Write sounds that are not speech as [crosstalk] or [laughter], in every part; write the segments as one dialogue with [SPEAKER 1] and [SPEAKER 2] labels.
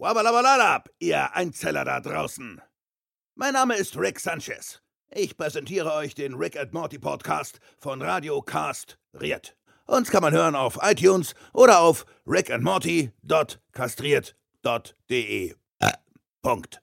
[SPEAKER 1] Wabalabalab, ihr Einzeller da draußen. Mein Name ist Rick Sanchez. Ich präsentiere euch den Rick and Morty Podcast von Radio Cast Riet. Uns kann man hören auf iTunes oder auf rickandmorty.castriert.de. Äh, Punkt.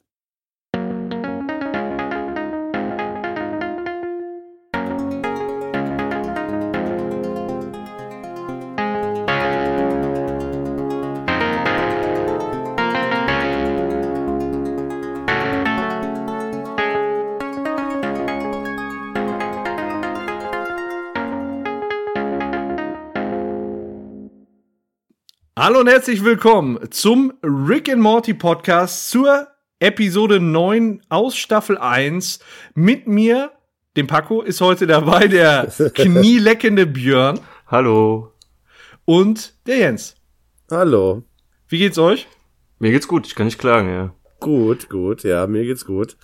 [SPEAKER 2] Hallo und herzlich willkommen zum Rick and Morty Podcast zur Episode 9 aus Staffel 1. Mit mir, dem Paco, ist heute dabei der [laughs] knieleckende Björn.
[SPEAKER 3] Hallo.
[SPEAKER 2] Und der Jens.
[SPEAKER 4] Hallo.
[SPEAKER 2] Wie geht's euch?
[SPEAKER 3] Mir geht's gut, ich kann nicht klagen, ja.
[SPEAKER 4] Gut, gut, ja, mir geht's gut.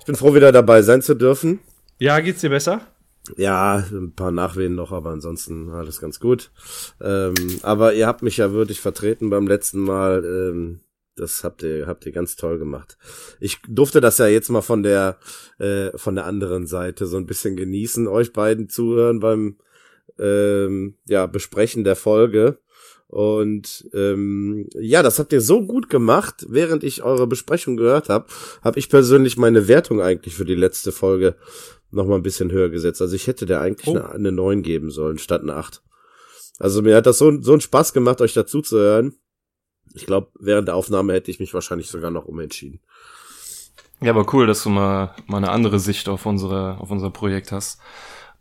[SPEAKER 4] Ich bin froh, wieder dabei sein zu dürfen.
[SPEAKER 2] Ja, geht's dir besser?
[SPEAKER 4] Ja, ein paar Nachwehen noch, aber ansonsten alles ganz gut. Ähm, aber ihr habt mich ja würdig vertreten beim letzten Mal. Ähm, das habt ihr, habt ihr ganz toll gemacht. Ich durfte das ja jetzt mal von der, äh, von der anderen Seite so ein bisschen genießen, euch beiden zuhören beim, ähm, ja, Besprechen der Folge. Und ähm, ja, das habt ihr so gut gemacht, während ich eure Besprechung gehört habe, habe ich persönlich meine Wertung eigentlich für die letzte Folge noch mal ein bisschen höher gesetzt. Also ich hätte der eigentlich oh. eine, eine 9 geben sollen, statt eine 8. Also mir hat das so, so einen Spaß gemacht, euch dazu zu hören. Ich glaube, während der Aufnahme hätte ich mich wahrscheinlich sogar noch umentschieden.
[SPEAKER 3] Ja, aber cool, dass du mal, mal eine andere Sicht auf unsere, auf unser Projekt hast.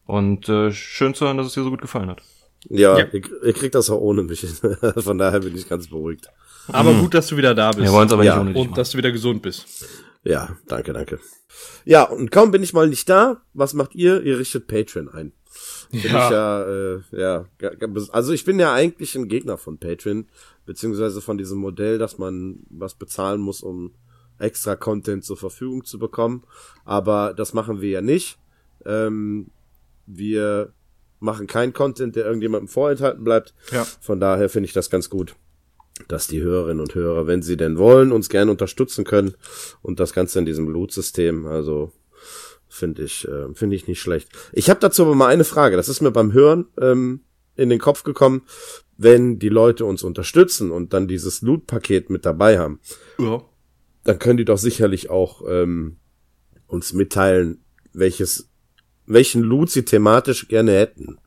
[SPEAKER 3] Und äh, schön zu hören, dass es dir so gut gefallen hat.
[SPEAKER 4] Ja, ja. Ihr, ihr kriegt das auch ohne mich. [laughs] Von daher bin ich ganz beruhigt.
[SPEAKER 2] Aber hm. gut, dass du wieder da bist.
[SPEAKER 3] Wir wollen aber
[SPEAKER 2] ja.
[SPEAKER 3] nicht
[SPEAKER 2] Und dass du wieder gesund bist.
[SPEAKER 4] Ja, danke, danke. Ja, und kaum bin ich mal nicht da, was macht ihr? Ihr richtet Patreon ein. Bin ja. ich ja, äh, ja, also ich bin ja eigentlich ein Gegner von Patreon, beziehungsweise von diesem Modell, dass man was bezahlen muss, um extra Content zur Verfügung zu bekommen. Aber das machen wir ja nicht. Ähm, wir machen keinen Content, der irgendjemandem vorenthalten bleibt. Ja. Von daher finde ich das ganz gut dass die Hörerinnen und Hörer, wenn sie denn wollen, uns gerne unterstützen können und das Ganze in diesem Loot-System. Also finde ich äh, finde ich nicht schlecht. Ich habe dazu aber mal eine Frage. Das ist mir beim Hören ähm, in den Kopf gekommen, wenn die Leute uns unterstützen und dann dieses Loot-Paket mit dabei haben. Ja. Dann können die doch sicherlich auch ähm, uns mitteilen, welches welchen Loot sie thematisch gerne hätten.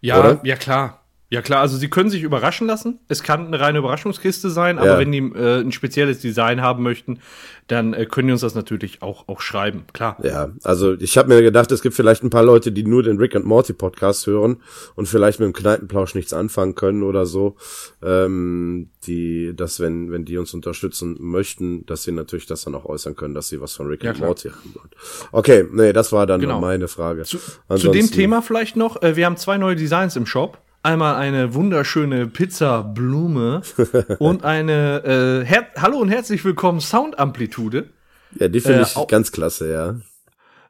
[SPEAKER 2] Ja, Oder? ja klar. Ja klar, also sie können sich überraschen lassen. Es kann eine reine Überraschungskiste sein, aber ja. wenn die äh, ein spezielles Design haben möchten, dann äh, können die uns das natürlich auch auch schreiben, klar.
[SPEAKER 4] Ja, also ich habe mir gedacht, es gibt vielleicht ein paar Leute, die nur den Rick and Morty Podcast hören und vielleicht mit dem Kneipenplausch nichts anfangen können oder so. Ähm, die, dass wenn wenn die uns unterstützen möchten, dass sie natürlich das dann auch äußern können, dass sie was von Rick ja, and klar. Morty haben wollen. Okay, nee, das war dann genau. meine Frage.
[SPEAKER 2] Zu, zu dem Thema vielleicht noch: äh, Wir haben zwei neue Designs im Shop einmal eine wunderschöne Pizza-Blume [laughs] und eine äh, Hallo und herzlich willkommen Soundamplitude.
[SPEAKER 4] Ja, die finde äh, ich ganz klasse, ja.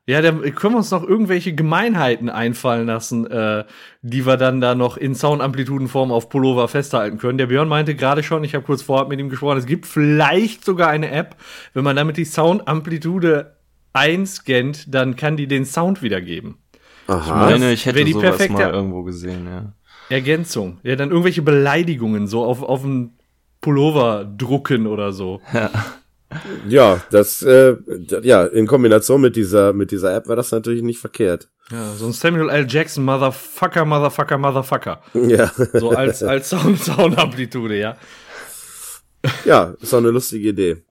[SPEAKER 2] Ja, da können wir uns noch irgendwelche Gemeinheiten einfallen lassen, äh, die wir dann da noch in Soundamplitudenform auf Pullover festhalten können. Der Björn meinte gerade schon, ich habe kurz vorher mit ihm gesprochen, es gibt vielleicht sogar eine App, wenn man damit die Soundamplitude einscannt, dann kann die den Sound wiedergeben.
[SPEAKER 3] Aha. Ich meine, ich hätte die sowas perfekte, mal irgendwo gesehen, ja.
[SPEAKER 2] Ergänzung. Ja, dann irgendwelche Beleidigungen so auf, auf einen Pullover drucken oder so.
[SPEAKER 4] Ja. Ja, das, äh, ja, in Kombination mit dieser, mit dieser App war das natürlich nicht verkehrt.
[SPEAKER 2] Ja, so ein Samuel L. Jackson, Motherfucker, Motherfucker, Motherfucker. Ja. So als, als Sound, Soundamplitude, ja.
[SPEAKER 4] Ja, ist auch eine lustige Idee.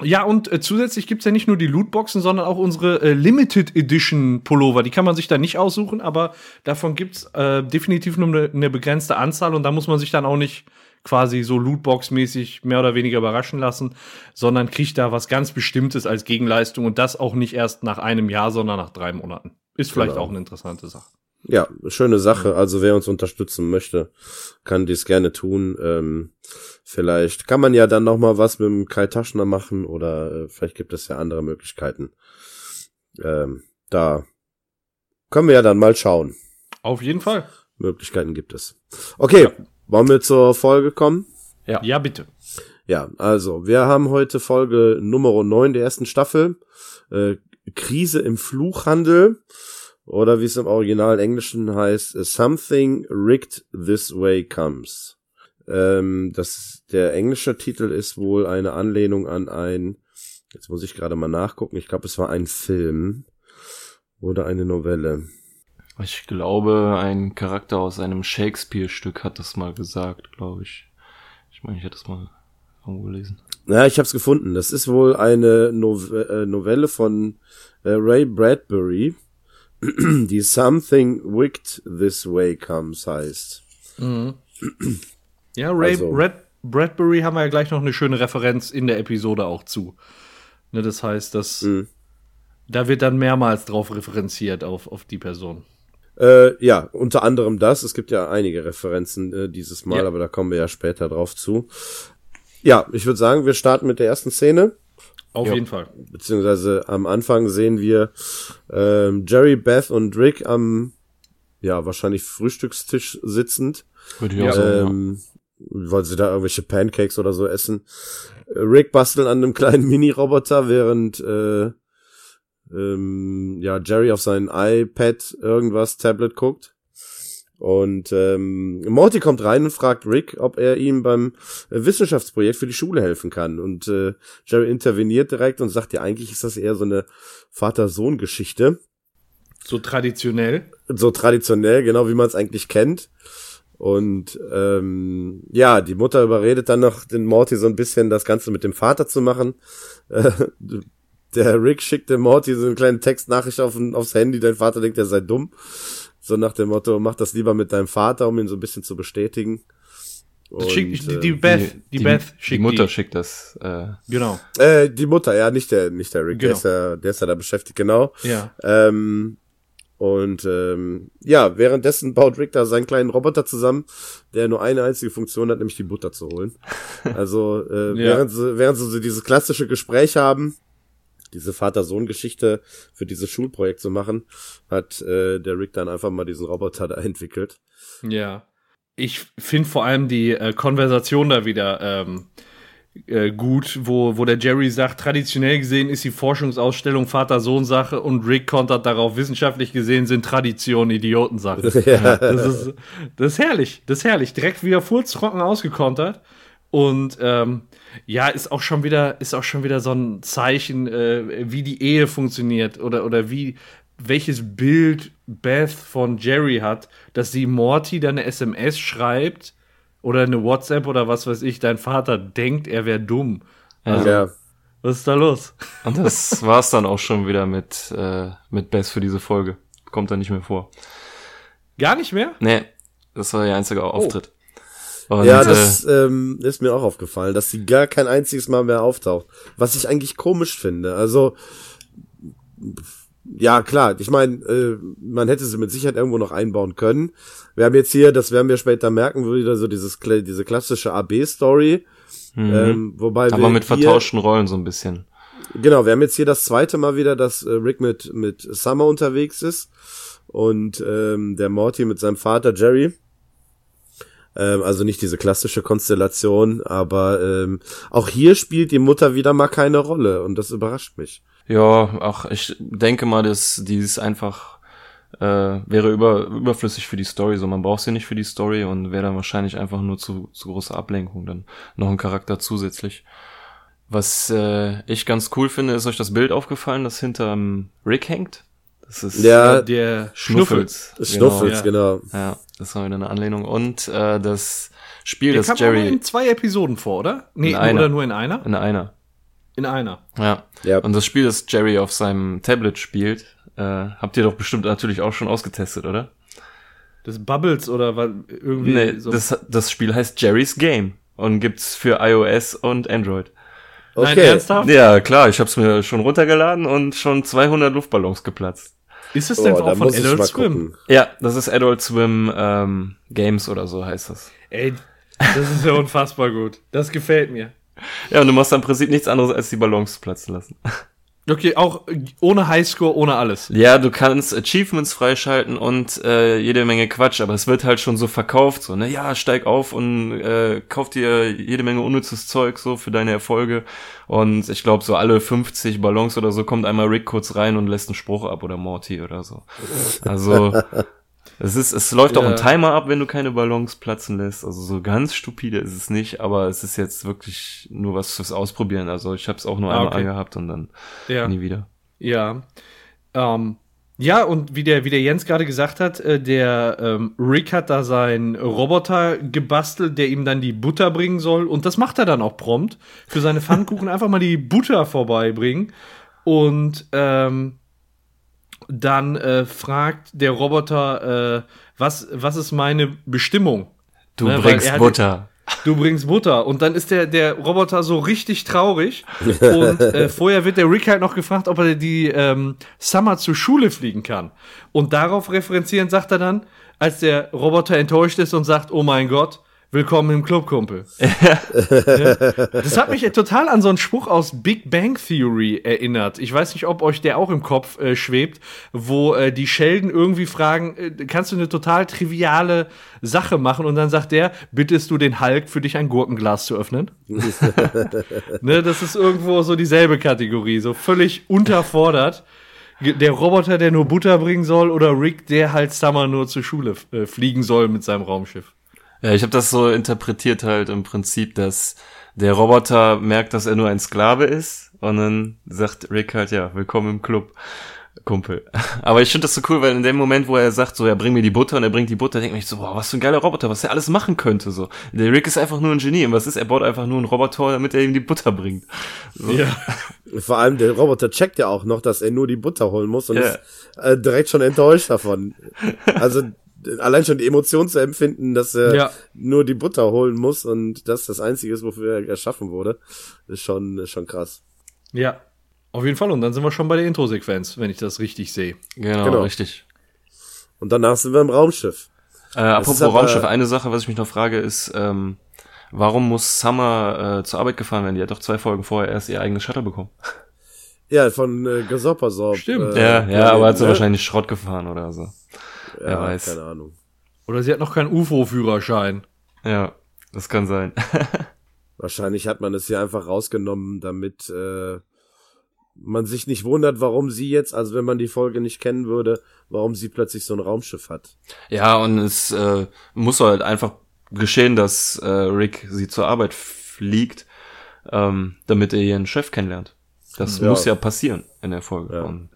[SPEAKER 2] Ja, und äh, zusätzlich gibt's ja nicht nur die Lootboxen, sondern auch unsere äh, Limited Edition Pullover. Die kann man sich da nicht aussuchen, aber davon gibt's äh, definitiv nur eine, eine begrenzte Anzahl und da muss man sich dann auch nicht quasi so Lootbox-mäßig mehr oder weniger überraschen lassen, sondern kriegt da was ganz Bestimmtes als Gegenleistung und das auch nicht erst nach einem Jahr, sondern nach drei Monaten. Ist vielleicht genau. auch eine interessante Sache.
[SPEAKER 4] Ja, schöne Sache. Also wer uns unterstützen möchte, kann dies gerne tun. Ähm, vielleicht kann man ja dann noch mal was mit dem Kai Taschner machen oder äh, vielleicht gibt es ja andere Möglichkeiten. Ähm, da können wir ja dann mal schauen.
[SPEAKER 2] Auf jeden Fall.
[SPEAKER 4] Möglichkeiten gibt es. Okay, ja. wollen wir zur Folge kommen?
[SPEAKER 2] Ja, ja bitte.
[SPEAKER 4] Ja, also, wir haben heute Folge Nummer 9 der ersten Staffel. Äh, Krise im Fluchhandel. Oder wie es im Original Englischen heißt, Something Rigged This Way Comes. Ähm, das, der englische Titel ist wohl eine Anlehnung an ein, jetzt muss ich gerade mal nachgucken, ich glaube, es war ein Film oder eine Novelle.
[SPEAKER 3] Ich glaube, ein Charakter aus einem Shakespeare-Stück hat das mal gesagt, glaube ich. Ich meine, ich hätte das mal irgendwo gelesen.
[SPEAKER 4] Ja, ich habe es gefunden. Das ist wohl eine Nove äh, Novelle von äh, Ray Bradbury, [clears throat] die Something Wicked This Way Comes heißt.
[SPEAKER 2] Ja, Ray
[SPEAKER 4] Also-
[SPEAKER 2] Brad Bradbury haben wir ja gleich noch eine schöne Referenz in der Episode auch zu. Ne, das heißt, dass
[SPEAKER 4] Mhm.
[SPEAKER 2] da wird dann mehrmals drauf referenziert auf, auf die Person.
[SPEAKER 4] Äh, ja, unter anderem das. Es gibt ja einige Referenzen äh, dieses Mal,
[SPEAKER 2] Ja.
[SPEAKER 4] aber da kommen wir ja später drauf zu. Ja, ich würde sagen, wir starten mit der ersten Szene.
[SPEAKER 2] Auf
[SPEAKER 3] Ja.
[SPEAKER 2] jeden Fall.
[SPEAKER 4] Beziehungsweise am Anfang sehen wir ähm, Jerry, Beth und Rick am, ja, wahrscheinlich Frühstückstisch sitzend.
[SPEAKER 3] Würde ich
[SPEAKER 2] Ja.
[SPEAKER 3] auch sagen.
[SPEAKER 4] Weil sie da irgendwelche Pancakes oder so essen. Rick bastelt an einem kleinen [laughs] Mini-Roboter, während äh, ähm, ja Jerry auf sein iPad irgendwas Tablet guckt. Und ähm, Morty kommt rein und fragt Rick, ob er ihm beim äh, Wissenschaftsprojekt für die Schule helfen kann. Und äh, Jerry interveniert direkt und sagt, ja, eigentlich ist das eher so eine Vater-Sohn-Geschichte
[SPEAKER 2] So traditionell.
[SPEAKER 4] so traditionell, genau wie man es eigentlich kennt. Und ähm, ja, die Mutter überredet dann noch den Morty so ein bisschen, das Ganze mit dem Vater zu machen. Äh, [laughs] der Rick schickt dem Morty so eine kleine Textnachricht auf, aufs Handy, dein Vater denkt, er sei dumm. So nach dem Motto, mach das lieber mit deinem Vater, um ihn so ein bisschen zu bestätigen.
[SPEAKER 2] Das schickt, die,
[SPEAKER 4] äh,
[SPEAKER 2] die Beth, die, Beth schickt
[SPEAKER 3] die Mutter
[SPEAKER 2] die.
[SPEAKER 3] schickt das. Äh,
[SPEAKER 2] Genau.
[SPEAKER 4] äh, die Mutter, ja, nicht der, nicht der Rick, der,
[SPEAKER 2] Genau.
[SPEAKER 4] ist ja, der ist ja da beschäftigt, genau.
[SPEAKER 2] Ja.
[SPEAKER 4] Ähm, und ähm, ja, währenddessen baut Rick da seinen kleinen Roboter zusammen, der nur eine einzige Funktion hat, nämlich die Butter zu holen. [laughs] Also äh,
[SPEAKER 2] Ja.
[SPEAKER 4] während, sie, während sie so dieses klassische Gespräch haben, diese Vater-Sohn-Geschichte für dieses Schulprojekt zu machen, hat äh, der Rick dann einfach mal diesen Roboter da entwickelt.
[SPEAKER 2] Ja. Ich finde vor allem die äh, Konversation da wieder ähm, äh, gut, wo, wo der Jerry sagt, traditionell gesehen ist die Forschungsausstellung Vater-Sohn-Sache und Rick kontert darauf, wissenschaftlich gesehen sind Traditionen Idiotensache. [laughs]
[SPEAKER 4] ja.
[SPEAKER 2] Das ist, das ist herrlich, das ist herrlich. Direkt wieder furztrocken ausgekontert. Und ähm, ja, ist auch schon wieder, ist auch schon wieder so ein Zeichen, äh, wie die Ehe funktioniert oder, oder wie welches Bild Beth von Jerry hat, dass sie Morty dann eine SMS schreibt oder eine WhatsApp oder was weiß ich, dein Vater denkt, er wäre dumm. Also,
[SPEAKER 4] ja.
[SPEAKER 2] was ist da los?
[SPEAKER 3] und das [laughs] war's dann auch schon wieder mit, äh, mit Bess für diese Folge. Kommt da nicht mehr vor.
[SPEAKER 2] Gar nicht mehr?
[SPEAKER 3] Nee, das war ihr einziger Auftritt. Und,
[SPEAKER 4] Ja,
[SPEAKER 3] äh,
[SPEAKER 4] das ähm, ist mir auch aufgefallen, dass sie gar kein einziges Mal mehr auftaucht. Was ich eigentlich komisch finde. Also, ja, klar, ich meine, äh, man hätte sie mit Sicherheit irgendwo noch einbauen können. Wir haben jetzt hier, das werden wir später merken, wieder so dieses, diese klassische AB-Story.
[SPEAKER 3] mhm.
[SPEAKER 4] Ähm, wobei
[SPEAKER 3] aber mit vertauschten Rollen so ein bisschen.
[SPEAKER 4] Genau, wir haben jetzt hier das zweite Mal wieder, dass äh, Rick mit, mit Summer unterwegs ist und ähm, der Morty mit seinem Vater Jerry. Ähm, also nicht diese klassische Konstellation, aber ähm, auch hier spielt die Mutter wieder mal keine Rolle und das überrascht mich.
[SPEAKER 3] Ja, ach, ich denke mal, dass dies einfach äh, wäre über, überflüssig für die Story. So, man braucht sie nicht für die Story und wäre dann wahrscheinlich einfach nur zu, zu große Ablenkung. Dann noch ein Charakter zusätzlich. Was äh, ich ganz cool finde, ist euch das Bild aufgefallen, das hinterm Rick hängt. Das ist
[SPEAKER 4] Ja,
[SPEAKER 2] der Schnuffels.
[SPEAKER 3] Schnuffels.
[SPEAKER 4] Schnuffels,
[SPEAKER 2] ja.
[SPEAKER 4] genau.
[SPEAKER 3] Ja, das war wieder eine Anlehnung. Und äh, das Spiel,
[SPEAKER 2] Der
[SPEAKER 3] das
[SPEAKER 2] kam auch nur
[SPEAKER 3] Jerry
[SPEAKER 2] in zwei Episoden vor, oder? Nee,
[SPEAKER 3] In einer.
[SPEAKER 2] oder nur in einer?
[SPEAKER 3] in einer.
[SPEAKER 2] In einer.
[SPEAKER 3] Ja.
[SPEAKER 4] Ja.
[SPEAKER 3] Und das Spiel, das Jerry auf seinem Tablet spielt, äh, habt ihr doch bestimmt natürlich auch schon ausgetestet, oder?
[SPEAKER 2] Das Bubbles oder was irgendwie
[SPEAKER 3] Nee,
[SPEAKER 2] so.
[SPEAKER 3] das, das Spiel heißt Jerry's Game und gibt's für iOS und Android.
[SPEAKER 2] Nein,
[SPEAKER 4] Okay.
[SPEAKER 2] ernsthaft?
[SPEAKER 3] Ja, klar, ich hab's mir schon runtergeladen und schon 200 Luftballons geplatzt.
[SPEAKER 2] Ist es denn
[SPEAKER 4] Oh,
[SPEAKER 2] auch von Adult Swim?
[SPEAKER 4] gucken.
[SPEAKER 3] Ja, das ist Adult Swim ähm, Games oder so heißt das.
[SPEAKER 2] Ey, das ist ja [laughs] unfassbar gut. Das gefällt mir. [laughs]
[SPEAKER 3] Ja, und du machst im Prinzip nichts anderes als die Ballons platzen lassen. [laughs]
[SPEAKER 2] Okay, auch ohne Highscore, ohne alles.
[SPEAKER 3] Ja, du kannst Achievements freischalten und äh, jede Menge Quatsch, aber es wird halt schon so verkauft, so, ne, ja, steig auf und äh, kauf dir jede Menge unnützes Zeug so für deine Erfolge. Und ich glaube, so alle 50 Ballons oder so kommt einmal Rick kurz rein und lässt einen Spruch ab oder Morty oder so. Also [laughs] es ist, es läuft
[SPEAKER 2] Ja.
[SPEAKER 3] auch ein Timer ab, wenn du keine Ballons platzen lässt. Also so ganz stupide ist es nicht, aber es ist jetzt wirklich nur was fürs Ausprobieren. Also ich habe es auch nur
[SPEAKER 2] Ah,
[SPEAKER 3] einmal
[SPEAKER 2] okay.
[SPEAKER 3] angehabt und dann
[SPEAKER 2] Ja.
[SPEAKER 3] nie wieder.
[SPEAKER 2] Ja. Ähm, ja, und wie der, wie der Jens gerade gesagt hat, äh, der ähm, Rick hat da seinen Roboter gebastelt, der ihm dann die Butter bringen soll. Und das macht er dann auch prompt. Für seine Pfannkuchen [laughs] einfach mal die Butter vorbeibringen. Und ähm, dann äh, fragt der Roboter, äh, was, was ist meine Bestimmung?
[SPEAKER 3] Du
[SPEAKER 2] Ne,
[SPEAKER 3] bringst
[SPEAKER 2] er hat-
[SPEAKER 3] Butter. [laughs]
[SPEAKER 2] Du bringst Butter. Und dann ist der, der Roboter so richtig traurig. Und äh, [laughs] vorher wird der Rick halt noch gefragt, ob er die ähm, Summer zur Schule fliegen kann. Und darauf referenzierend sagt er dann, als der Roboter enttäuscht ist und sagt, oh mein Gott, willkommen im Club, Kumpel. [laughs] Das hat mich total an so einen Spruch aus Big Bang Theory erinnert. Ich weiß nicht, ob euch der auch im Kopf äh, schwebt, wo äh, die Sheldon irgendwie fragen, äh, kannst du eine total triviale Sache machen? Und dann sagt der, bittest du den Hulk für dich ein Gurkenglas zu öffnen? [laughs] ne, das ist irgendwo so dieselbe Kategorie, so völlig unterfordert. Der Roboter, der nur Butter bringen soll, oder Rick, der halt Summer nur zur Schule äh, fliegen soll mit seinem Raumschiff.
[SPEAKER 3] Ja, ich habe das so interpretiert halt im Prinzip, dass der Roboter merkt, dass er nur ein Sklave ist und dann sagt Rick halt, ja, willkommen im Club, Kumpel. [laughs] Aber ich finde das so cool, weil in dem Moment, wo er sagt, so, ja, bring mir die Butter und er bringt die Butter, denke ich so, wow, was für ein geiler Roboter, was er alles machen könnte, so. Der Rick ist einfach nur ein Genie und was ist, er baut einfach nur einen Roboter, damit er ihm die Butter bringt. So.
[SPEAKER 2] Ja. [laughs]
[SPEAKER 4] Vor allem der Roboter checkt ja auch noch, dass er nur die Butter holen muss und
[SPEAKER 3] Ja.
[SPEAKER 4] ist äh, direkt schon enttäuscht davon. Also allein schon die Emotion zu empfinden, dass er
[SPEAKER 2] Ja.
[SPEAKER 4] nur die Butter holen muss und das das Einzige ist, wofür er erschaffen wurde, ist schon, ist schon krass.
[SPEAKER 2] Ja. Auf jeden Fall. Und dann sind wir schon bei der Intro-Sequenz, wenn ich das richtig sehe.
[SPEAKER 3] Genau,
[SPEAKER 4] Genau.
[SPEAKER 3] richtig.
[SPEAKER 4] Und danach sind wir im Raumschiff.
[SPEAKER 3] Äh, apropos
[SPEAKER 4] aber-
[SPEAKER 3] Raumschiff, eine Sache, was ich mich noch frage, ist, ähm, warum muss Summer äh, zur Arbeit gefahren werden? Die hat doch zwei Folgen vorher erst ihr eigenes Shuttle bekommen.
[SPEAKER 4] Ja, von äh, Gesoppersorb.
[SPEAKER 2] Stimmt.
[SPEAKER 3] ja, ja, aber hat sie
[SPEAKER 4] ne?
[SPEAKER 3] wahrscheinlich Schrott gefahren oder so.
[SPEAKER 4] Ja,
[SPEAKER 3] wer weiß.
[SPEAKER 4] Keine Ahnung.
[SPEAKER 2] Oder sie hat noch keinen UFO-Führerschein.
[SPEAKER 3] Ja, das kann sein. [laughs]
[SPEAKER 4] Wahrscheinlich hat man es hier einfach rausgenommen, damit äh, man sich nicht wundert, warum sie jetzt, also wenn man die Folge nicht kennen würde, warum sie plötzlich so ein Raumschiff hat.
[SPEAKER 3] Ja, und es äh, muss halt einfach geschehen, dass äh, Rick sie zur Arbeit fliegt, ähm, damit er ihren Chef kennenlernt. Das
[SPEAKER 4] Ja.
[SPEAKER 3] muss ja passieren in der Folge.
[SPEAKER 4] Ja.
[SPEAKER 3] Und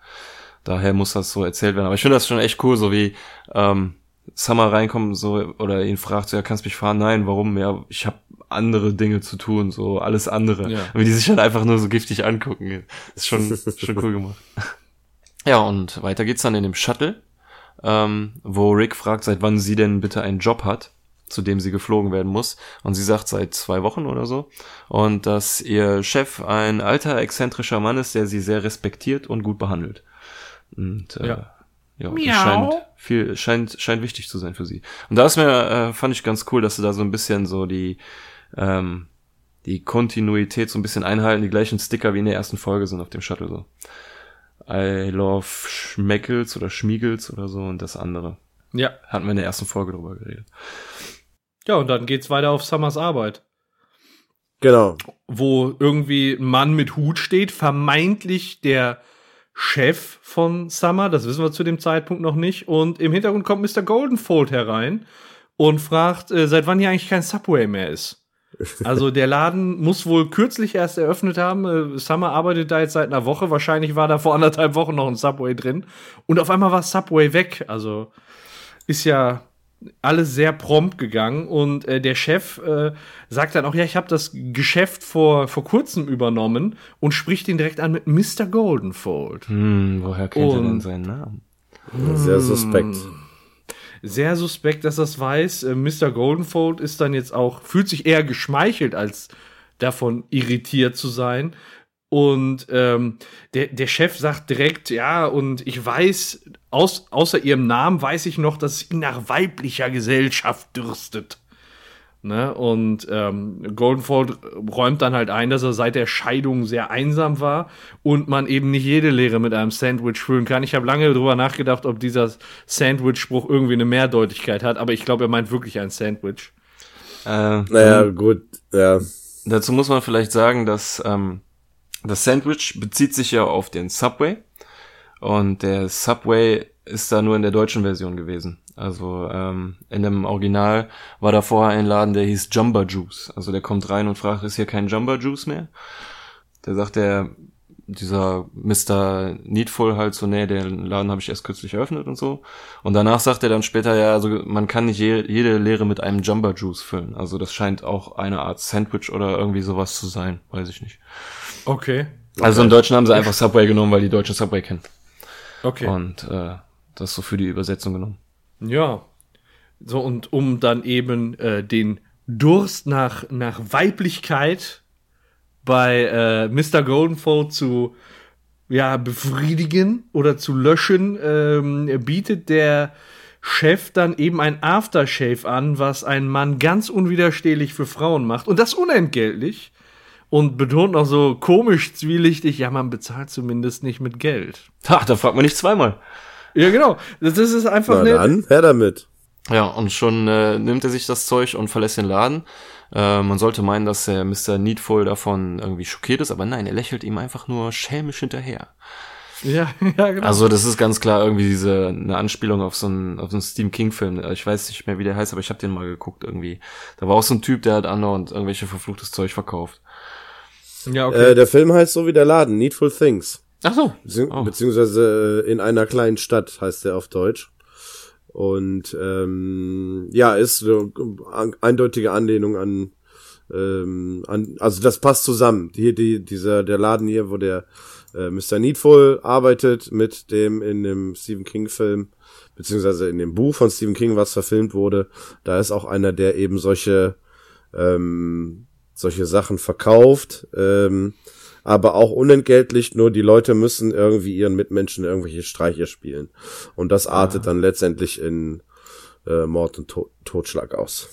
[SPEAKER 3] daher muss das so erzählt werden. Aber ich finde das schon echt cool, so wie ähm, Summer reinkommt so oder ihn fragt, so, ja, kannst mich fahren? Nein, warum? Ja, ich habe andere Dinge zu tun, so alles andere.
[SPEAKER 2] Ja.
[SPEAKER 3] Wie die sich dann einfach nur so giftig angucken. Ist schon, [laughs] schon cool gemacht. Ja, und weiter geht's dann in dem Shuttle, ähm, wo Rick fragt, seit wann sie denn bitte einen Job hat, zu dem sie geflogen werden muss. Und sie sagt seit zwei Wochen oder so. Und dass ihr Chef ein alter, exzentrischer Mann ist, der sie sehr respektiert und gut behandelt. Und äh,
[SPEAKER 2] Ja.
[SPEAKER 3] ja, das scheint viel, scheint, scheint wichtig zu sein für sie. Und da ist mir, äh, fand ich ganz cool, dass sie da so ein bisschen so die, ähm, die Kontinuität so ein bisschen einhalten, die gleichen Sticker wie in der ersten Folge sind auf dem Shuttle so. I love Schmeckels oder Schmiegels oder so und das andere.
[SPEAKER 2] Ja.
[SPEAKER 3] Hatten wir in der ersten Folge drüber geredet.
[SPEAKER 2] Ja, und dann geht's weiter auf Summers Arbeit.
[SPEAKER 4] Genau.
[SPEAKER 2] Wo irgendwie ein Mann mit Hut steht, vermeintlich der Chef von Summer, das wissen wir zu dem Zeitpunkt noch nicht. Und im Hintergrund kommt Mr. Goldenfold herein und fragt, äh, seit wann hier eigentlich kein Subway mehr ist. [laughs] Also der Laden muss wohl kürzlich erst eröffnet haben. Äh, Summer arbeitet da jetzt seit einer Woche. Wahrscheinlich war da vor anderthalb Wochen noch ein Subway drin. Und auf einmal war Subway weg. Also ist ja alles sehr prompt gegangen und äh, der Chef äh, sagt dann auch, ja, ich habe das Geschäft vor, vor kurzem übernommen und spricht ihn direkt an mit Mr. Goldenfold.
[SPEAKER 3] Hm, woher kennt er denn
[SPEAKER 2] Und-
[SPEAKER 3] seinen Namen?
[SPEAKER 4] Sehr suspekt.
[SPEAKER 2] Sehr suspekt, dass das weiß. Äh, Mr. Goldenfold ist dann jetzt auch, fühlt sich eher geschmeichelt, als davon irritiert zu sein. Und ähm, der, der Chef sagt direkt, ja, und ich weiß, aus, außer ihrem Namen weiß ich noch, dass sie nach weiblicher Gesellschaft dürstet. Ne? Und ähm, Goldenfold räumt dann halt ein, dass er seit der Scheidung sehr einsam war und man eben nicht jede Lehre mit einem Sandwich füllen kann. Ich habe lange darüber nachgedacht, ob dieser Sandwich-Spruch irgendwie eine Mehrdeutigkeit hat, aber ich glaube, er meint wirklich ein Sandwich.
[SPEAKER 3] Äh,
[SPEAKER 4] Naja, gut, ja.
[SPEAKER 3] Dazu muss man vielleicht sagen, dass ähm, das Sandwich bezieht sich ja auf den Subway und der Subway ist da nur in der deutschen Version gewesen. Also ähm, in dem Original war da vorher ein Laden, der hieß Jumba Juice. Also der kommt rein und fragt, ist hier kein Jumba Juice mehr? Da sagt der dieser Mr. Needful halt so, nee, den Laden habe ich erst kürzlich eröffnet und so. Und danach sagt er dann später, ja, also man kann nicht je, jede Lehre mit einem Jumba Juice füllen. Also das scheint auch eine Art Sandwich oder irgendwie sowas zu sein, weiß ich nicht.
[SPEAKER 2] Okay.
[SPEAKER 3] Also im Deutschen haben sie einfach Subway genommen, weil die Deutschen Subway kennen.
[SPEAKER 2] Okay.
[SPEAKER 3] Und äh, das so für die Übersetzung genommen.
[SPEAKER 2] Ja. So, und um dann eben äh, den Durst nach, nach Weiblichkeit bei äh, Mr. Goldenfold zu ja, befriedigen oder zu löschen, ähm, bietet der Chef dann eben ein Aftershave an, was ein Mann ganz unwiderstehlich für Frauen macht. Und das unentgeltlich. Und betont noch so komisch zwielichtig, ja, man bezahlt zumindest nicht mit Geld.
[SPEAKER 3] Ha, da fragt man nicht zweimal.
[SPEAKER 2] Ja, genau. Das, ist einfach
[SPEAKER 4] Na dann, her damit.
[SPEAKER 3] Ja, und schon äh, nimmt er sich das Zeug und verlässt den Laden. Äh, man sollte meinen, dass der Mr. Needful davon irgendwie schockiert ist, aber nein, er lächelt ihm einfach nur schelmisch hinterher.
[SPEAKER 2] Ja, [laughs] ja, genau.
[SPEAKER 3] Also das ist ganz klar irgendwie diese eine Anspielung auf so einen auf so einen Stephen King Film. Ich weiß nicht mehr, wie der heißt, aber ich habe den mal geguckt irgendwie. Da war auch so ein Typ, der hat andauernd irgendwelche verfluchtes Zeug verkauft.
[SPEAKER 2] Ja, okay.
[SPEAKER 4] Äh, der Film heißt so wie der Laden, Needful Things.
[SPEAKER 3] Ach so.
[SPEAKER 4] Bezieh
[SPEAKER 3] Oh.
[SPEAKER 4] Beziehungsweise äh, in einer kleinen Stadt heißt der auf Deutsch. Und ähm, ja, ist eine eindeutige Anlehnung an, ähm, an, also das passt zusammen. Hier die, dieser der Laden hier, wo der äh, Mr. Needful arbeitet mit dem in dem Stephen King Film beziehungsweise in dem Buch von Stephen King, was verfilmt wurde. Da ist auch einer, der eben solche ähm, solche Sachen verkauft. Ähm, aber auch unentgeltlich, nur die Leute müssen irgendwie ihren Mitmenschen irgendwelche Streiche spielen. Und das artet dann letztendlich in äh, Mord und to Totschlag aus.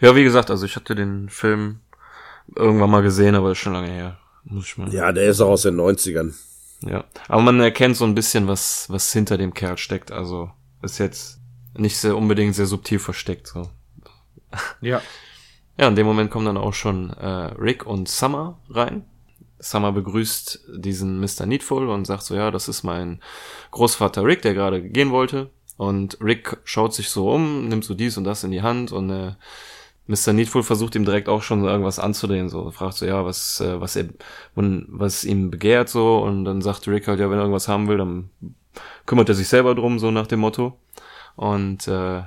[SPEAKER 3] Ja, wie gesagt, also ich hatte den Film irgendwann mal gesehen, aber ist schon lange her. Muss ich mal.
[SPEAKER 4] Ja, der ist auch aus den 90ern.
[SPEAKER 3] Ja. Aber man erkennt so ein bisschen, was, was hinter dem Kerl steckt. Also ist jetzt nicht sehr unbedingt sehr subtil versteckt. So.
[SPEAKER 2] ja. [laughs]
[SPEAKER 3] Ja, in dem Moment kommen dann auch schon äh, Rick und Summer rein. Summer begrüßt diesen Mr. Needful und sagt so, ja, das ist mein Großvater Rick, der gerade gehen wollte. Und Rick schaut sich so um, nimmt so dies und das in die Hand und äh, Mr. Needful versucht ihm direkt auch schon irgendwas anzudrehen, so fragt so, ja, was, äh, was er, was ihm begehrt, so, und dann sagt Rick halt, ja, wenn er irgendwas haben will, dann kümmert er sich selber drum, so nach dem Motto. Und äh,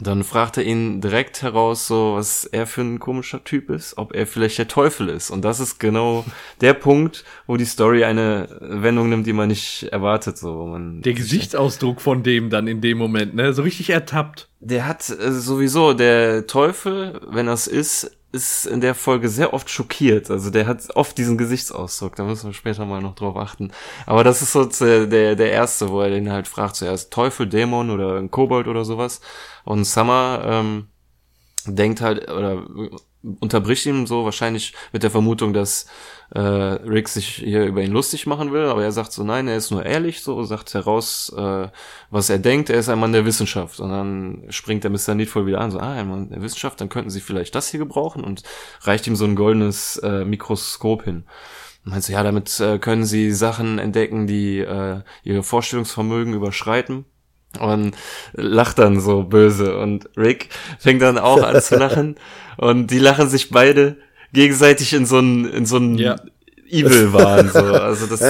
[SPEAKER 3] dann fragt er ihn direkt heraus, so was er für ein komischer Typ ist, ob er vielleicht der Teufel ist. Und das ist genau [laughs] der Punkt, wo die Story eine Wendung nimmt, die man nicht erwartet. So, wo man
[SPEAKER 2] Der Gesichtsausdruck von dem dann in dem Moment, ne? So richtig ertappt.
[SPEAKER 3] der hat äh, sowieso der Teufel, wenn das ist, ist in der Folge sehr oft schockiert. Also der hat oft diesen Gesichtsausdruck. Da müssen wir später mal noch drauf achten. Aber das ist so der der, erste, wo er den halt fragt, zuerst Teufel, Dämon oder ein Kobold oder sowas. Und Summer ähm, denkt halt oder unterbricht ihm so wahrscheinlich mit der Vermutung, dass äh, Rick sich hier über ihn lustig machen will, aber er sagt so, nein, er ist nur ehrlich, so sagt heraus, äh, was er denkt, er ist ein Mann der Wissenschaft. Und dann springt der Mr. Needful wieder an, so, ah, ein Mann der Wissenschaft, dann könnten sie vielleicht das hier gebrauchen und reicht ihm so ein goldenes äh, Mikroskop hin. Und meint so, ja, damit äh, können sie Sachen entdecken, die äh, ihre Vorstellungsvermögen überschreiten und lacht dann so böse und Rick fängt dann auch an zu lachen [laughs] und die lachen sich beide gegenseitig in so einen in so einen
[SPEAKER 2] Ja.
[SPEAKER 3] Evil Wahn so [laughs] also das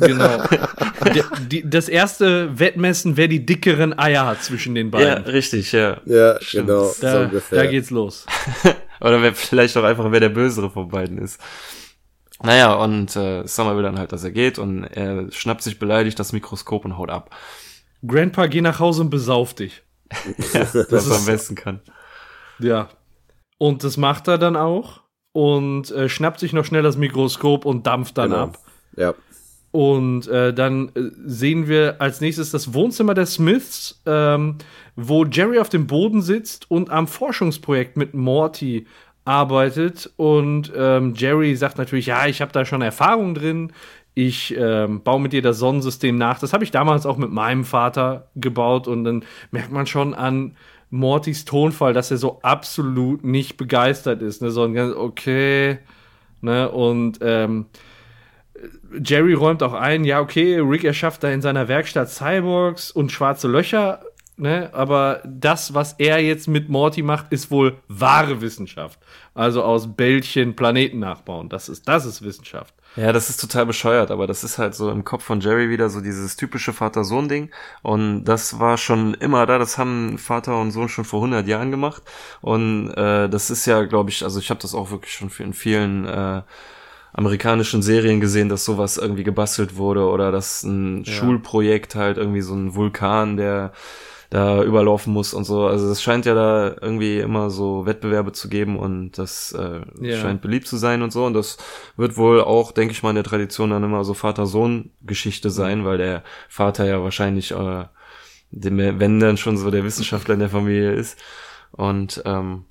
[SPEAKER 2] Genau. Der, die, das erste Wettmessen, wer die dickeren Eier hat zwischen den
[SPEAKER 3] ja
[SPEAKER 2] beiden.
[SPEAKER 3] richtig ja
[SPEAKER 4] ja,
[SPEAKER 3] Stimmt.
[SPEAKER 4] genau, so
[SPEAKER 2] da,
[SPEAKER 4] ungefähr.
[SPEAKER 2] da geht's los. [laughs]
[SPEAKER 3] oder wer vielleicht auch einfach wer der bösere von beiden ist naja und äh, Summer will dann halt dass er geht und er schnappt sich beleidigt das Mikroskop und haut ab
[SPEAKER 2] Grandpa, geh nach Hause und besauf dich. [laughs]
[SPEAKER 3] was er
[SPEAKER 2] ist-
[SPEAKER 3] am besten kann
[SPEAKER 2] Ja. Und das macht er dann auch und äh, schnappt sich noch schnell das Mikroskop und dampft dann
[SPEAKER 4] Genau.
[SPEAKER 2] ab.
[SPEAKER 4] Ja.
[SPEAKER 2] Und äh, dann äh, sehen wir als nächstes das Wohnzimmer der Smiths, ähm, wo Jerry auf dem Boden sitzt und am Forschungsprojekt mit Morty arbeitet. Und ähm, Jerry sagt natürlich, ja, ich habe da schon Erfahrung drin. Ich ähm, baue mit dir das Sonnensystem nach. Das habe ich damals auch mit meinem Vater gebaut. Und dann merkt man schon an Mortys Tonfall, dass er so absolut nicht begeistert ist. Ne? So ein ganz, okay. Ne? Und ähm, Jerry räumt auch ein, ja, okay, Rick erschafft da in seiner Werkstatt Cyborgs und schwarze Löcher, ne? Aber das, was er jetzt mit Morty macht, ist wohl wahre Wissenschaft. Also aus Bällchen Planeten nachbauen. Das ist, das ist Wissenschaft.
[SPEAKER 3] Ja, das ist total bescheuert, aber das ist halt so im Kopf von Jerry wieder so dieses typische Vater-Sohn-Ding. Und das war schon immer da, das haben Vater und Sohn schon vor 100 Jahren gemacht. Und äh, das ist ja, glaube ich, also ich habe das auch wirklich schon in vielen äh, amerikanischen Serien gesehen, dass sowas irgendwie gebastelt wurde oder dass ein ja. Schulprojekt halt irgendwie so ein Vulkan, der da überlaufen muss und so. Also es scheint ja da irgendwie immer so Wettbewerbe zu geben und das äh, yeah. scheint beliebt zu sein und so. Und das wird wohl auch, denke ich mal, in der Tradition dann immer so Vater-Sohn-Geschichte sein, weil der Vater ja wahrscheinlich, äh, dem, wenn dann schon so der Wissenschaftler in der Familie ist. Und ähm,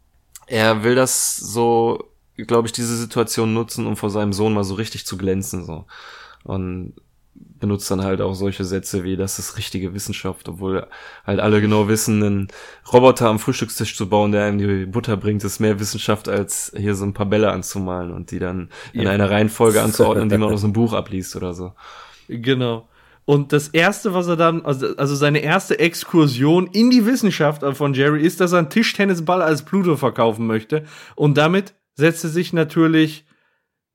[SPEAKER 3] er will das so glaube ich, diese Situation nutzen, um vor seinem Sohn mal so richtig zu glänzen, so. Und benutzt dann halt auch solche Sätze wie, das ist richtige Wissenschaft, obwohl halt alle genau wissen, einen Roboter am Frühstückstisch zu bauen, der einem die Butter bringt, ist mehr Wissenschaft, als hier so ein paar Bälle anzumalen und die dann in ja. einer Reihenfolge [laughs] anzuordnen, die man aus einem Buch abliest oder so.
[SPEAKER 2] Genau. Und das erste, was er dann, also, also seine erste Exkursion in die Wissenschaft von Jerry ist, dass er einen Tischtennisball als Pluto verkaufen möchte und damit setzte sich natürlich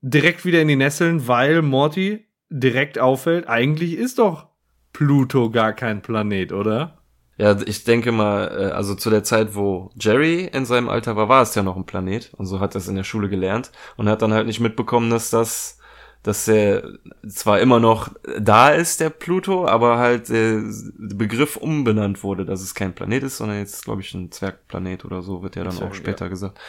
[SPEAKER 2] direkt wieder in die Nesseln, weil Morty direkt auffällt, eigentlich ist doch Pluto gar kein Planet, oder?
[SPEAKER 3] Ja, ich denke mal, äh, also zu der Zeit, wo Jerry in seinem Alter war, war es ja noch ein Planet und so hat er es in der Schule gelernt und hat dann halt nicht mitbekommen, dass das, dass er zwar immer noch da ist, der Pluto, aber halt der Begriff umbenannt wurde, dass es kein Planet ist, sondern jetzt, glaube ich, ein Zwergplanet oder so, wird ja dann Zwerg, auch später ja. gesagt.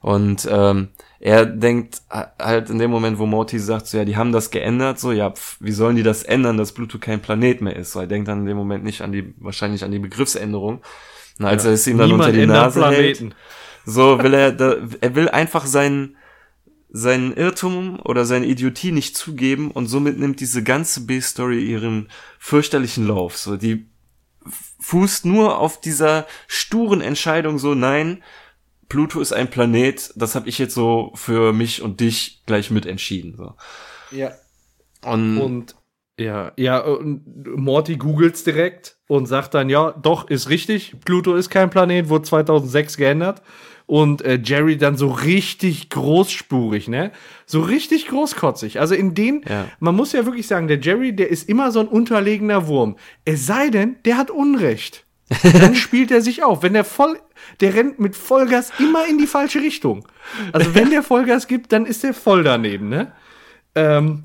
[SPEAKER 3] Und ähm, er denkt halt in dem Moment, wo Morty sagt, so ja, die haben das geändert, so ja, pf, wie sollen die das ändern, dass Pluto kein Planet mehr ist? So, er denkt dann in dem Moment nicht an die, wahrscheinlich an die Begriffsänderung. Und als ja, er es ihm dann unter die Nase Planeten. hält, so will er, da, er will einfach seinen seinen Irrtum oder seine Idiotie nicht zugeben und somit nimmt diese ganze B-Story ihren fürchterlichen Lauf. So, die fußt nur auf dieser sturen Entscheidung so, nein, Pluto ist ein Planet, das habe ich jetzt so für mich und dich gleich mitentschieden. So.
[SPEAKER 2] Ja. Und, und ja, ja, und Morty googelt's direkt und sagt dann, ja, doch, ist richtig, Pluto ist kein Planet, wurde 2006 geändert. Und äh, Jerry dann so richtig großspurig, ne? So richtig großkotzig. Also in den, ja. man muss ja wirklich sagen, der Jerry, der ist immer so ein unterlegener Wurm. Es sei denn, der hat Unrecht. Dann spielt er sich auf. Wenn der voll, der rennt mit Vollgas immer in die falsche Richtung. Also wenn der Vollgas gibt, dann ist der voll daneben, ne? Ähm,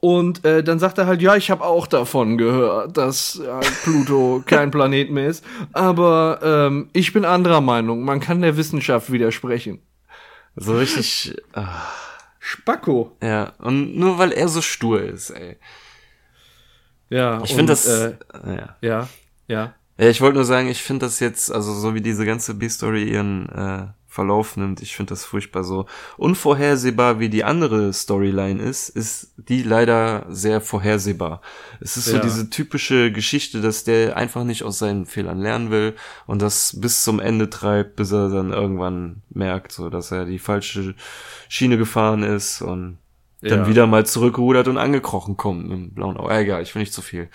[SPEAKER 2] und äh, dann sagt er halt, ja, ich habe auch davon gehört, dass ja, Pluto kein Planet mehr ist. Aber ähm, ich bin anderer Meinung. Man kann der Wissenschaft widersprechen.
[SPEAKER 3] So richtig. Ach.
[SPEAKER 2] Spacko.
[SPEAKER 3] Ja, und nur weil er so stur ist, ey.
[SPEAKER 2] Ja,
[SPEAKER 3] ich finde das.
[SPEAKER 2] Äh, ja. ja, ja.
[SPEAKER 3] Ja, ich wollte nur sagen, ich finde das jetzt, also so wie diese ganze B-Story ihren äh, Verlauf nimmt, ich finde das furchtbar so unvorhersehbar, wie die andere Storyline ist, ist die leider sehr vorhersehbar. Es ist ja. so diese typische Geschichte, dass der einfach nicht aus seinen Fehlern lernen will und das bis zum Ende treibt, bis er dann irgendwann merkt, so dass er die falsche Schiene gefahren ist und dann ja. wieder mal zurückrudert und angekrochen kommt dem blauen Auge. Egal, ich will nicht zu viel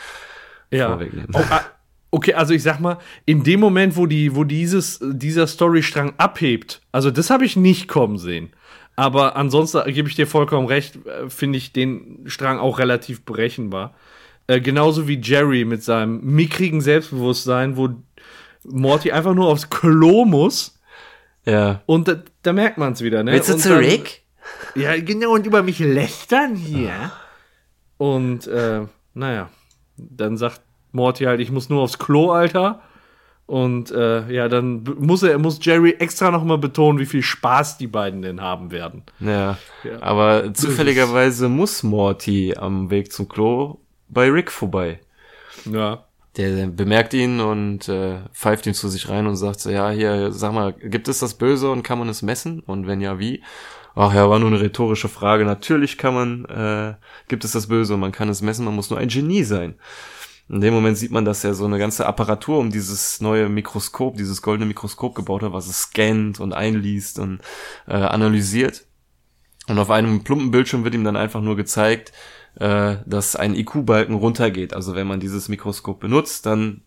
[SPEAKER 2] ja. vorwegnehmen. Oh, Okay, also ich sag mal, in dem Moment, wo die, wo dieses, dieser Storystrang abhebt, also das habe ich nicht kommen sehen. Aber ansonsten gebe ich dir vollkommen recht, äh, finde ich den Strang auch relativ berechenbar. Äh, genauso wie Jerry mit seinem mickrigen Selbstbewusstsein, wo Morty einfach nur aufs Klo muss.
[SPEAKER 3] Ja.
[SPEAKER 2] Und da, da merkt man es wieder, ne?
[SPEAKER 3] Willst du zu Rick?
[SPEAKER 2] Ja, genau, und über mich lästern hier. Und, äh, naja, dann sagt Morty halt, ich muss nur aufs Klo, Alter. Und äh, ja, dann muss er, muss Jerry extra nochmal betonen, wie viel Spaß die beiden denn haben werden.
[SPEAKER 3] Ja.
[SPEAKER 2] Ja.
[SPEAKER 3] Aber zufälligerweise muss Morty am Weg zum Klo bei Rick vorbei.
[SPEAKER 2] Ja.
[SPEAKER 3] Der bemerkt ihn und äh, pfeift ihn zu sich rein und sagt so, ja, hier, sag mal, gibt es das Böse und kann man es messen? Und wenn ja, wie? Ach ja, war nur eine rhetorische Frage. Natürlich kann man, äh, gibt es das Böse und man kann es messen, man muss nur ein Genie sein. In dem Moment sieht man, dass er so eine ganze Apparatur um dieses neue Mikroskop, dieses goldene Mikroskop gebaut hat, was es scannt und einliest und äh, analysiert. Und auf einem plumpen Bildschirm wird ihm dann einfach nur gezeigt, äh, dass ein IQ-Balken runtergeht. Also wenn man dieses Mikroskop benutzt, dann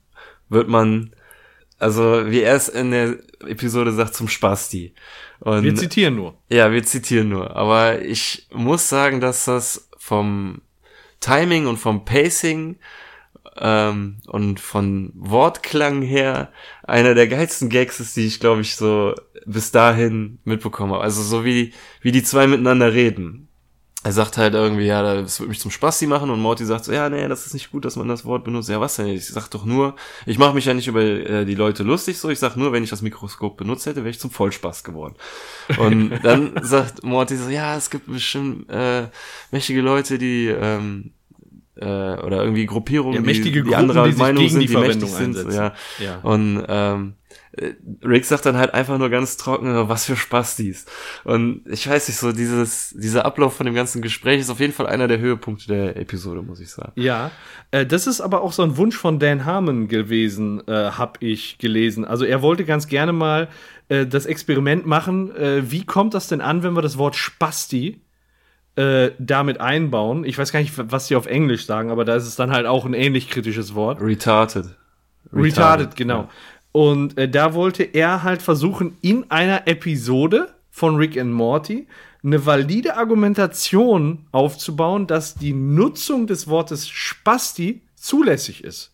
[SPEAKER 3] wird man, also wie er es in der Episode sagt, zum Spasti. Und
[SPEAKER 2] Wir zitieren nur.
[SPEAKER 3] ja, wir zitieren nur. Aber ich muss sagen, dass das vom Timing und vom Pacing ähm, und von Wortklang her einer der geilsten Gags ist, die ich, glaube ich, so bis dahin mitbekommen habe. Also so wie, wie die zwei miteinander reden. Er sagt halt irgendwie, ja, das wird mich zum Spasti machen und Morty sagt so, ja, nee, das ist nicht gut, dass man das Wort benutzt. Ja, was denn? Ich sag doch nur, ich mache mich ja nicht über äh, die Leute lustig, so ich sag nur, wenn ich das Mikroskop benutzt hätte, wäre ich zum Vollspaß geworden. Und dann [laughs] sagt Morty so, ja, es gibt bestimmt äh, mächtige Leute, die ähm, äh, oder irgendwie Gruppierungen,
[SPEAKER 2] Ja, mächtige
[SPEAKER 3] die, die
[SPEAKER 2] Gruppen,
[SPEAKER 3] anderer
[SPEAKER 2] die
[SPEAKER 3] Meinung sind,
[SPEAKER 2] die
[SPEAKER 3] die mächtig sind.
[SPEAKER 2] einsetzen.
[SPEAKER 3] Ja.
[SPEAKER 2] Ja.
[SPEAKER 3] Und ähm, äh, Rick sagt dann halt einfach nur ganz trocken, was für Spastis. Und ich weiß nicht, so dieses, dieser Ablauf von dem ganzen Gespräch ist auf jeden Fall einer der Höhepunkte der Episode, muss ich sagen.
[SPEAKER 2] Ja, äh, das ist aber auch so ein Wunsch von Dan Harmon gewesen, äh, habe ich gelesen. Also er wollte ganz gerne mal äh, das Experiment machen, äh, wie kommt das denn an, wenn wir das Wort Spasti äh, damit einbauen? Ich weiß gar nicht, was die auf Englisch sagen, aber da ist es dann halt auch ein ähnlich kritisches Wort.
[SPEAKER 3] Retarded.
[SPEAKER 2] Retarded, genau. Und äh, da wollte er halt versuchen, in einer Episode von Rick and Morty eine valide Argumentation aufzubauen, dass die Nutzung des Wortes Spasti zulässig ist.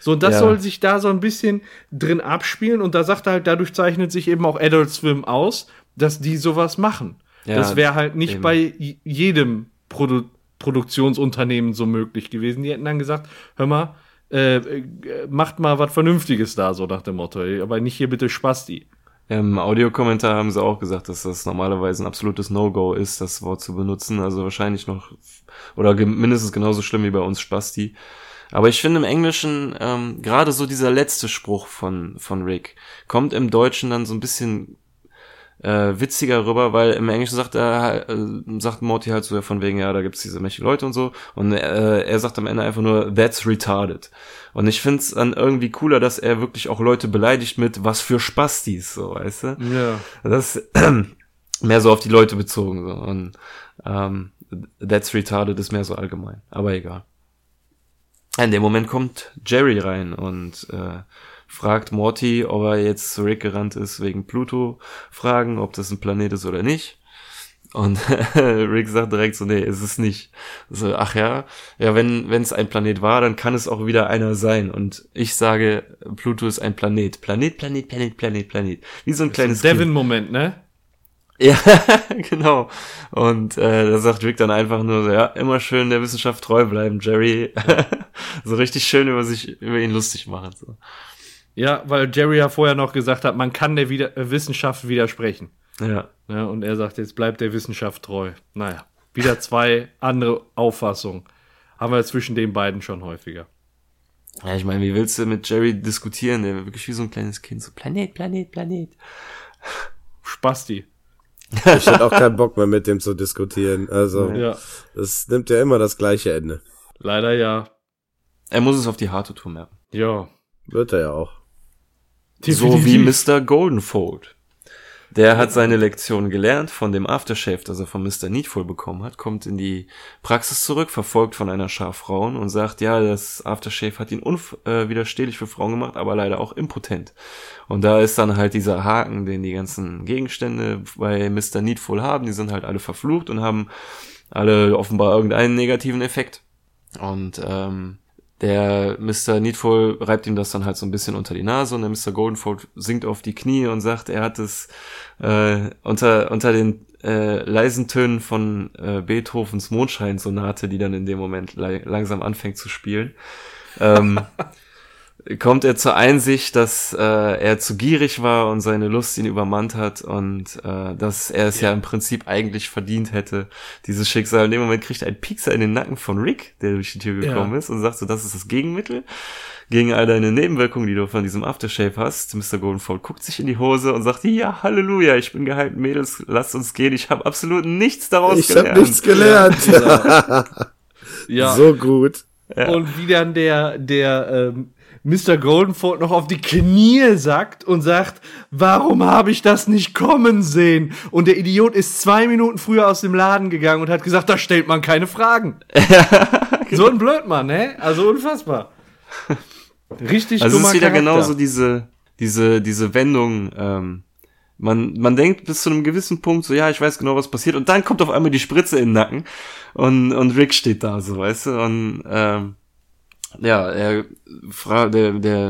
[SPEAKER 2] So, und das
[SPEAKER 3] Ja.
[SPEAKER 2] soll sich da so ein bisschen drin abspielen und da sagt er halt, dadurch zeichnet sich eben auch Adult Swim aus, dass die sowas machen.
[SPEAKER 3] Ja,
[SPEAKER 2] das wäre halt nicht
[SPEAKER 3] eben.
[SPEAKER 2] bei jedem Produ Produktionsunternehmen so möglich gewesen. Die hätten dann gesagt, hör mal, äh, äh, macht mal was Vernünftiges da, so nach dem Motto. Aber nicht hier bitte Spasti.
[SPEAKER 3] Im Audiokommentar haben sie auch gesagt, dass das normalerweise ein absolutes No-Go ist, das Wort zu benutzen. Also wahrscheinlich noch oder mindestens genauso schlimm wie bei uns Spasti. Aber ich finde im Englischen ähm, gerade so dieser letzte Spruch von von Rick kommt im Deutschen dann so ein bisschen äh, witziger rüber, weil im Englischen sagt er, äh, sagt Morty halt so ja, von wegen, ja, da gibt's diese mächtigen Leute und so. Und äh, er sagt am Ende einfach nur, that's retarded. Und ich find's dann irgendwie cooler, dass er wirklich auch Leute beleidigt mit was für Spastis, so, weißt du?
[SPEAKER 2] Ja.
[SPEAKER 3] Das ist [clears throat] mehr so auf die Leute bezogen. So. Und ähm, that's retarded ist mehr so allgemein. Aber egal. In dem Moment kommt Jerry rein und äh, fragt Morty, ob er jetzt zu Rick gerannt ist wegen Pluto-Fragen, ob das ein Planet ist oder nicht. Und [laughs] Rick sagt direkt so, nee, ist es nicht. So, ach ja, ja, wenn wenn es ein Planet war, dann kann es auch wieder einer sein. Und ich sage, Pluto ist ein Planet. Planet, Planet, Planet, Planet, Planet. Wie so ein kleines Kind.
[SPEAKER 2] Devin-Moment, ne?
[SPEAKER 3] Ja, [laughs] genau. Und äh, da sagt Rick dann einfach nur so, ja, immer schön der Wissenschaft treu bleiben, Jerry. [laughs] so richtig schön über sich, über ihn lustig machen. So.
[SPEAKER 2] Ja, weil Jerry ja vorher noch gesagt hat, man kann der Wider Wissenschaft widersprechen.
[SPEAKER 3] Ja.
[SPEAKER 2] Ja, und er sagt, jetzt bleibt der Wissenschaft treu. Naja, wieder zwei andere Auffassungen. Haben wir zwischen den beiden schon häufiger.
[SPEAKER 3] Ja, ich meine, wie willst du mit Jerry diskutieren? Der war wirklich wie so ein kleines Kind. So Planet, Planet, Planet.
[SPEAKER 2] Spasti.
[SPEAKER 4] Ich hätte auch keinen Bock mehr mit dem zu diskutieren. Also,
[SPEAKER 2] Ja,
[SPEAKER 4] das nimmt ja immer das gleiche Ende.
[SPEAKER 2] leider ja.
[SPEAKER 3] Er muss es auf die harte Tour merken.
[SPEAKER 2] Ja.
[SPEAKER 4] Wird er ja auch.
[SPEAKER 3] So wie
[SPEAKER 2] Definitiv.
[SPEAKER 3] Mr. Goldenfold. Der hat seine Lektion gelernt von dem Aftershave, das er von Mr. Needful bekommen hat, kommt in die Praxis zurück, verfolgt von einer Schar Frauen und sagt, ja, das Aftershave hat ihn unwiderstehlich für Frauen gemacht, aber leider auch impotent. Und da ist dann halt dieser Haken, den die ganzen Gegenstände bei Mr. Needful haben, die sind halt alle verflucht und haben alle offenbar irgendeinen negativen Effekt. Und ähm, der Mr. Needful reibt ihm das dann halt so ein bisschen unter die Nase und der Mr. Goldenfold sinkt auf die Knie und sagt, er hat es äh, unter, unter den äh, leisen Tönen von äh, Beethovens Mondscheinsonate, die dann in dem Moment la langsam anfängt zu spielen, ähm, [laughs] kommt er zur Einsicht, dass äh, er zu gierig war und seine Lust ihn übermannt hat und äh, dass er es ja. ja im Prinzip eigentlich verdient hätte, dieses Schicksal. In dem Moment kriegt er einen Piekser in den Nacken von Rick, der durch die Tür gekommen ja. ist und sagt so, das ist das Gegenmittel gegen all deine Nebenwirkungen, die du von diesem Aftershave hast. Mr. Goldenfold guckt sich in die Hose und sagt, ja, Halleluja, ich bin geheilt, Mädels, lasst uns gehen. Ich habe absolut nichts daraus
[SPEAKER 4] ich
[SPEAKER 3] gelernt.
[SPEAKER 4] Ich habe nichts gelernt. [laughs] ja. So gut.
[SPEAKER 2] Ja. Und wie dann der, der ähm, Mr. Goldenfold noch auf die Knie sackt und sagt, warum habe ich das nicht kommen sehen? Und der Idiot ist zwei Minuten früher aus dem Laden gegangen und hat gesagt, da stellt man keine Fragen. [laughs] so ein Blödmann, ne? Also unfassbar. Richtig
[SPEAKER 3] Also es ist wieder Charakter. genauso diese, diese, diese Wendung, ähm, man, man denkt bis zu einem gewissen Punkt so, ja, ich weiß genau, was passiert, und dann kommt auf einmal die Spritze in den Nacken und, und Rick steht da, so, weißt du, und ähm, ja, er fragt, der, der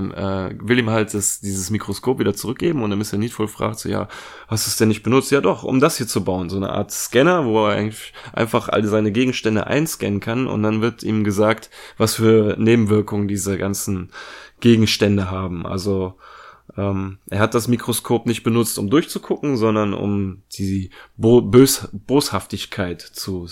[SPEAKER 3] äh, will ihm halt das, dieses Mikroskop wieder zurückgeben und der Mr. Needful fragt so, ja, hast du es denn nicht benutzt? Ja doch, um das hier zu bauen. So eine Art Scanner, wo er eigentlich einfach all seine Gegenstände einscannen kann und dann wird ihm gesagt, was für Nebenwirkungen diese ganzen Gegenstände haben. Also ähm, er hat das Mikroskop nicht benutzt, um durchzugucken, sondern um die Bo Bös Boshaftigkeit zu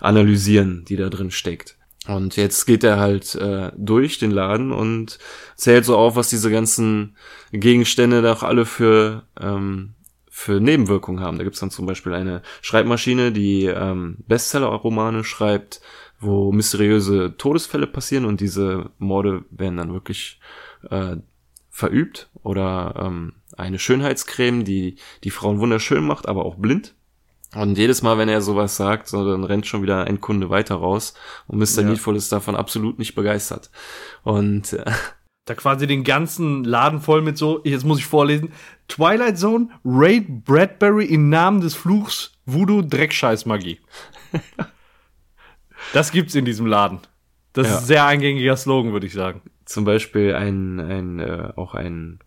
[SPEAKER 3] analysieren, die da drin steckt. Und jetzt geht er halt äh, durch den Laden und zählt so auf, was diese ganzen Gegenstände da auch alle für, ähm, für Nebenwirkungen haben. Da gibt's dann zum Beispiel eine Schreibmaschine, die ähm, Bestseller-Romane schreibt, wo mysteriöse Todesfälle passieren und diese Morde werden dann wirklich äh, verübt. Oder ähm, eine Schönheitscreme, die die Frauen wunderschön macht, aber auch blind. Und jedes Mal, wenn er sowas sagt, so, dann rennt schon wieder ein Kunde weiter raus und Mr. Ja. Needful ist davon absolut nicht begeistert. Und äh,
[SPEAKER 2] da quasi den ganzen Laden voll mit so, jetzt muss ich vorlesen, Twilight Zone, Raid Bradbury im Namen des Fluchs, Voodoo, Dreckscheiß Magie. [laughs] das gibt's in diesem Laden. Das ja. ist ein sehr eingängiger Slogan, würde ich sagen.
[SPEAKER 3] Zum Beispiel ein, ein äh, auch ein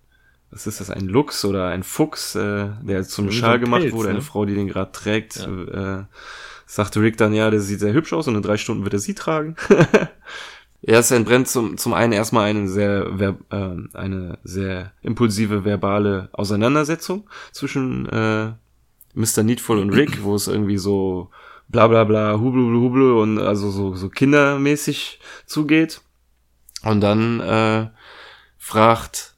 [SPEAKER 3] was ist das, ein Luchs oder ein Fuchs, äh, der zum Schal gemacht Pilz, wurde, ne? eine Frau, die den gerade trägt, ja. äh, sagte Rick dann, ja, der sieht sehr hübsch aus und in drei Stunden wird er sie tragen. [laughs] er ist entbrennt zum, zum einen erstmal eine sehr, ver, äh, eine sehr impulsive verbale Auseinandersetzung zwischen äh, Mr. Needful und Rick, wo es irgendwie so bla bla bla, hublu hublu und also so, so kindermäßig zugeht. Und dann äh, fragt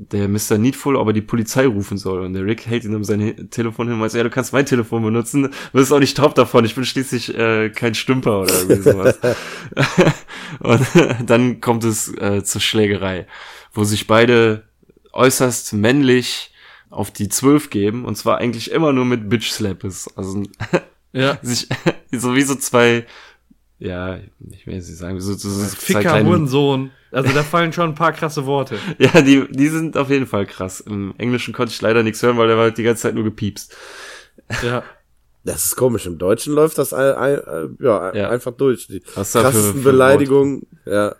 [SPEAKER 3] der Mr. Needful aber die Polizei rufen soll. Und der Rick hält ihm sein Telefon hin und meint, ja, du kannst mein Telefon benutzen, wirst auch nicht taub davon, ich bin schließlich äh, kein Stümper oder irgendwie [laughs] sowas. [laughs] und dann kommt es äh, zur Schlägerei, wo sich beide äußerst männlich auf die Zwölf geben, und zwar eigentlich immer nur mit Bitch Slappes. Also ja. [laughs] sich, so wie so zwei ja, ich will jetzt nicht sagen, so, so, so
[SPEAKER 2] Ficker, Hurensohn. Also da fallen schon ein paar krasse Worte. [laughs]
[SPEAKER 3] ja, die, die sind auf jeden Fall krass. Im Englischen konnte ich leider nichts hören, weil der war halt die ganze Zeit nur gepiepst.
[SPEAKER 4] Ja. Das ist komisch. Im Deutschen läuft das ein, ein, ja, ja, einfach durch. Die krassesten Beleidigungen, ja.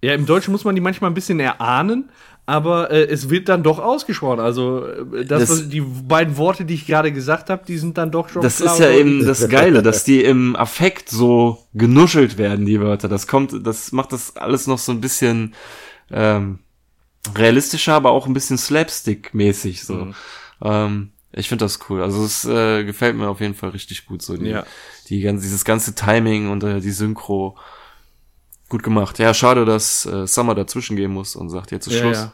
[SPEAKER 2] Ja, im Deutschen muss man die manchmal ein bisschen erahnen, aber äh, es wird dann doch ausgesprochen. Also äh, das, das die beiden Worte, die ich gerade gesagt habe, die sind dann doch schon.
[SPEAKER 3] Das ist ja eben das Geile, dass die im Affekt so genuschelt werden, die Wörter. Das kommt, das macht das alles noch so ein bisschen ähm, realistischer, aber auch ein bisschen slapstick-mäßig so. Mhm. Ähm, ich finde das cool. Also es äh, gefällt mir auf jeden Fall richtig gut so. Die, ja. die ganze, dieses ganze Timing und äh, die Synchro. Gut gemacht. Ja, schade, dass äh, Summer dazwischen gehen muss und sagt, jetzt ist ja, Schluss.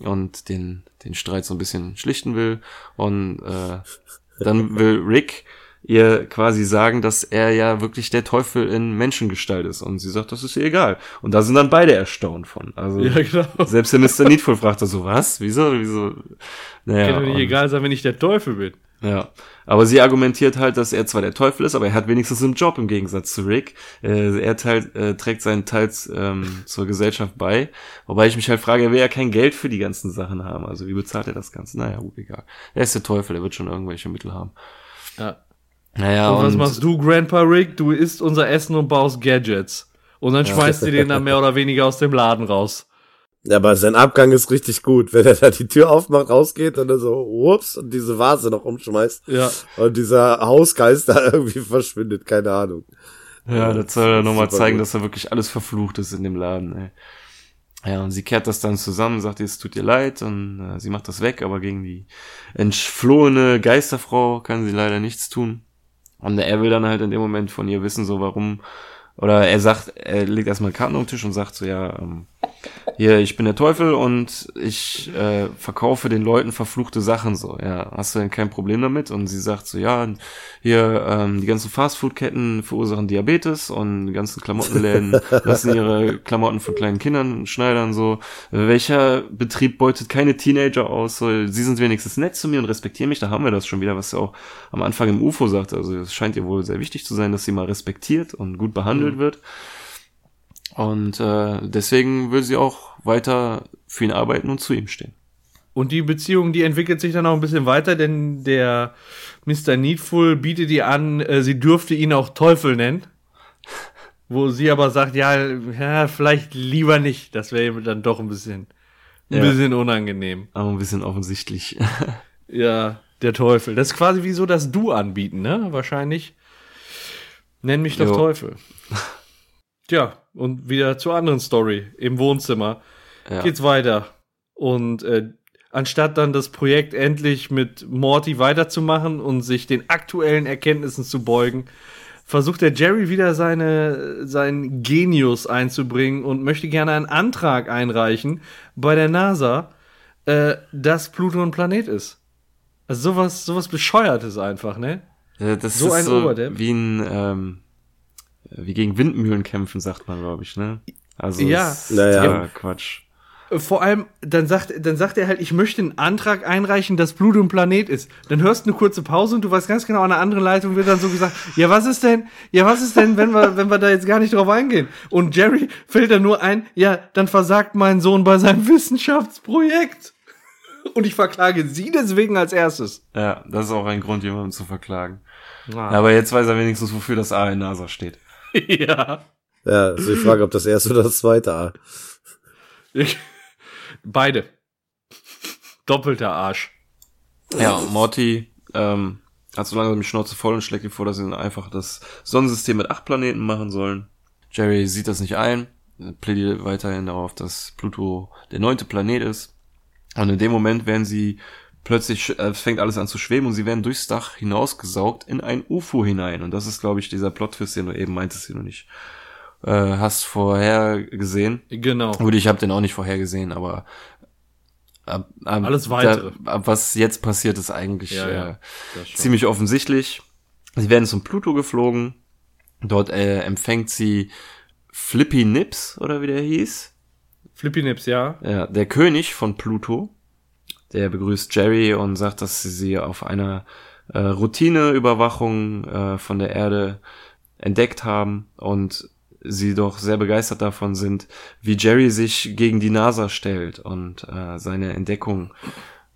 [SPEAKER 3] Ja. Und den, den Streit so ein bisschen schlichten will. Und äh, [laughs] dann will Rick ihr quasi sagen, dass er ja wirklich der Teufel in Menschengestalt ist. Und sie sagt, das ist ihr egal. Und da sind dann beide erstaunt von. Also ja, genau. selbst der Mr. Needful fragt da so, was? Wieso? Wieso?
[SPEAKER 2] Naja, Kann doch nicht egal sein, wenn ich der Teufel bin.
[SPEAKER 3] Ja, aber sie argumentiert halt, dass er zwar der Teufel ist, aber er hat wenigstens einen Job im Gegensatz zu Rick. Äh, er teilt, äh, trägt seinen Teil ähm, zur Gesellschaft bei. Wobei ich mich halt frage, er will ja kein Geld für die ganzen Sachen haben. Also wie bezahlt er das Ganze? Naja, gut, egal. Er ist der Teufel, er wird schon irgendwelche Mittel haben.
[SPEAKER 2] Ja. Naja, und, und was machst du, Grandpa Rick? Du isst unser Essen und baust Gadgets. Und dann schmeißt ja. du den dann mehr oder weniger aus dem Laden raus.
[SPEAKER 4] Ja, aber sein Abgang ist richtig gut, wenn er da die Tür aufmacht, rausgeht und dann so, ups, und diese Vase noch umschmeißt. Ja. Und dieser Hausgeist da [laughs] irgendwie verschwindet, keine Ahnung.
[SPEAKER 3] Ja, das soll er nochmal zeigen, gut. dass er wirklich alles verflucht ist in dem Laden, ey. Ja, und sie kehrt das dann zusammen, sagt ihr, es tut ihr leid und äh, sie macht das weg, aber gegen die entflohene Geisterfrau kann sie leider nichts tun. Und er will dann halt in dem Moment von ihr wissen, so warum, oder er sagt, er legt erstmal Karten auf den Tisch und sagt so, ja, ähm, hier, ich bin der Teufel und ich äh, verkaufe den Leuten verfluchte Sachen so. Ja, hast du denn kein Problem damit? Und sie sagt so, ja, hier, ähm, die ganzen Fastfood-Ketten verursachen Diabetes und die ganzen Klamottenläden [laughs] lassen ihre Klamotten von kleinen Kindern schneidern so. Welcher Betrieb beutet keine Teenager aus? So, sie sind wenigstens nett zu mir und respektieren mich. Da haben wir das schon wieder, was er auch am Anfang im UFO sagt. Also es scheint ihr wohl sehr wichtig zu sein, dass sie mal respektiert und gut behandelt mhm. wird. Und äh, deswegen will sie auch weiter für ihn arbeiten und zu ihm stehen.
[SPEAKER 2] Und die Beziehung, die entwickelt sich dann auch ein bisschen weiter, denn der Mr. Needful bietet ihr an, äh, sie dürfte ihn auch Teufel nennen. Wo sie aber sagt, ja, ja vielleicht lieber nicht. Das wäre dann doch ein bisschen, ein ja. bisschen unangenehm.
[SPEAKER 3] Aber ein bisschen offensichtlich. [laughs]
[SPEAKER 2] ja, der Teufel. Das ist quasi wie so das Du anbieten, ne? Wahrscheinlich. Nenn mich doch jo. Teufel. [laughs] Tja, und wieder zur anderen Story. Im Wohnzimmer ja. geht's weiter. Und äh, anstatt dann das Projekt endlich mit Morty weiterzumachen und sich den aktuellen Erkenntnissen zu beugen, versucht der Jerry wieder seine, seinen Genius einzubringen und möchte gerne einen Antrag einreichen bei der NASA, äh, dass Pluto ein Planet ist. Also sowas, sowas bescheuertes einfach, ne?
[SPEAKER 3] Ja, das so ist ein so Oberdepp. wie ein, ähm, wie gegen Windmühlen kämpfen, sagt man, glaube ich, ne? Also
[SPEAKER 2] ja,
[SPEAKER 3] ist naja. Quatsch.
[SPEAKER 2] Vor allem, dann sagt, dann sagt er halt, ich möchte einen Antrag einreichen, dass Pluto ein Planet ist. Dann hörst du eine kurze Pause und du weißt ganz genau, an einer anderen Leitung wird dann so gesagt, ja, was ist denn, ja, was ist denn, wenn wir, [laughs] wenn wir da jetzt gar nicht drauf eingehen? Und Jerry fällt dann nur ein, ja, dann versagt mein Sohn bei seinem [laughs] Wissenschaftsprojekt. Und ich verklage sie deswegen als erstes.
[SPEAKER 3] Ja, das ist auch ein Grund, jemanden zu verklagen. Ah. Aber jetzt weiß er wenigstens, wofür das A in NASA steht. [laughs]
[SPEAKER 2] ja.
[SPEAKER 4] Ja, also ich frage, ob das erste oder das zweite A.
[SPEAKER 2] Beide. Doppelter Arsch.
[SPEAKER 3] Ja, Morty ähm, hat so langsam die Schnauze voll und schlägt ihm vor, dass sie dann einfach das Sonnensystem mit acht Planeten machen sollen. Jerry sieht das nicht ein, plädiert weiterhin darauf, dass Pluto der neunte Planet ist. Und in dem Moment werden sie plötzlich äh, fängt alles an zu schweben und sie werden durchs Dach hinausgesaugt in ein UFO hinein. Und das ist, glaube ich, dieser Plot-Twist, den du eben meintest, den du nicht äh, hast vorher gesehen.
[SPEAKER 2] Genau.
[SPEAKER 3] Gut, ich habe den auch nicht vorher gesehen, aber
[SPEAKER 2] ab, ab, alles weitere.
[SPEAKER 3] Da, ab, was jetzt passiert, ist eigentlich ja, ja, äh, ziemlich offensichtlich. Sie werden zum Pluto geflogen. Dort äh, empfängt sie Flippy Nips oder wie der hieß.
[SPEAKER 2] Flippy Nips, ja.
[SPEAKER 3] Ja, der König von Pluto. Der begrüßt Jerry und sagt, dass sie sie auf einer äh, Routineüberwachung äh, von der Erde entdeckt haben und sie doch sehr begeistert davon sind, wie Jerry sich gegen die NASA stellt und äh, seine Entdeckung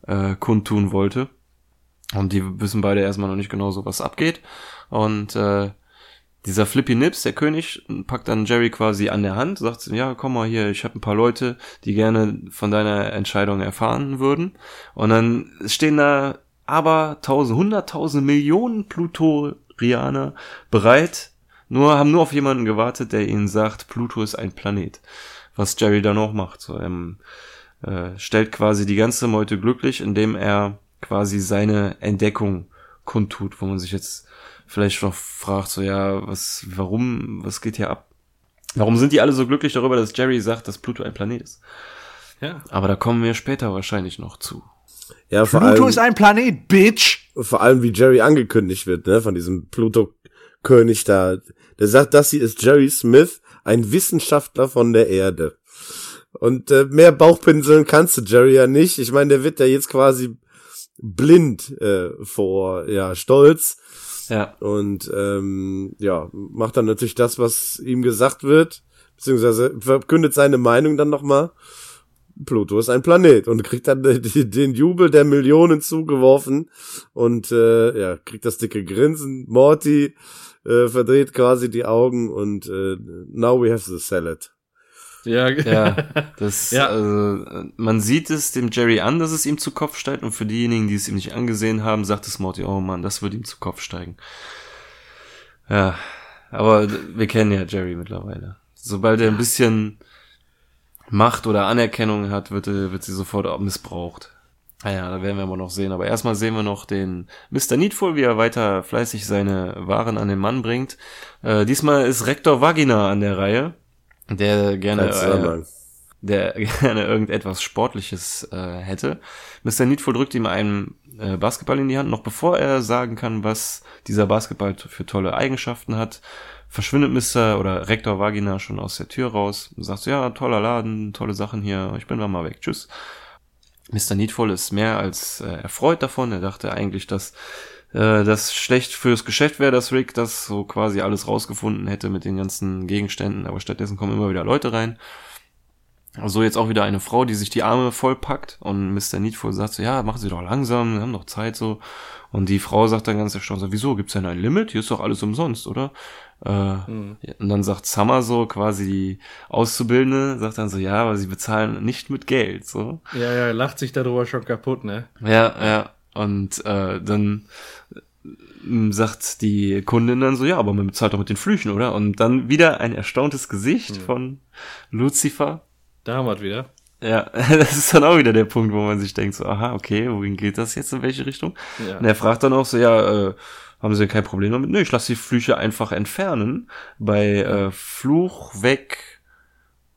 [SPEAKER 3] äh, kundtun wollte. Und die wissen beide erstmal noch nicht genau so, was abgeht. Und äh, dieser Flippy Nips, der König, packt dann Jerry quasi an der Hand, sagt, ja, komm mal hier, ich habe ein paar Leute, die gerne von deiner Entscheidung erfahren würden. Und dann stehen da aber tausend, hunderttausend Millionen Plutorianer bereit, nur haben nur auf jemanden gewartet, der ihnen sagt, Pluto ist ein Planet. Was Jerry dann auch macht. So, ähm, äh, stellt quasi die ganze Meute glücklich, indem er quasi seine Entdeckung kundtut, wo man sich jetzt vielleicht noch fragt, so ja, was, warum, was geht hier ab? Warum sind die alle so glücklich darüber, dass Jerry sagt, dass Pluto ein Planet ist? Ja. Aber da kommen wir später wahrscheinlich noch zu.
[SPEAKER 2] Ja, vor Pluto allem, ist ein Planet, Bitch!
[SPEAKER 4] Vor allem, wie Jerry angekündigt wird, ne, von diesem Pluto-König da. Der sagt, das hier ist Jerry Smith, ein Wissenschaftler von der Erde. Und äh, mehr Bauchpinseln kannst du Jerry ja nicht. Ich meine, der wird ja jetzt quasi blind äh, vor ja Stolz
[SPEAKER 3] ja.
[SPEAKER 4] Und ähm, ja, macht dann natürlich das, was ihm gesagt wird, beziehungsweise verkündet seine Meinung dann nochmal. Pluto ist ein Planet und kriegt dann [laughs] den Jubel der Millionen zugeworfen und äh, ja, kriegt das dicke Grinsen. Morty äh, verdreht quasi die Augen und äh, now we have the salad.
[SPEAKER 3] Ja, ja [laughs] das, ja. Also, man sieht es dem Jerry an, dass es ihm zu Kopf steigt und für diejenigen, die es ihm nicht angesehen haben, sagt es Morty, oh Mann, das wird ihm zu Kopf steigen. Ja, aber wir kennen ja Jerry mittlerweile. Sobald er ein bisschen, Macht oder Anerkennung hat, wird, wird sie sofort auch missbraucht. Naja, da werden wir aber noch sehen. Aber erstmal sehen wir noch den Mr. Needful, wie er weiter fleißig seine Waren an den Mann bringt. Äh, diesmal ist Rektor Vagina an der Reihe, der gerne, äh, der [laughs] gerne irgendetwas Sportliches äh, hätte. Mr. Needful drückt ihm einen äh, Basketball in die Hand, noch bevor er sagen kann, was dieser Basketball für tolle Eigenschaften hat. Verschwindet Mr. oder Rektor Vagina schon aus der Tür raus und sagt ja, toller Laden, tolle Sachen hier, ich bin dann mal weg, tschüss. Mr. Needful ist mehr als äh, erfreut davon. Er dachte eigentlich, dass äh, das schlecht fürs Geschäft wäre, dass Rick das so quasi alles rausgefunden hätte mit den ganzen Gegenständen, aber stattdessen kommen immer wieder Leute rein. Also jetzt auch wieder eine Frau, die sich die Arme vollpackt und Mr. Needful sagt so, ja, machen Sie doch langsam, wir haben doch Zeit so. Und die Frau sagt dann ganz erstaunt so, wieso, gibt's denn ein Limit? Hier ist doch alles umsonst, oder? Äh, mhm. Und dann sagt Summer so, quasi die Auszubildende, sagt dann so, ja, aber sie bezahlen nicht mit Geld, so.
[SPEAKER 2] Ja, ja, lacht sich darüber schon kaputt, ne?
[SPEAKER 3] Ja, ja. Und äh, dann sagt die Kundin dann so, ja, aber man bezahlt doch mit den Flüchen, oder? Und dann wieder ein erstauntes Gesicht mhm. von Lucifer
[SPEAKER 2] da haben wir es wieder.
[SPEAKER 3] Ja, [laughs] das ist dann auch wieder der Punkt, wo man sich denkt, so, aha, okay, wohin geht das jetzt, in welche Richtung? Ja. Und er fragt dann auch so, ja, äh, haben Sie kein Problem damit? Nö, ich lasse die Flüche einfach entfernen. Bei äh, Fluch weg.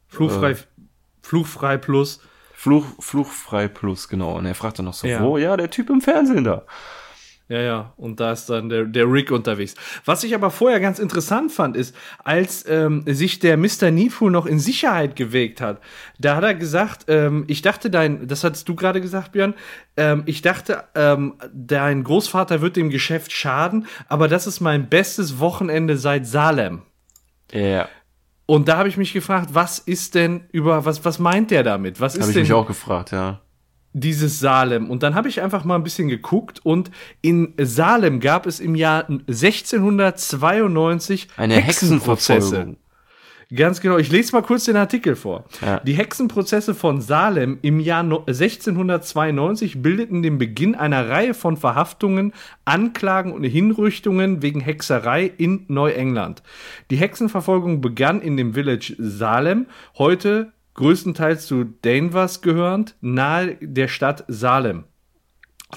[SPEAKER 2] Fluchfrei, äh, Fluchfrei plus.
[SPEAKER 3] Fluch, Fluchfrei plus, genau. Und er fragt dann noch so, ja. wo? Ja, der Typ im Fernsehen da.
[SPEAKER 2] Ja, ja, und da ist dann der, der Rick unterwegs. Was ich aber vorher ganz interessant fand, ist, als ähm, sich der Mr. Needful noch in Sicherheit gewegt hat, da hat er gesagt, ähm, ich dachte dein, das hattest du gerade gesagt, Björn, ähm, ich dachte, ähm, dein Großvater wird dem Geschäft schaden, aber das ist mein bestes Wochenende seit Salem.
[SPEAKER 3] Ja.
[SPEAKER 2] Und da habe ich mich gefragt, was ist denn über, was, was meint der damit? Was ist
[SPEAKER 3] hab
[SPEAKER 2] ich denn?
[SPEAKER 3] mich auch gefragt, ja
[SPEAKER 2] dieses Salem. Und dann habe ich einfach mal ein bisschen geguckt und in Salem gab es im Jahr 1692
[SPEAKER 3] eine Hexenprozesse.
[SPEAKER 2] Ganz genau, ich lese mal kurz den Artikel vor. Ja. Die Hexenprozesse von Salem im Jahr 1692 bildeten den Beginn einer Reihe von Verhaftungen, Anklagen und Hinrichtungen wegen Hexerei in Neuengland. Die Hexenverfolgung begann in dem Village Salem, heute größtenteils zu Danvers gehörend, nahe der Stadt Salem.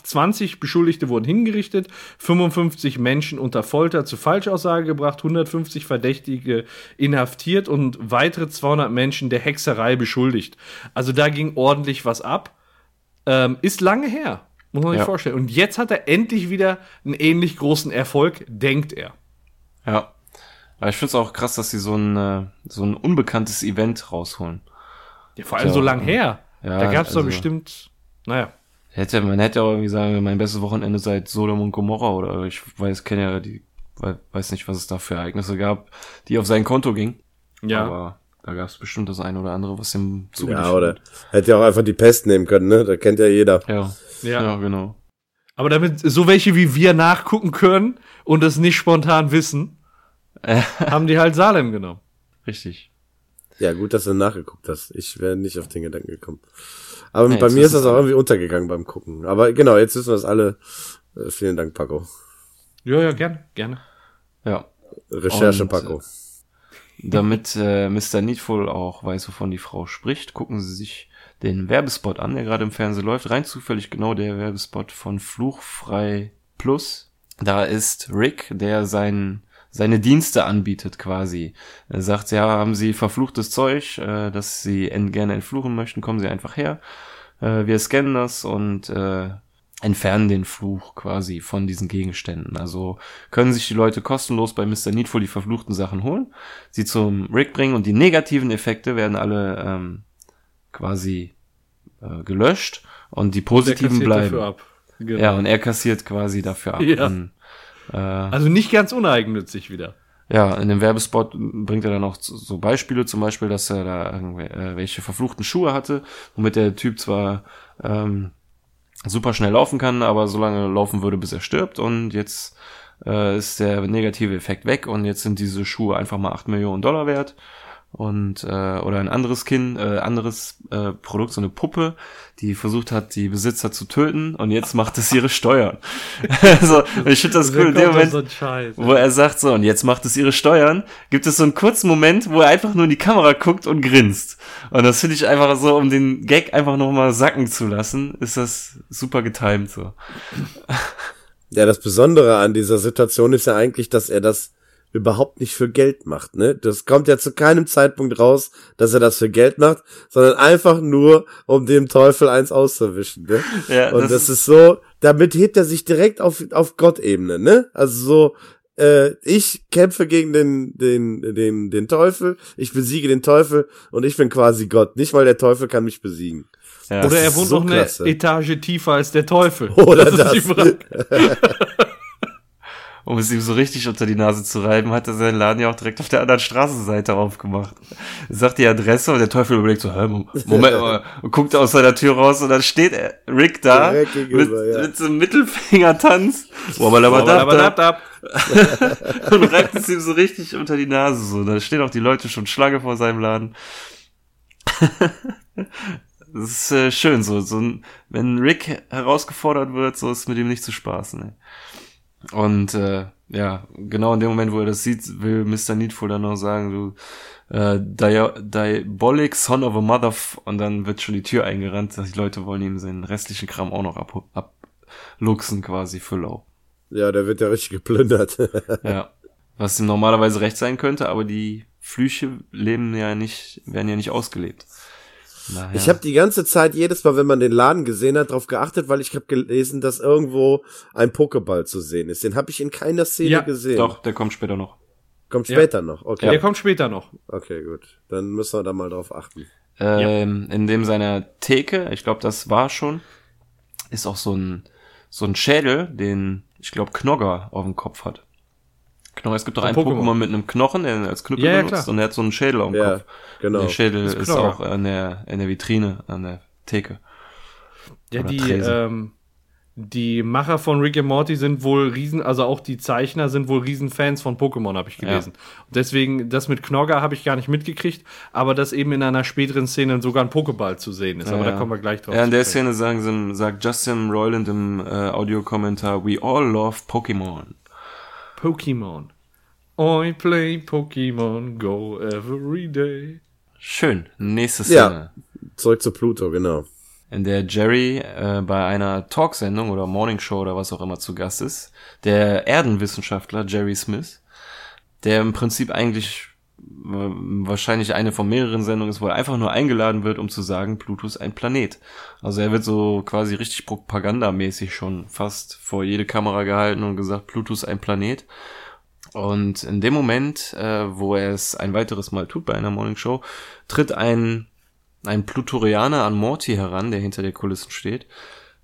[SPEAKER 2] 20 Beschuldigte wurden hingerichtet, 55 Menschen unter Folter zu Falschaussage gebracht, 150 Verdächtige inhaftiert und weitere 200 Menschen der Hexerei beschuldigt. Also da ging ordentlich was ab. Ähm, ist lange her, muss man sich ja. vorstellen. Und jetzt hat er endlich wieder einen ähnlich großen Erfolg, denkt er.
[SPEAKER 3] Ja. Aber ich finde es auch krass, dass sie so ein, äh, so ein unbekanntes Event rausholen.
[SPEAKER 2] Ja, vor allem ja, so lang her. Ja, da gab es also, doch bestimmt, naja.
[SPEAKER 3] Hätte, man hätte auch irgendwie sagen, mein bestes Wochenende seit Sodom und Gomorra oder ich weiß, kenne ja die, weiß nicht, was es da für Ereignisse gab, die auf sein Konto gingen. Ja. Aber da gab es bestimmt das eine oder andere, was ihm
[SPEAKER 4] zugeschrieben Ja, oder hätte ja auch einfach die Pest nehmen können, ne? Da kennt ja jeder.
[SPEAKER 3] Ja, ja, ja genau.
[SPEAKER 2] Aber damit so welche wie wir nachgucken können und das nicht spontan wissen, [laughs] haben die halt Salem genommen.
[SPEAKER 3] Richtig.
[SPEAKER 4] Ja, gut, dass du nachgeguckt hast. Ich wäre nicht auf den Gedanken gekommen. Aber ja, bei mir ist das auch irgendwie untergegangen beim Gucken. Aber genau, jetzt wissen wir das alle. Äh, vielen Dank, Paco.
[SPEAKER 2] Ja, ja, gerne, gerne.
[SPEAKER 3] Ja.
[SPEAKER 4] Recherche, Und, Paco.
[SPEAKER 3] Äh, damit äh, Mr. Needful auch weiß, wovon die Frau spricht, gucken Sie sich den Werbespot an, der gerade im Fernsehen läuft. Rein zufällig genau der Werbespot von Fluchfrei Plus. Da ist Rick, der seinen seine Dienste anbietet quasi. Er sagt, ja, haben Sie verfluchtes Zeug, äh, das Sie gerne entfluchen möchten, kommen Sie einfach her. Äh, wir scannen das und äh, entfernen den Fluch quasi von diesen Gegenständen. Also können sich die Leute kostenlos bei Mr. Needful die verfluchten Sachen holen, sie zum Rig bringen und die negativen Effekte werden alle ähm, quasi äh, gelöscht und die positiven bleiben. Genau. Ja, und er kassiert quasi dafür ab. Ja. Und
[SPEAKER 2] äh, also nicht ganz uneigennützig wieder.
[SPEAKER 3] Ja, in dem Werbespot bringt er dann auch so Beispiele, zum Beispiel, dass er da irgendwelche äh, verfluchten Schuhe hatte, womit der Typ zwar ähm, super schnell laufen kann, aber so lange laufen würde, bis er stirbt. Und jetzt äh, ist der negative Effekt weg und jetzt sind diese Schuhe einfach mal acht Millionen Dollar wert. Und äh, oder ein anderes Kind, äh, anderes äh, Produkt, so eine Puppe, die versucht hat, die Besitzer zu töten und jetzt macht es ihre Steuern. [laughs] also, ich finde das cool. In dem Moment,
[SPEAKER 2] so Scheiß,
[SPEAKER 3] wo er sagt so, und jetzt macht es ihre Steuern, gibt es so einen kurzen Moment, wo er einfach nur in die Kamera guckt und grinst. Und das finde ich einfach so, um den Gag einfach nochmal sacken zu lassen, ist das super getimed so.
[SPEAKER 4] Ja, das Besondere an dieser Situation ist ja eigentlich, dass er das überhaupt nicht für Geld macht, ne? Das kommt ja zu keinem Zeitpunkt raus, dass er das für Geld macht, sondern einfach nur, um dem Teufel eins auszuwischen, ne? [laughs]
[SPEAKER 3] Ja,
[SPEAKER 4] Und das, das ist so, damit hebt er sich direkt auf, auf Gott-Ebene, ne? Also so, äh, ich kämpfe gegen den, den, den, den Teufel, ich besiege den Teufel und ich bin quasi Gott. Nicht, weil der Teufel kann mich besiegen.
[SPEAKER 3] Ja.
[SPEAKER 2] Oder er
[SPEAKER 4] ist
[SPEAKER 2] wohnt
[SPEAKER 4] so
[SPEAKER 2] noch
[SPEAKER 4] klasse.
[SPEAKER 2] eine Etage tiefer als der Teufel.
[SPEAKER 4] Oder
[SPEAKER 2] ist die
[SPEAKER 4] das. [laughs]
[SPEAKER 3] Um es ihm so richtig unter die Nase zu reiben, hat er seinen Laden ja auch direkt auf der anderen Straßenseite aufgemacht. Er sagt die Adresse und der Teufel überlegt so, Moment mal, [laughs] und guckt aus seiner Tür raus und dann steht er, Rick da mit,
[SPEAKER 4] ja.
[SPEAKER 3] mit so einem Mittelfingertanz [laughs] und reibt es ihm so richtig unter die Nase so. Da stehen auch die Leute schon Schlange vor seinem Laden. [laughs] Das ist äh, schön, so, so ein, wenn Rick herausgefordert wird, so ist mit ihm nicht zu spaßen. Ey. Und äh, ja, genau in dem Moment, wo er das sieht, will Mr. Needful dann noch sagen, du äh, Dia Diabolic Son of a Mother und dann wird schon die Tür eingerannt, die Leute wollen ihm seinen restlichen Kram auch noch ab, abluchsen quasi für low.
[SPEAKER 4] Ja, der wird ja richtig geplündert. [laughs]
[SPEAKER 3] Ja. Was ihm normalerweise recht sein könnte, aber die Flüche leben ja nicht, werden ja nicht ausgelebt. Naja.
[SPEAKER 4] Ich habe die ganze Zeit jedes Mal, wenn man den Laden gesehen hat, darauf geachtet, weil ich habe gelesen, dass irgendwo ein Pokéball zu sehen ist. Den habe ich in keiner Szene
[SPEAKER 2] Ja,
[SPEAKER 4] gesehen.
[SPEAKER 3] Doch, der kommt später noch.
[SPEAKER 4] Kommt
[SPEAKER 2] Ja.
[SPEAKER 4] später noch. Okay.
[SPEAKER 2] Der kommt später noch.
[SPEAKER 4] Okay, gut. Dann müssen wir da mal drauf achten.
[SPEAKER 3] Ähm, in dem seiner Theke, ich glaube, das war schon, ist auch so ein, so ein Schädel, den, ich glaube, Knogger auf dem Kopf hat. Knogger, es gibt doch
[SPEAKER 2] Ein Pokémon.
[SPEAKER 3] Pokémon mit einem Knochen, der als Knüppel
[SPEAKER 2] Ja, ja,
[SPEAKER 3] benutzt
[SPEAKER 2] klar.
[SPEAKER 3] und er hat so einen Schädel auf dem
[SPEAKER 4] Ja,
[SPEAKER 3] Kopf.
[SPEAKER 4] genau.
[SPEAKER 3] Der Schädel
[SPEAKER 2] Das
[SPEAKER 3] ist,
[SPEAKER 2] ist
[SPEAKER 3] auch an der, in der Vitrine, an der Theke.
[SPEAKER 2] Ja,
[SPEAKER 3] Oder
[SPEAKER 2] die,
[SPEAKER 3] Tresen.
[SPEAKER 2] ähm, die Macher von Rick and Morty sind wohl riesen, also auch die Zeichner sind wohl Riesenfans von Pokémon, habe ich gelesen. Und deswegen, das mit Knogger habe ich gar nicht mitgekriegt, aber dass eben in einer späteren Szene sogar ein Pokéball zu sehen ist. aber
[SPEAKER 3] Ja.
[SPEAKER 2] da kommen wir gleich drauf.
[SPEAKER 3] Ja, in der. Szene sagen sie, sagt Justin Roiland im äh, Audiokommentar, we all love Pokémon.
[SPEAKER 2] Pokémon. I play Pokémon Go every day.
[SPEAKER 3] Schön. Nächste
[SPEAKER 4] Ja.
[SPEAKER 3] Szene.
[SPEAKER 4] Zurück zu Pluto, genau.
[SPEAKER 3] in der Jerry äh, bei einer Talksendung oder Morning Show oder was auch immer zu Gast ist. Der Erdenwissenschaftler Jerry Smith, der im Prinzip eigentlich wahrscheinlich eine von mehreren Sendungen ist, wo er einfach nur eingeladen wird, um zu sagen, Pluto ist ein Planet. Also er wird so quasi richtig propagandamäßig schon fast vor jede Kamera gehalten und gesagt, Pluto ist ein Planet. Und in dem Moment, äh, wo er es ein weiteres Mal tut bei einer Morning Show, tritt ein ein Plutorianer an Morty heran, der hinter der Kulissen steht,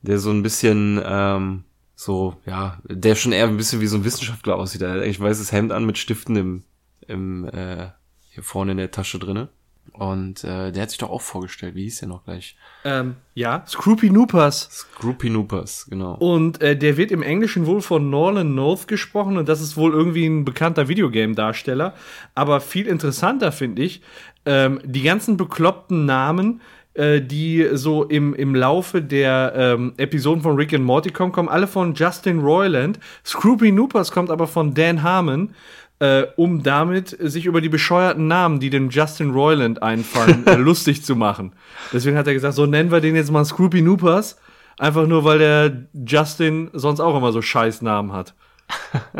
[SPEAKER 3] der so ein bisschen, ähm, so, ja, der schon eher ein bisschen wie so ein Wissenschaftler aussieht. Er hat eigentlich weißes Hemd an mit Stiften im, im äh, hier vorne in der Tasche drinne. Und äh, der hat sich doch auch vorgestellt. Wie hieß der noch gleich?
[SPEAKER 2] Ähm, ja, Scroopy Noopas.
[SPEAKER 3] Scroopy Noopers, genau.
[SPEAKER 2] Und äh, der wird im Englischen wohl von Norland North gesprochen und das ist wohl irgendwie ein bekannter Videogame-Darsteller. Aber viel interessanter finde ich, ähm, die ganzen bekloppten Namen, äh, die so im, im Laufe der ähm, Episoden von Rick and Morty kommen, kommen alle von Justin Roiland. Scroopy Noopas kommt aber von Dan Harmon. Äh, um damit sich über die bescheuerten Namen, die dem Justin Roiland einfallen, [laughs] äh, lustig zu machen. Deswegen hat er gesagt, so nennen wir den jetzt mal Scroopy Noopas. Einfach nur, weil der Justin sonst auch immer so scheiß Namen hat. [laughs]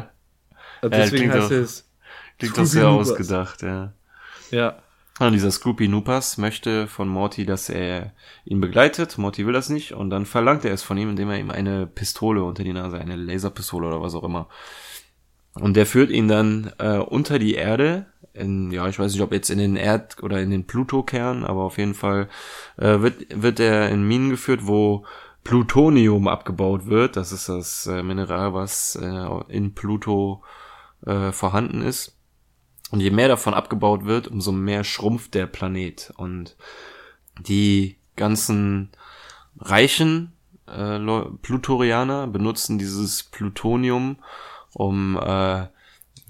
[SPEAKER 3] Ja,
[SPEAKER 2] Deswegen
[SPEAKER 3] klingt
[SPEAKER 2] heißt
[SPEAKER 3] doch-
[SPEAKER 2] es.
[SPEAKER 3] Klingt doch sehr ausgedacht, ja.
[SPEAKER 2] Ja.
[SPEAKER 3] Und dieser Scroopy Noopas möchte von Morty, dass er ihn begleitet. Morty will das nicht und dann verlangt er es von ihm, indem er ihm eine Pistole unter die Nase, eine Laserpistole oder was auch immer. Und der führt ihn dann äh, unter die Erde, in, ja, ich weiß nicht, ob jetzt in den Erd- oder in den Pluto-Kern, aber auf jeden Fall äh, wird, wird er in Minen geführt, wo Plutonium abgebaut wird. Das ist das äh, Mineral, was äh, in Pluto äh, vorhanden ist. Und je mehr davon abgebaut wird, umso mehr schrumpft der Planet. Und die ganzen reichen äh, Plutorianer benutzen dieses Plutonium, um äh,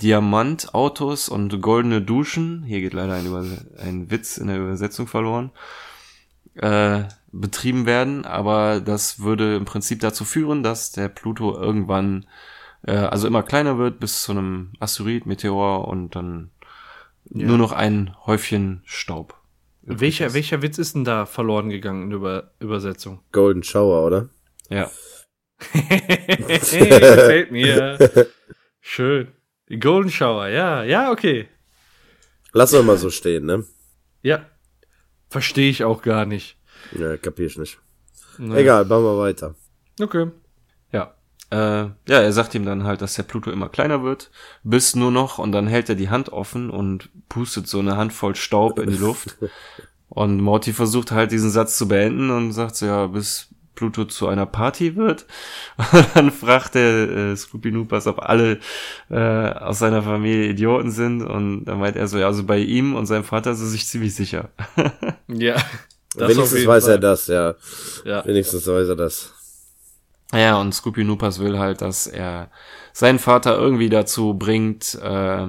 [SPEAKER 3] Diamantautos und goldene Duschen, hier geht leider ein, Überse ein Witz in der Übersetzung verloren, äh, betrieben werden, aber das würde im Prinzip dazu führen, dass der Pluto irgendwann äh, also immer kleiner wird bis zu einem Asteroid, Meteor und dann
[SPEAKER 2] Ja.
[SPEAKER 3] nur noch ein Häufchen Staub.
[SPEAKER 2] Welcher,
[SPEAKER 3] ist.
[SPEAKER 2] welcher Witz ist denn da verloren gegangen in der Über Übersetzung?
[SPEAKER 4] Golden Shower, oder?
[SPEAKER 3] Ja. [laughs]
[SPEAKER 2] Gefällt mir. Schön. Die Golden Shower, ja, ja, okay.
[SPEAKER 4] Lass wir mal so stehen, ne?
[SPEAKER 2] Ja. Verstehe ich auch gar nicht.
[SPEAKER 4] Ja, kapier ich nicht.
[SPEAKER 2] Na,
[SPEAKER 4] Egal, machen wir weiter.
[SPEAKER 2] Okay.
[SPEAKER 3] Ja. Äh, ja, er sagt ihm dann halt, dass der Pluto immer kleiner wird, bis nur noch, und dann hält er die Hand offen und pustet so eine Handvoll Staub in die Luft. [laughs] Und Morty versucht halt diesen Satz zu beenden und sagt so, ja, bis Pluto zu einer Party wird. [laughs] Und dann fragt der äh, Scooby Noopas, ob alle äh, aus seiner Familie Idioten sind. Und dann meint er so, ja, also bei ihm und seinem Vater ist er sich ziemlich sicher. [laughs]
[SPEAKER 2] Ja. [laughs]
[SPEAKER 4] Wenigstens weiß
[SPEAKER 2] Fall.
[SPEAKER 4] er das, ja.
[SPEAKER 2] Ja.
[SPEAKER 4] Wenigstens weiß er das.
[SPEAKER 3] Ja, und Scooby Noopas will halt, dass er seinen Vater irgendwie dazu bringt, äh,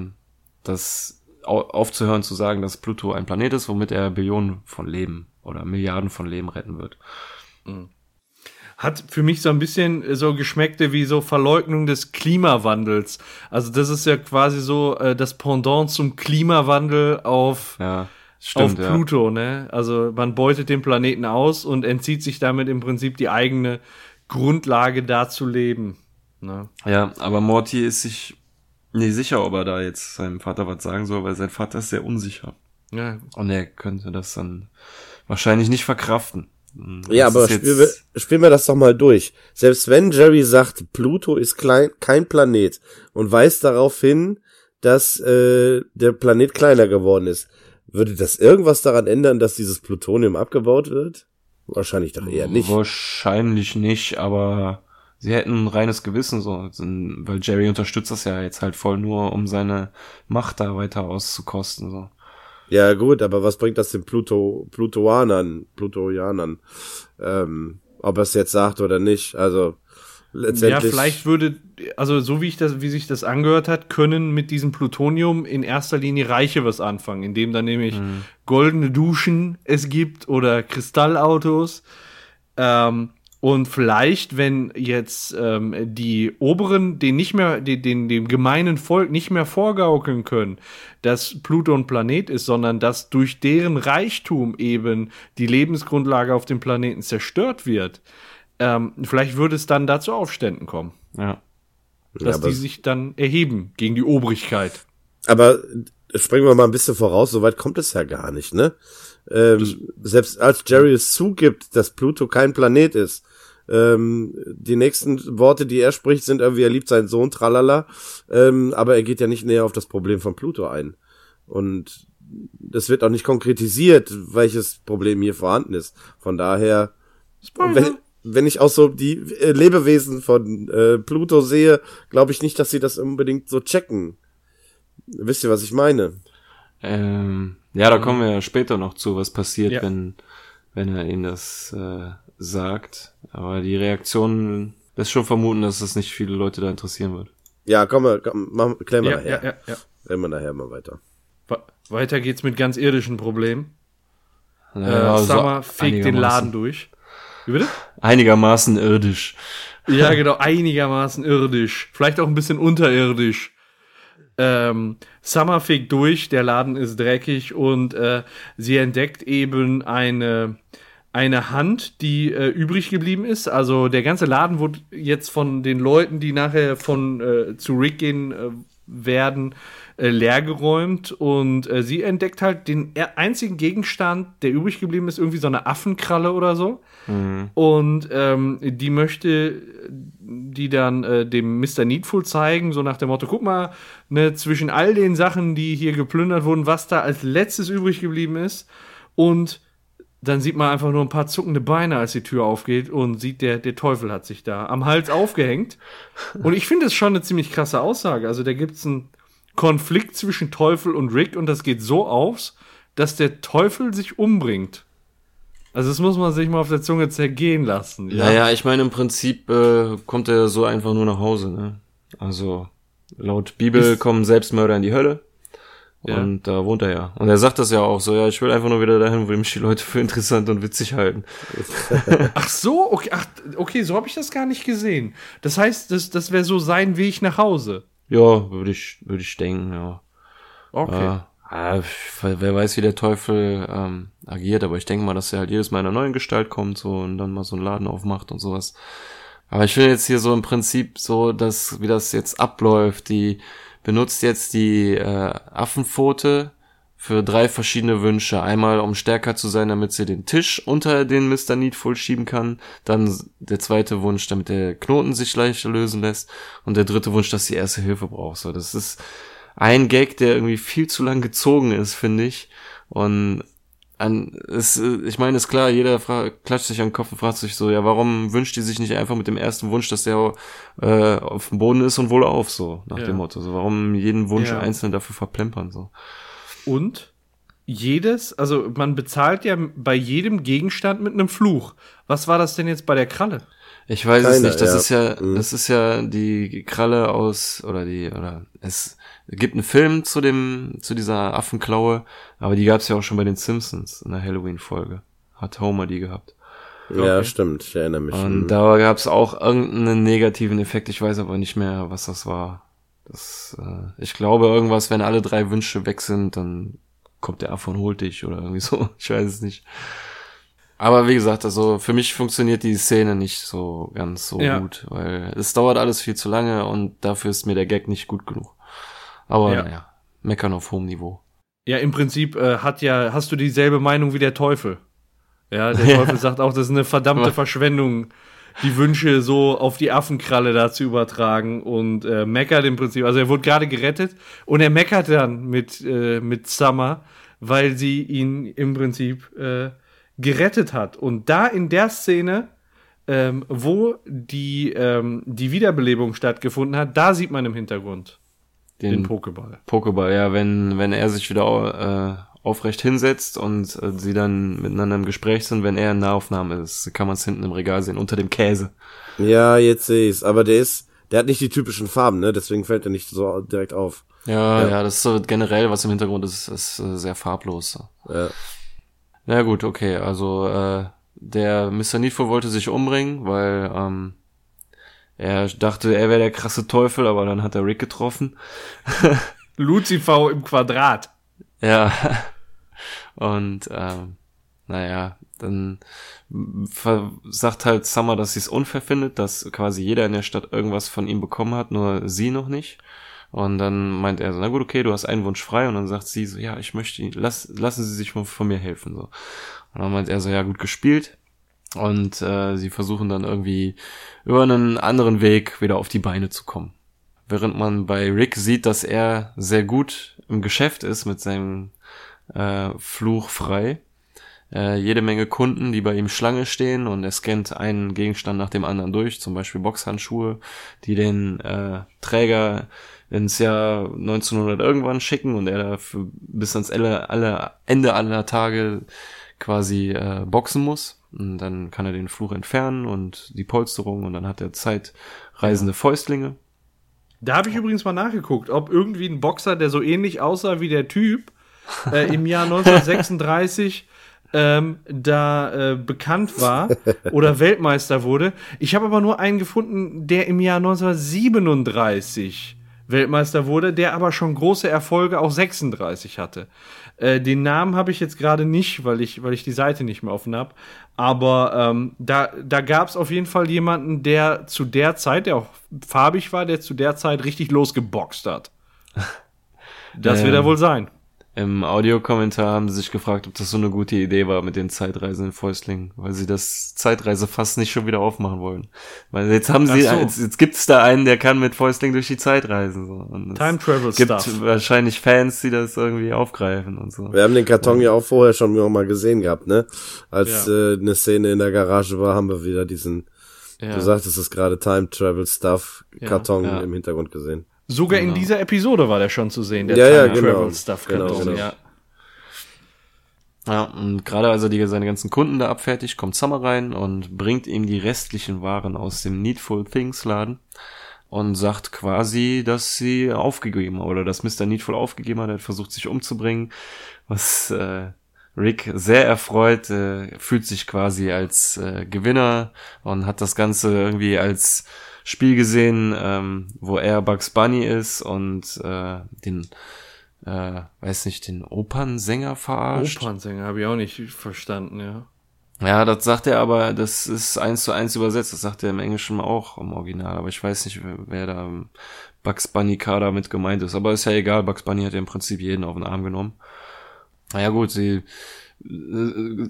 [SPEAKER 3] das au aufzuhören zu sagen, dass Pluto ein Planet ist, womit er Billionen von Leben oder Milliarden von Leben retten wird.
[SPEAKER 2] Hat für mich so ein bisschen so geschmeckte wie so Verleugnung des Klimawandels. Also das ist ja quasi so äh, das Pendant zum Klimawandel auf,
[SPEAKER 3] Ja, stimmt.
[SPEAKER 2] auf Pluto, ne? Also man beutet den Planeten aus und entzieht sich damit im Prinzip die eigene Grundlage da zu leben. Ne?
[SPEAKER 3] Ja. ja, aber Morty ist sich nicht sicher, ob er da jetzt seinem Vater was sagen soll, weil sein Vater ist sehr unsicher.
[SPEAKER 2] Ja,
[SPEAKER 3] Und er könnte das dann wahrscheinlich nicht verkraften.
[SPEAKER 4] Ja,
[SPEAKER 3] Das
[SPEAKER 4] aber spielen wir, spielen wir das doch mal durch. Selbst wenn Jerry sagt, Pluto ist klein, kein Planet und weist darauf hin, dass äh, der Planet kleiner geworden ist, würde das irgendwas daran ändern, dass dieses Plutonium abgebaut wird? Wahrscheinlich doch eher nicht.
[SPEAKER 3] Wahrscheinlich nicht, aber sie hätten ein reines Gewissen, so, weil Jerry unterstützt das ja jetzt halt voll nur, um seine Macht da weiter auszukosten, so.
[SPEAKER 4] Ja gut, aber was bringt das den Pluto, Plutoanern, Plutoianern? Ähm, ob er es jetzt sagt oder nicht. Also
[SPEAKER 2] ja,
[SPEAKER 4] letztendlich.
[SPEAKER 2] vielleicht würde, also so wie ich das, wie sich das angehört hat, können mit diesem Plutonium in erster Linie Reiche was anfangen, indem dann nämlich goldene Duschen es gibt oder Kristallautos. Ähm, und vielleicht, wenn jetzt ähm, die Oberen den nicht mehr, den, den, dem gemeinen Volk nicht mehr vorgaukeln können, dass Pluto ein Planet ist, sondern dass durch deren Reichtum eben die Lebensgrundlage auf dem Planeten zerstört wird, ähm, vielleicht würde es dann da zu Aufständen kommen,
[SPEAKER 3] Ja.
[SPEAKER 2] dass
[SPEAKER 4] aber-
[SPEAKER 2] die sich dann erheben gegen die Obrigkeit.
[SPEAKER 4] Aber springen wir mal ein bisschen voraus, so weit kommt es ja gar nicht, ne? Ähm, selbst als Jerry es zugibt, dass Pluto kein Planet ist, ähm, die nächsten Worte, die er spricht, sind irgendwie, er liebt seinen Sohn, tralala, ähm, aber er geht ja nicht näher auf das Problem von Pluto ein. Und das wird auch nicht konkretisiert, welches Problem hier vorhanden ist. Von daher, wenn, wenn ich auch so die äh, Lebewesen von äh, Pluto sehe, glaube ich nicht, dass sie das unbedingt so checken. Wisst ihr, was ich meine?
[SPEAKER 3] Ähm, ja, da kommen wir ja später noch zu, was passiert,
[SPEAKER 2] Ja.
[SPEAKER 3] wenn, wenn er ihnen das äh, sagt. Aber die Reaktion lässt schon vermuten, dass es nicht viele Leute da interessieren wird.
[SPEAKER 4] Ja, komm mal, komm, machen, klären wir
[SPEAKER 2] Ja,
[SPEAKER 4] nachher.
[SPEAKER 2] ja, ja, ja.
[SPEAKER 4] Klären wir nachher mal weiter.
[SPEAKER 2] We- Weiter geht's mit ganz irdischen Problemen.
[SPEAKER 3] Ja,
[SPEAKER 2] äh,
[SPEAKER 3] so
[SPEAKER 2] Summer fegt den Laden durch. Wie bitte?
[SPEAKER 3] Einigermaßen irdisch.
[SPEAKER 2] Ja, genau, einigermaßen irdisch. Vielleicht auch ein bisschen unterirdisch. Ähm, Summer fegt durch, der Laden ist dreckig und äh, sie entdeckt eben eine, eine Hand, die äh, übrig geblieben ist. Also der ganze Laden wurde jetzt von den Leuten, die nachher von äh, zu Rick gehen äh, werden, äh, leergeräumt und äh, sie entdeckt halt den er- einzigen Gegenstand, der übrig geblieben ist, irgendwie so eine Affenkralle oder so. Und ähm, die möchte die dann äh, dem Mr. Needful zeigen, so nach dem Motto, guck mal, ne, zwischen all den Sachen, die hier geplündert wurden, was da als letztes übrig geblieben ist. Und dann sieht man einfach nur ein paar zuckende Beine, als die Tür aufgeht und sieht, der, der Teufel hat sich da am Hals aufgehängt. Und ich finde es schon eine ziemlich krasse Aussage. Also da gibt es einen Konflikt zwischen Teufel und Rick und das geht so aus, dass der Teufel sich umbringt. Also das muss man sich mal auf der Zunge zergehen lassen.
[SPEAKER 3] Ja, ja, ich meine, im Prinzip äh, kommt er so einfach nur nach Hause, ne? Also, laut Bibel
[SPEAKER 2] Ist-
[SPEAKER 3] kommen Selbstmörder in die Hölle.
[SPEAKER 2] Ja.
[SPEAKER 3] Und da wohnt er ja. Und er sagt das ja auch so, ja, ich will einfach nur wieder dahin, wo mich die Leute für interessant und witzig halten. [laughs]
[SPEAKER 2] Ach so, okay, ach, okay, so habe ich das gar nicht gesehen. Das heißt, das, das wäre so sein Weg nach Hause.
[SPEAKER 3] Ja, würde ich, würde ich denken, ja.
[SPEAKER 2] Okay.
[SPEAKER 3] Äh, wer weiß, wie der Teufel ähm, agiert, aber ich denke mal, dass er halt jedes Mal in einer neuen Gestalt kommt so und dann mal so einen Laden aufmacht und sowas. Aber ich finde jetzt hier so im Prinzip so, dass wie das jetzt abläuft, die benutzt jetzt die äh, Affenpfote für drei verschiedene Wünsche. Einmal, um stärker zu sein, damit sie den Tisch unter den Mr. Needful schieben kann. Dann der zweite Wunsch, damit der Knoten sich leichter lösen lässt. Und der dritte Wunsch, dass sie erste Hilfe braucht. So, das ist ein Gag, der irgendwie viel zu lang gezogen ist, finde ich. Und an, es, äh, ich meine, ist klar, jeder fra klatscht sich an den Kopf und fragt sich so, ja, warum wünscht die sich nicht einfach mit dem ersten Wunsch, dass der äh, auf dem Boden ist und wohl auf, so, nach
[SPEAKER 2] Ja.
[SPEAKER 3] dem Motto. So, warum jeden Wunsch
[SPEAKER 2] Ja.
[SPEAKER 3] einzeln dafür verplempern, so.
[SPEAKER 2] Und jedes, also man bezahlt ja bei jedem Gegenstand mit einem Fluch. Was war das denn jetzt bei der Kralle?
[SPEAKER 3] Ich weiß es
[SPEAKER 4] Keiner,
[SPEAKER 3] nicht. Das
[SPEAKER 4] ja.
[SPEAKER 3] ist ja,
[SPEAKER 4] Mhm.
[SPEAKER 3] das ist ja die Kralle aus oder die oder es gibt einen Film zu dem zu dieser Affenklaue, aber die gab es ja auch schon bei den Simpsons in der Halloween-Folge. Hat Homer die gehabt.
[SPEAKER 4] Ja,
[SPEAKER 2] Okay.
[SPEAKER 4] stimmt, ich erinnere mich.
[SPEAKER 3] Und
[SPEAKER 4] Mhm.
[SPEAKER 3] da gab es auch irgendeinen negativen Effekt. Ich weiß aber nicht mehr, was das war. Das, äh, ich glaube irgendwas, wenn alle drei Wünsche weg sind, dann kommt der Affe und holt dich oder irgendwie so. [laughs] Ich weiß es nicht. Aber wie gesagt, also für mich funktioniert die Szene nicht so ganz so
[SPEAKER 2] Ja.
[SPEAKER 3] gut, weil es dauert alles viel zu lange und dafür ist mir der Gag nicht gut genug. Aber
[SPEAKER 2] Ja.
[SPEAKER 3] naja, meckern auf hohem Niveau.
[SPEAKER 2] Ja, im Prinzip äh, hat ja, hast du dieselbe Meinung wie der Teufel. Ja, der
[SPEAKER 3] Ja. [laughs]
[SPEAKER 2] Teufel sagt auch, das ist eine verdammte Verschwendung, die Wünsche so auf die Affenkralle da zu übertragen und äh, meckert im Prinzip. Also er wurde gerade gerettet und er meckert dann mit, äh, mit Summer, weil sie ihn im Prinzip äh, gerettet hat. Und da in der Szene, ähm, wo die, ähm, die Wiederbelebung stattgefunden hat, da sieht man im Hintergrund den,
[SPEAKER 3] Den
[SPEAKER 2] Pokéball.
[SPEAKER 3] Pokéball, ja, wenn, wenn er sich wieder äh, aufrecht hinsetzt und äh, sie dann miteinander im Gespräch sind, wenn er in Nahaufnahme ist, kann man es hinten im Regal sehen, unter dem Käse.
[SPEAKER 4] Ja, jetzt sehe ich's. Aber der ist, der hat nicht die typischen Farben, ne? Deswegen fällt er nicht so direkt auf.
[SPEAKER 3] Ja,
[SPEAKER 4] Ja.
[SPEAKER 3] ja, das ist so generell, was im Hintergrund ist, ist äh, sehr farblos.
[SPEAKER 4] Ja.
[SPEAKER 3] Na gut, okay, also äh, der Mr. Needful wollte sich umbringen, weil ähm, er dachte, er wäre der krasse Teufel, aber dann hat er Rick getroffen. [laughs]
[SPEAKER 2] Lucifer im Quadrat.
[SPEAKER 3] Ja. Und ähm, naja, dann sagt halt Summer, dass sie es unfair findet, dass quasi jeder in der Stadt irgendwas von ihm bekommen hat, nur sie noch nicht. Und dann meint er so, na gut, okay, du hast einen Wunsch frei. Und dann sagt sie so, ja, ich möchte, ihn- lass, lassen Sie sich mal von mir helfen. So. Und dann meint er so, ja, gut gespielt. Und äh, sie versuchen dann irgendwie über einen anderen Weg wieder auf die Beine zu kommen. Während man bei Rick sieht, dass er sehr gut im Geschäft ist mit seinem äh, Fluch frei. Äh, jede Menge Kunden, die bei ihm Schlange stehen und er scannt einen Gegenstand nach dem anderen durch, zum Beispiel Boxhandschuhe, die den äh, Träger ins Jahr 1900 irgendwann schicken und er dafür bis ans Ende aller Tage quasi äh, boxen muss. Und dann kann er den Fluch entfernen und die Polsterung und dann hat er zeitreisende Fäustlinge.
[SPEAKER 2] Da habe ich übrigens mal nachgeguckt, ob irgendwie ein Boxer, der so ähnlich aussah wie der Typ, äh, im Jahr [laughs] 1936 ähm, da äh, bekannt war oder [laughs] Weltmeister wurde. Ich habe aber nur einen gefunden, der im Jahr 1937 Weltmeister wurde, der aber schon große Erfolge auch 36 hatte. Äh, den Namen habe ich jetzt gerade nicht, weil ich, weil ich die Seite nicht mehr offen habe. Aber ähm, da, da gab es auf jeden Fall jemanden, der zu der Zeit, der auch farbig war, der zu der Zeit richtig losgeboxt hat. [laughs] Das wird
[SPEAKER 3] Ähm,
[SPEAKER 2] er wohl sein.
[SPEAKER 3] Im Audiokommentar haben sie sich gefragt, ob das so eine gute Idee war mit den zeitreisenden Fäustlingen, weil sie das Zeitreisefass nicht schon wieder aufmachen wollen. Weil jetzt haben sie,
[SPEAKER 2] so.
[SPEAKER 3] jetzt, jetzt gibt es da einen, der kann mit Fäustlingen durch die Zeit reisen. So. Und es
[SPEAKER 2] Time Travel
[SPEAKER 3] gibt
[SPEAKER 2] Stuff.
[SPEAKER 3] wahrscheinlich Fans, die das irgendwie aufgreifen und so.
[SPEAKER 4] Wir haben den Karton ja auch vorher schon noch mal gesehen gehabt, ne? Als
[SPEAKER 2] Ja.
[SPEAKER 4] äh, eine Szene in der Garage war, haben wir wieder diesen,
[SPEAKER 3] Ja.
[SPEAKER 4] du sagtest es gerade, Time Travel Stuff Karton
[SPEAKER 3] ja.
[SPEAKER 4] im Hintergrund gesehen.
[SPEAKER 2] Sogar in
[SPEAKER 3] Genau.
[SPEAKER 2] dieser Episode war der schon zu sehen, der
[SPEAKER 4] Ja, ja,
[SPEAKER 2] Time
[SPEAKER 4] genau.
[SPEAKER 2] Travel Stuff
[SPEAKER 4] Genau,
[SPEAKER 2] Karton.
[SPEAKER 4] genau.
[SPEAKER 2] Ja.
[SPEAKER 3] Ja, und gerade als er die, seine ganzen Kunden da abfertigt, kommt Summer rein und bringt ihm die restlichen Waren aus dem Needful Things Laden. und sagt quasi, dass sie aufgegeben oder dass Mr. Needful aufgegeben hat, er hat versucht sich umzubringen, was äh, Rick sehr erfreut, äh, fühlt sich quasi als äh, Gewinner und hat das Ganze irgendwie als Spiel gesehen, ähm, wo er Bugs Bunny ist und äh, den, äh, weiß nicht, den Opernsänger verarscht.
[SPEAKER 2] Opernsänger habe ich auch nicht verstanden, ja.
[SPEAKER 3] Ja, das sagt er aber, das ist eins zu eins übersetzt, das sagt er im Englischen auch im Original, aber ich weiß nicht, wer, da Bugs Bunny Kader mit gemeint ist, aber ist ja egal, Bugs Bunny hat ja im Prinzip jeden auf den Arm genommen. Naja gut, sie äh,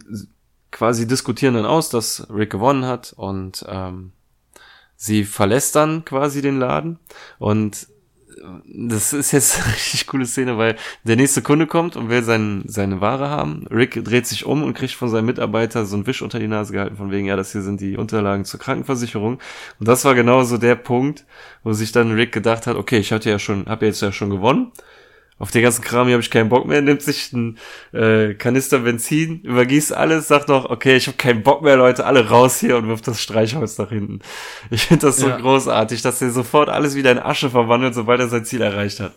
[SPEAKER 3] quasi diskutieren dann aus, dass Rick gewonnen hat und ähm, sie verlässt dann quasi den Laden und das ist jetzt [laughs] eine richtig coole Szene, weil der nächste Kunde kommt und will sein, seine Ware haben. Rick dreht sich um und kriegt von seinem Mitarbeiter so einen Wisch unter die Nase gehalten, von wegen, ja, das hier sind die Unterlagen zur Krankenversicherung. Und das war genau so der Punkt, wo sich dann Rick gedacht hat, okay, ich hatte ja schon, habe jetzt ja schon gewonnen auf den ganzen Kram hier habe ich keinen Bock mehr, nimmt sich einen äh, Kanister Benzin, übergießt alles, sagt noch, okay, ich habe keinen Bock mehr, Leute, alle raus hier und wirft das Streichholz nach hinten. Ich finde das so ja. großartig, dass er sofort alles wieder in Asche verwandelt, sobald er sein Ziel erreicht hat.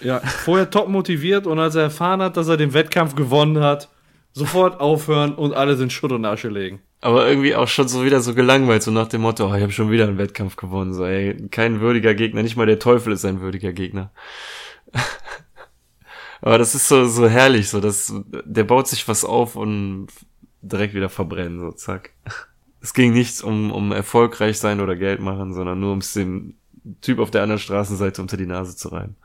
[SPEAKER 2] Ja, vorher top motiviert und als er erfahren hat, dass er den Wettkampf gewonnen hat, sofort aufhören und alles in Schutt und Asche legen.
[SPEAKER 3] Aber irgendwie auch schon so wieder so gelangweilt, so nach dem Motto, oh, ich habe schon wieder einen Wettkampf gewonnen. So, ey, kein würdiger Gegner, nicht mal der Teufel ist ein würdiger Gegner. Aber das ist so, so herrlich, so, dass der baut sich was auf und direkt wieder verbrennen, so, zack. Es ging nichts um, um erfolgreich sein oder Geld machen, sondern nur um es dem Typ auf der anderen Straßenseite unter die Nase zu reiben.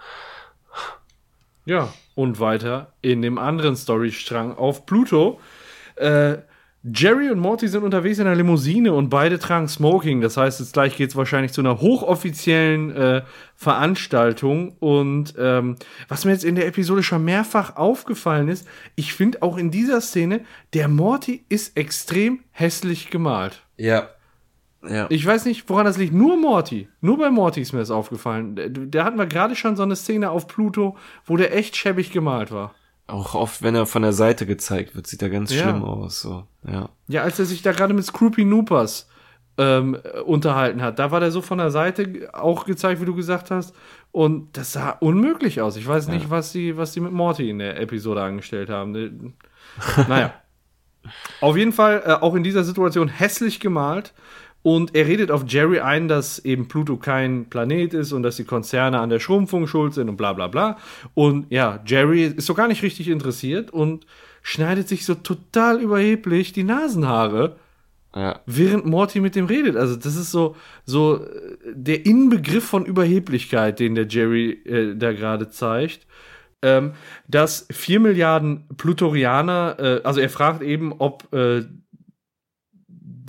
[SPEAKER 2] Ja, und weiter in dem anderen Storystrang auf Pluto. Äh, Jerry und Morty sind unterwegs in einer Limousine und beide tragen Smoking. Das heißt, jetzt gleich geht es wahrscheinlich zu einer hochoffiziellen äh, Veranstaltung. Und ähm, was mir jetzt in der Episode schon mehrfach aufgefallen ist, ich finde auch in dieser Szene, der Morty ist extrem hässlich gemalt.
[SPEAKER 3] Ja. Ja.
[SPEAKER 2] Ich weiß nicht, woran das liegt. Nur Morty. Nur bei Morty ist mir das aufgefallen. Da hatten wir gerade schon so eine Szene auf Pluto, wo der echt schäbig gemalt war.
[SPEAKER 3] Auch oft, wenn er von der Seite gezeigt wird, sieht er ganz ja. schlimm aus. So. Ja.
[SPEAKER 2] ja, als er sich da gerade mit Scroopy Noopers ähm, unterhalten hat, da war der so von der Seite auch gezeigt, wie du gesagt hast. Und das sah unmöglich aus. Ich weiß nicht, ja. was die, was die mit Morty in der Episode angestellt haben. naja. [laughs] Auf jeden Fall äh, auch in dieser Situation hässlich gemalt. Und er redet auf Jerry ein, dass eben Pluto kein Planet ist und dass die Konzerne an der Schrumpfung schuld sind und bla bla bla. Und ja, Jerry ist so gar nicht richtig interessiert und schneidet sich so total überheblich die Nasenhaare, ja. während Morty mit dem redet. Also das ist so, so der Inbegriff von Überheblichkeit, den der Jerry äh, da gerade zeigt. Ähm, dass vier Milliarden Plutorianer, äh, also er fragt eben, ob äh,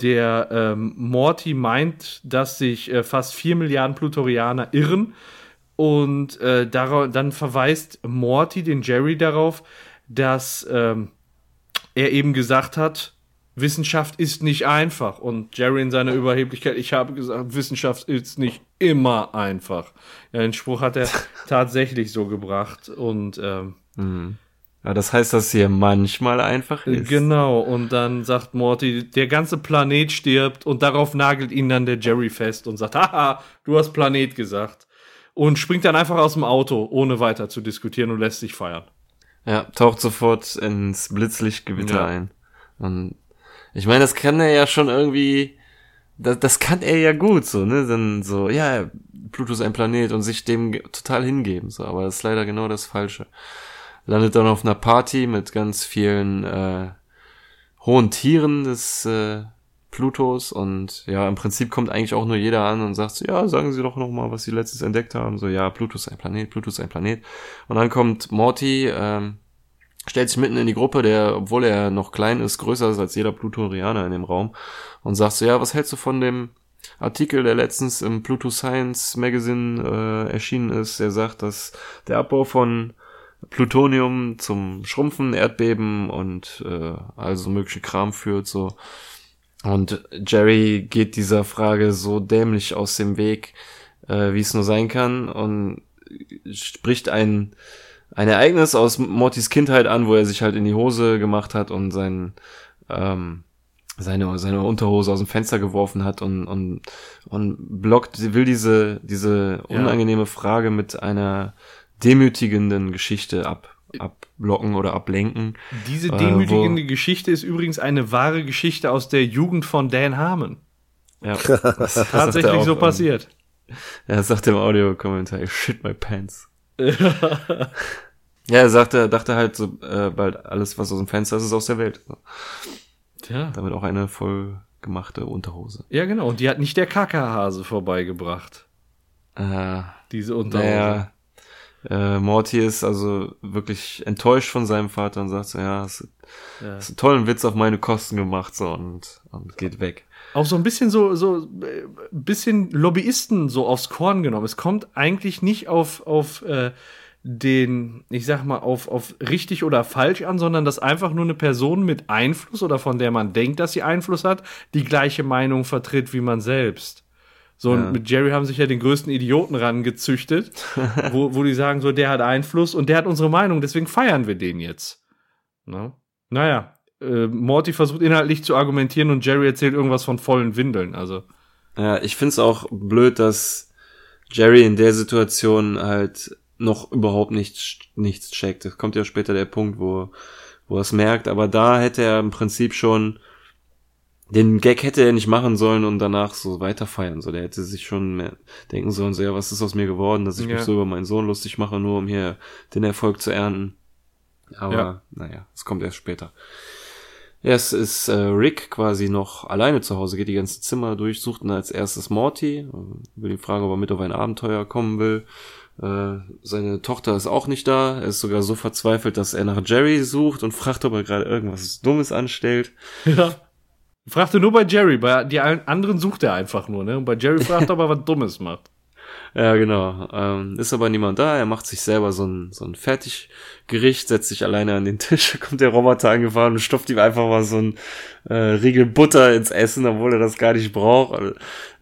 [SPEAKER 2] der ähm, Morty meint, dass sich äh, fast 4 Milliarden Plutorianer irren. Und äh, darauf, dann verweist Morty den Jerry darauf, dass ähm, er eben gesagt hat, Wissenschaft ist nicht einfach. Und Jerry in seiner Überheblichkeit, ich habe gesagt, Wissenschaft ist nicht immer einfach. Ja, den Spruch hat er [laughs] tatsächlich so gebracht. Und ähm, mhm.
[SPEAKER 3] Ja, das heißt, dass hier manchmal einfach
[SPEAKER 2] ist. Genau, und dann sagt Morty, der ganze Planet stirbt und darauf nagelt ihn dann der Jerry fest und sagt, haha, du hast Planet gesagt. Und springt dann einfach aus dem Auto, ohne weiter zu diskutieren und lässt sich feiern.
[SPEAKER 3] Ja, taucht sofort ins Blitzlichtgewitter ja. ein. Und ich meine, das kann er ja schon irgendwie, das, das kann er ja gut, so, ne? Dann so, ja, Pluto ist ein Planet und sich dem total hingeben, so, aber das ist leider genau das Falsche landet dann auf einer Party mit ganz vielen äh, hohen Tieren des äh, Plutos und ja, im Prinzip kommt eigentlich auch nur jeder an und sagt so, ja, sagen Sie doch noch mal, was Sie letztens entdeckt haben. So, ja, Pluto ist ein Planet, Pluto ist ein Planet. Und dann kommt Morty, ähm, stellt sich mitten in die Gruppe, der, obwohl er noch klein ist, größer ist als jeder Plutorianer in dem Raum und sagt so, ja, was hältst du von dem Artikel, der letztens im Pluto Science Magazine äh, erschienen ist, der sagt, dass der Abbau von Plutonium zum Schrumpfen, Erdbeben und äh, also mögliche Kram führt so. Und Jerry geht dieser Frage so dämlich aus dem Weg, äh, wie es nur sein kann und spricht ein ein Ereignis aus Mortys Kindheit an, wo er sich halt in die Hose gemacht hat und sein ähm, seine, seine Unterhose aus dem Fenster geworfen hat und, und, und blockt, will diese, diese unangenehme Frage mit einer demütigenden Geschichte ab, abblocken oder ablenken.
[SPEAKER 2] Diese
[SPEAKER 3] Äh,
[SPEAKER 2] demütigende Geschichte ist übrigens eine wahre Geschichte aus der Jugend von Dan Harmon.
[SPEAKER 3] Ja, das [laughs] er
[SPEAKER 2] Tatsächlich
[SPEAKER 3] auch,
[SPEAKER 2] so
[SPEAKER 3] ähm,
[SPEAKER 2] passiert. [laughs]
[SPEAKER 3] Er sagt im Audiokommentar, I shit my pants. [laughs] Ja, er sagte, dachte halt so, äh, bald alles, was aus dem Fenster ist, ist aus der Welt.
[SPEAKER 2] Tja.
[SPEAKER 3] Damit auch eine voll gemachte Unterhose.
[SPEAKER 2] Ja, genau. Und die hat nicht der Kackerhase vorbeigebracht.
[SPEAKER 3] Äh,
[SPEAKER 2] Diese Unterhose.
[SPEAKER 3] naja, äh, Morty ist also wirklich enttäuscht von seinem Vater und sagt so, ja, hast,
[SPEAKER 2] Ja.
[SPEAKER 3] hast einen tollen Witz auf meine Kosten gemacht, so, und, und geht weg.
[SPEAKER 2] Auch so ein bisschen so, so, äh, bisschen Lobbyisten so aufs Korn genommen. Es kommt eigentlich nicht auf, auf, äh, den, ich sag mal, auf, auf richtig oder falsch an, sondern dass einfach nur eine Person mit Einfluss oder von der man denkt, dass sie Einfluss hat, die gleiche Meinung vertritt wie man selbst. So,
[SPEAKER 3] Ja.
[SPEAKER 2] und mit Jerry haben sich ja den größten Idioten rangezüchtet, [laughs] wo, wo die sagen, so, der hat Einfluss und der hat unsere Meinung, deswegen feiern wir den jetzt. Ne? Naja, äh, Morty versucht inhaltlich zu argumentieren und Jerry erzählt irgendwas von vollen Windeln, also.
[SPEAKER 3] Ja, ich find's auch blöd, dass Jerry in der Situation halt noch überhaupt nichts, nichts checkt. Es kommt ja später der Punkt, wo, wo er es merkt, aber da hätte er im Prinzip schon den Gag hätte er nicht machen sollen und danach so weiter feiern. So, der hätte sich schon mehr denken sollen, so, ja, was ist aus mir geworden, dass ich
[SPEAKER 2] Ja.
[SPEAKER 3] mich so über meinen Sohn lustig mache, nur um hier den Erfolg zu ernten. Aber,
[SPEAKER 2] Ja.
[SPEAKER 3] naja, es kommt erst später. Erst ist äh, Rick quasi noch alleine zu Hause, geht die ganze Zimmer durch, sucht dann als erstes Morty, äh, will ihn fragen, ob er mit auf ein Abenteuer kommen will. Äh, seine Tochter ist auch nicht da, er ist sogar so verzweifelt, dass er nach Jerry sucht und fragt, ob er gerade irgendwas Dummes anstellt.
[SPEAKER 2] Ja. Fragte nur bei Jerry, bei die anderen sucht er einfach nur, ne? Und bei Jerry fragt er, ob er was Dummes macht. [laughs]
[SPEAKER 3] Ja, genau. Ähm, ist aber niemand da. Er macht sich selber so ein, so ein Fertiggericht, setzt sich alleine an den Tisch, [laughs] kommt der Roboter angefahren und stopft ihm einfach mal so ein äh, Riegel Butter ins Essen, obwohl er das gar nicht braucht.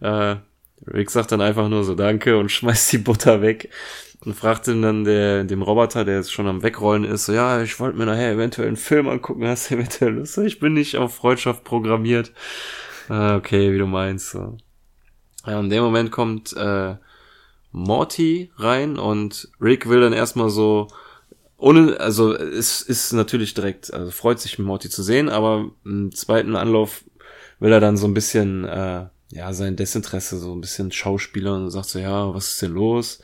[SPEAKER 3] Äh, Rick sagt dann einfach nur so Danke und [laughs] schmeißt die Butter weg und fragt ihn dann der, dem Roboter, der jetzt schon am Wegrollen ist, so, ja, ich wollte mir nachher eventuell einen Film angucken, hast du eventuell Lust? Ich bin nicht auf Freundschaft programmiert. Ah, okay, wie du meinst. So. Ja, in dem Moment kommt äh, Morty rein und Rick will dann erstmal so ohne, also es ist natürlich direkt, also freut sich Morty zu sehen, aber im zweiten Anlauf will er dann so ein bisschen, äh, ja, sein Desinteresse so ein bisschen schauspielern und sagt so, ja, was ist denn los?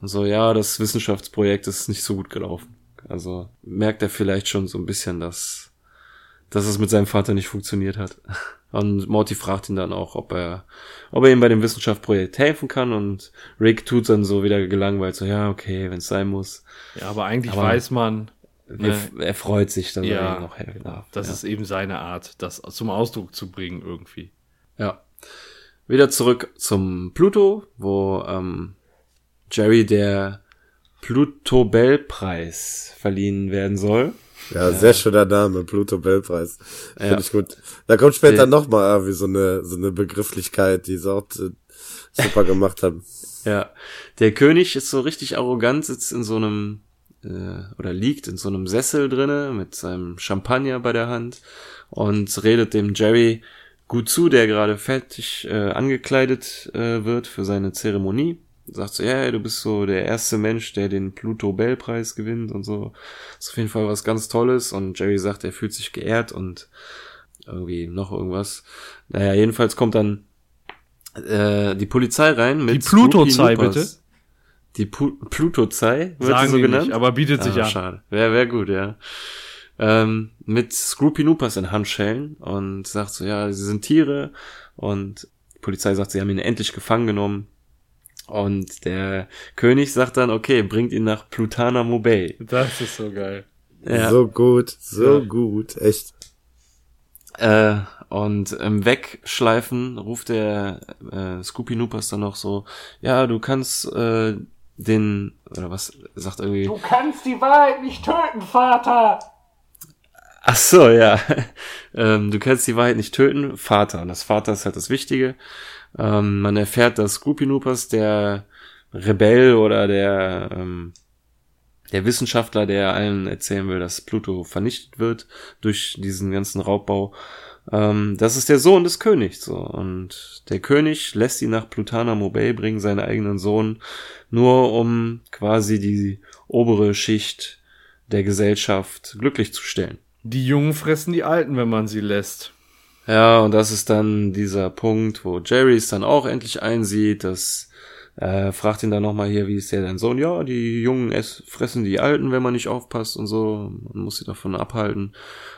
[SPEAKER 3] Und so, ja, das Wissenschaftsprojekt ist nicht so gut gelaufen. Also merkt er vielleicht schon so ein bisschen, dass, dass es mit seinem Vater nicht funktioniert hat. [laughs] Und Morty fragt ihn dann auch, ob er, ob er ihm bei dem Wissenschaftsprojekt helfen kann. Und Rick tut dann so wieder gelangweilt, so, ja, okay, wenn es sein muss.
[SPEAKER 2] Ja, aber eigentlich
[SPEAKER 3] Aber-
[SPEAKER 2] weiß man,
[SPEAKER 3] Er, er freut sich, dass
[SPEAKER 2] Ja.
[SPEAKER 3] er ihm noch helfen darf.
[SPEAKER 2] das
[SPEAKER 3] ja.
[SPEAKER 2] ist eben seine Art, das zum Ausdruck zu bringen irgendwie.
[SPEAKER 3] Ja. Wieder zurück zum Pluto, wo ähm, Jerry der Pluto-Bell-Preis verliehen werden soll.
[SPEAKER 4] Ja, sehr schöner Name, Pluto Bellpreis. Finde
[SPEAKER 3] Ja.
[SPEAKER 4] ich gut. Da kommt später
[SPEAKER 3] Der-
[SPEAKER 4] noch mal irgendwie so eine, so eine Begrifflichkeit, die sie auch äh, super gemacht haben. [laughs]
[SPEAKER 3] Ja, der König ist so richtig arrogant, sitzt in so einem äh, oder liegt in so einem Sessel drinne mit seinem Champagner bei der Hand und redet dem Jerry gut zu, der gerade fertig äh, angekleidet äh, wird für seine Zeremonie. Sagt so, ja, du bist so der erste Mensch, der den Pluto-Bell-Preis gewinnt und so. Ist auf jeden Fall was ganz Tolles. Und Jerry sagt, er fühlt sich geehrt und irgendwie noch irgendwas. Naja, jedenfalls kommt dann äh, die Polizei rein mit
[SPEAKER 2] Die Plutozei, bitte?
[SPEAKER 3] Die Pu Plutozei wird
[SPEAKER 2] Sagen
[SPEAKER 3] sie so genannt.
[SPEAKER 2] nicht, aber bietet sich
[SPEAKER 3] ah,
[SPEAKER 2] an.
[SPEAKER 3] Schade. Wäre wär gut, ja. Ähm, mit Scroopy Noopers in Handschellen und sagt so, ja, sie sind Tiere und die Polizei sagt, sie haben ihn endlich gefangen genommen. Und der König sagt dann, okay, bringt ihn nach Plutanamo Bay.
[SPEAKER 2] Das ist so geil.
[SPEAKER 3] Ja.
[SPEAKER 4] So gut, so
[SPEAKER 2] Ja.
[SPEAKER 4] gut, echt.
[SPEAKER 3] Äh, und im Wegschleifen ruft der äh, Scoopy Noopers dann noch so, ja, du kannst äh, den, oder was, sagt irgendwie,
[SPEAKER 5] Du kannst die Wahrheit nicht töten, Vater!
[SPEAKER 3] Ach so, ja. [laughs] ähm, du kannst die Wahrheit nicht töten, Vater. Und das Vater ist halt das Wichtige. Ähm, man erfährt, dass Noopers der Rebell oder der, ähm, der Wissenschaftler, der allen erzählen will, dass Pluto vernichtet wird durch diesen ganzen Raubbau, ähm, das ist der Sohn des Königs. So. Und der König lässt ihn nach Plutana Mobay bringen, seinen eigenen Sohn, nur um quasi die obere Schicht der Gesellschaft glücklich zu stellen.
[SPEAKER 2] Die Jungen fressen die Alten, wenn man sie lässt.
[SPEAKER 3] Ja, und das ist dann dieser Punkt, wo Jerry es dann auch endlich einsieht, dass äh, fragt ihn dann nochmal hier, wie ist der dein Sohn? Ja, die Jungen ess, fressen die Alten, wenn man nicht aufpasst und so. Man muss sie davon abhalten.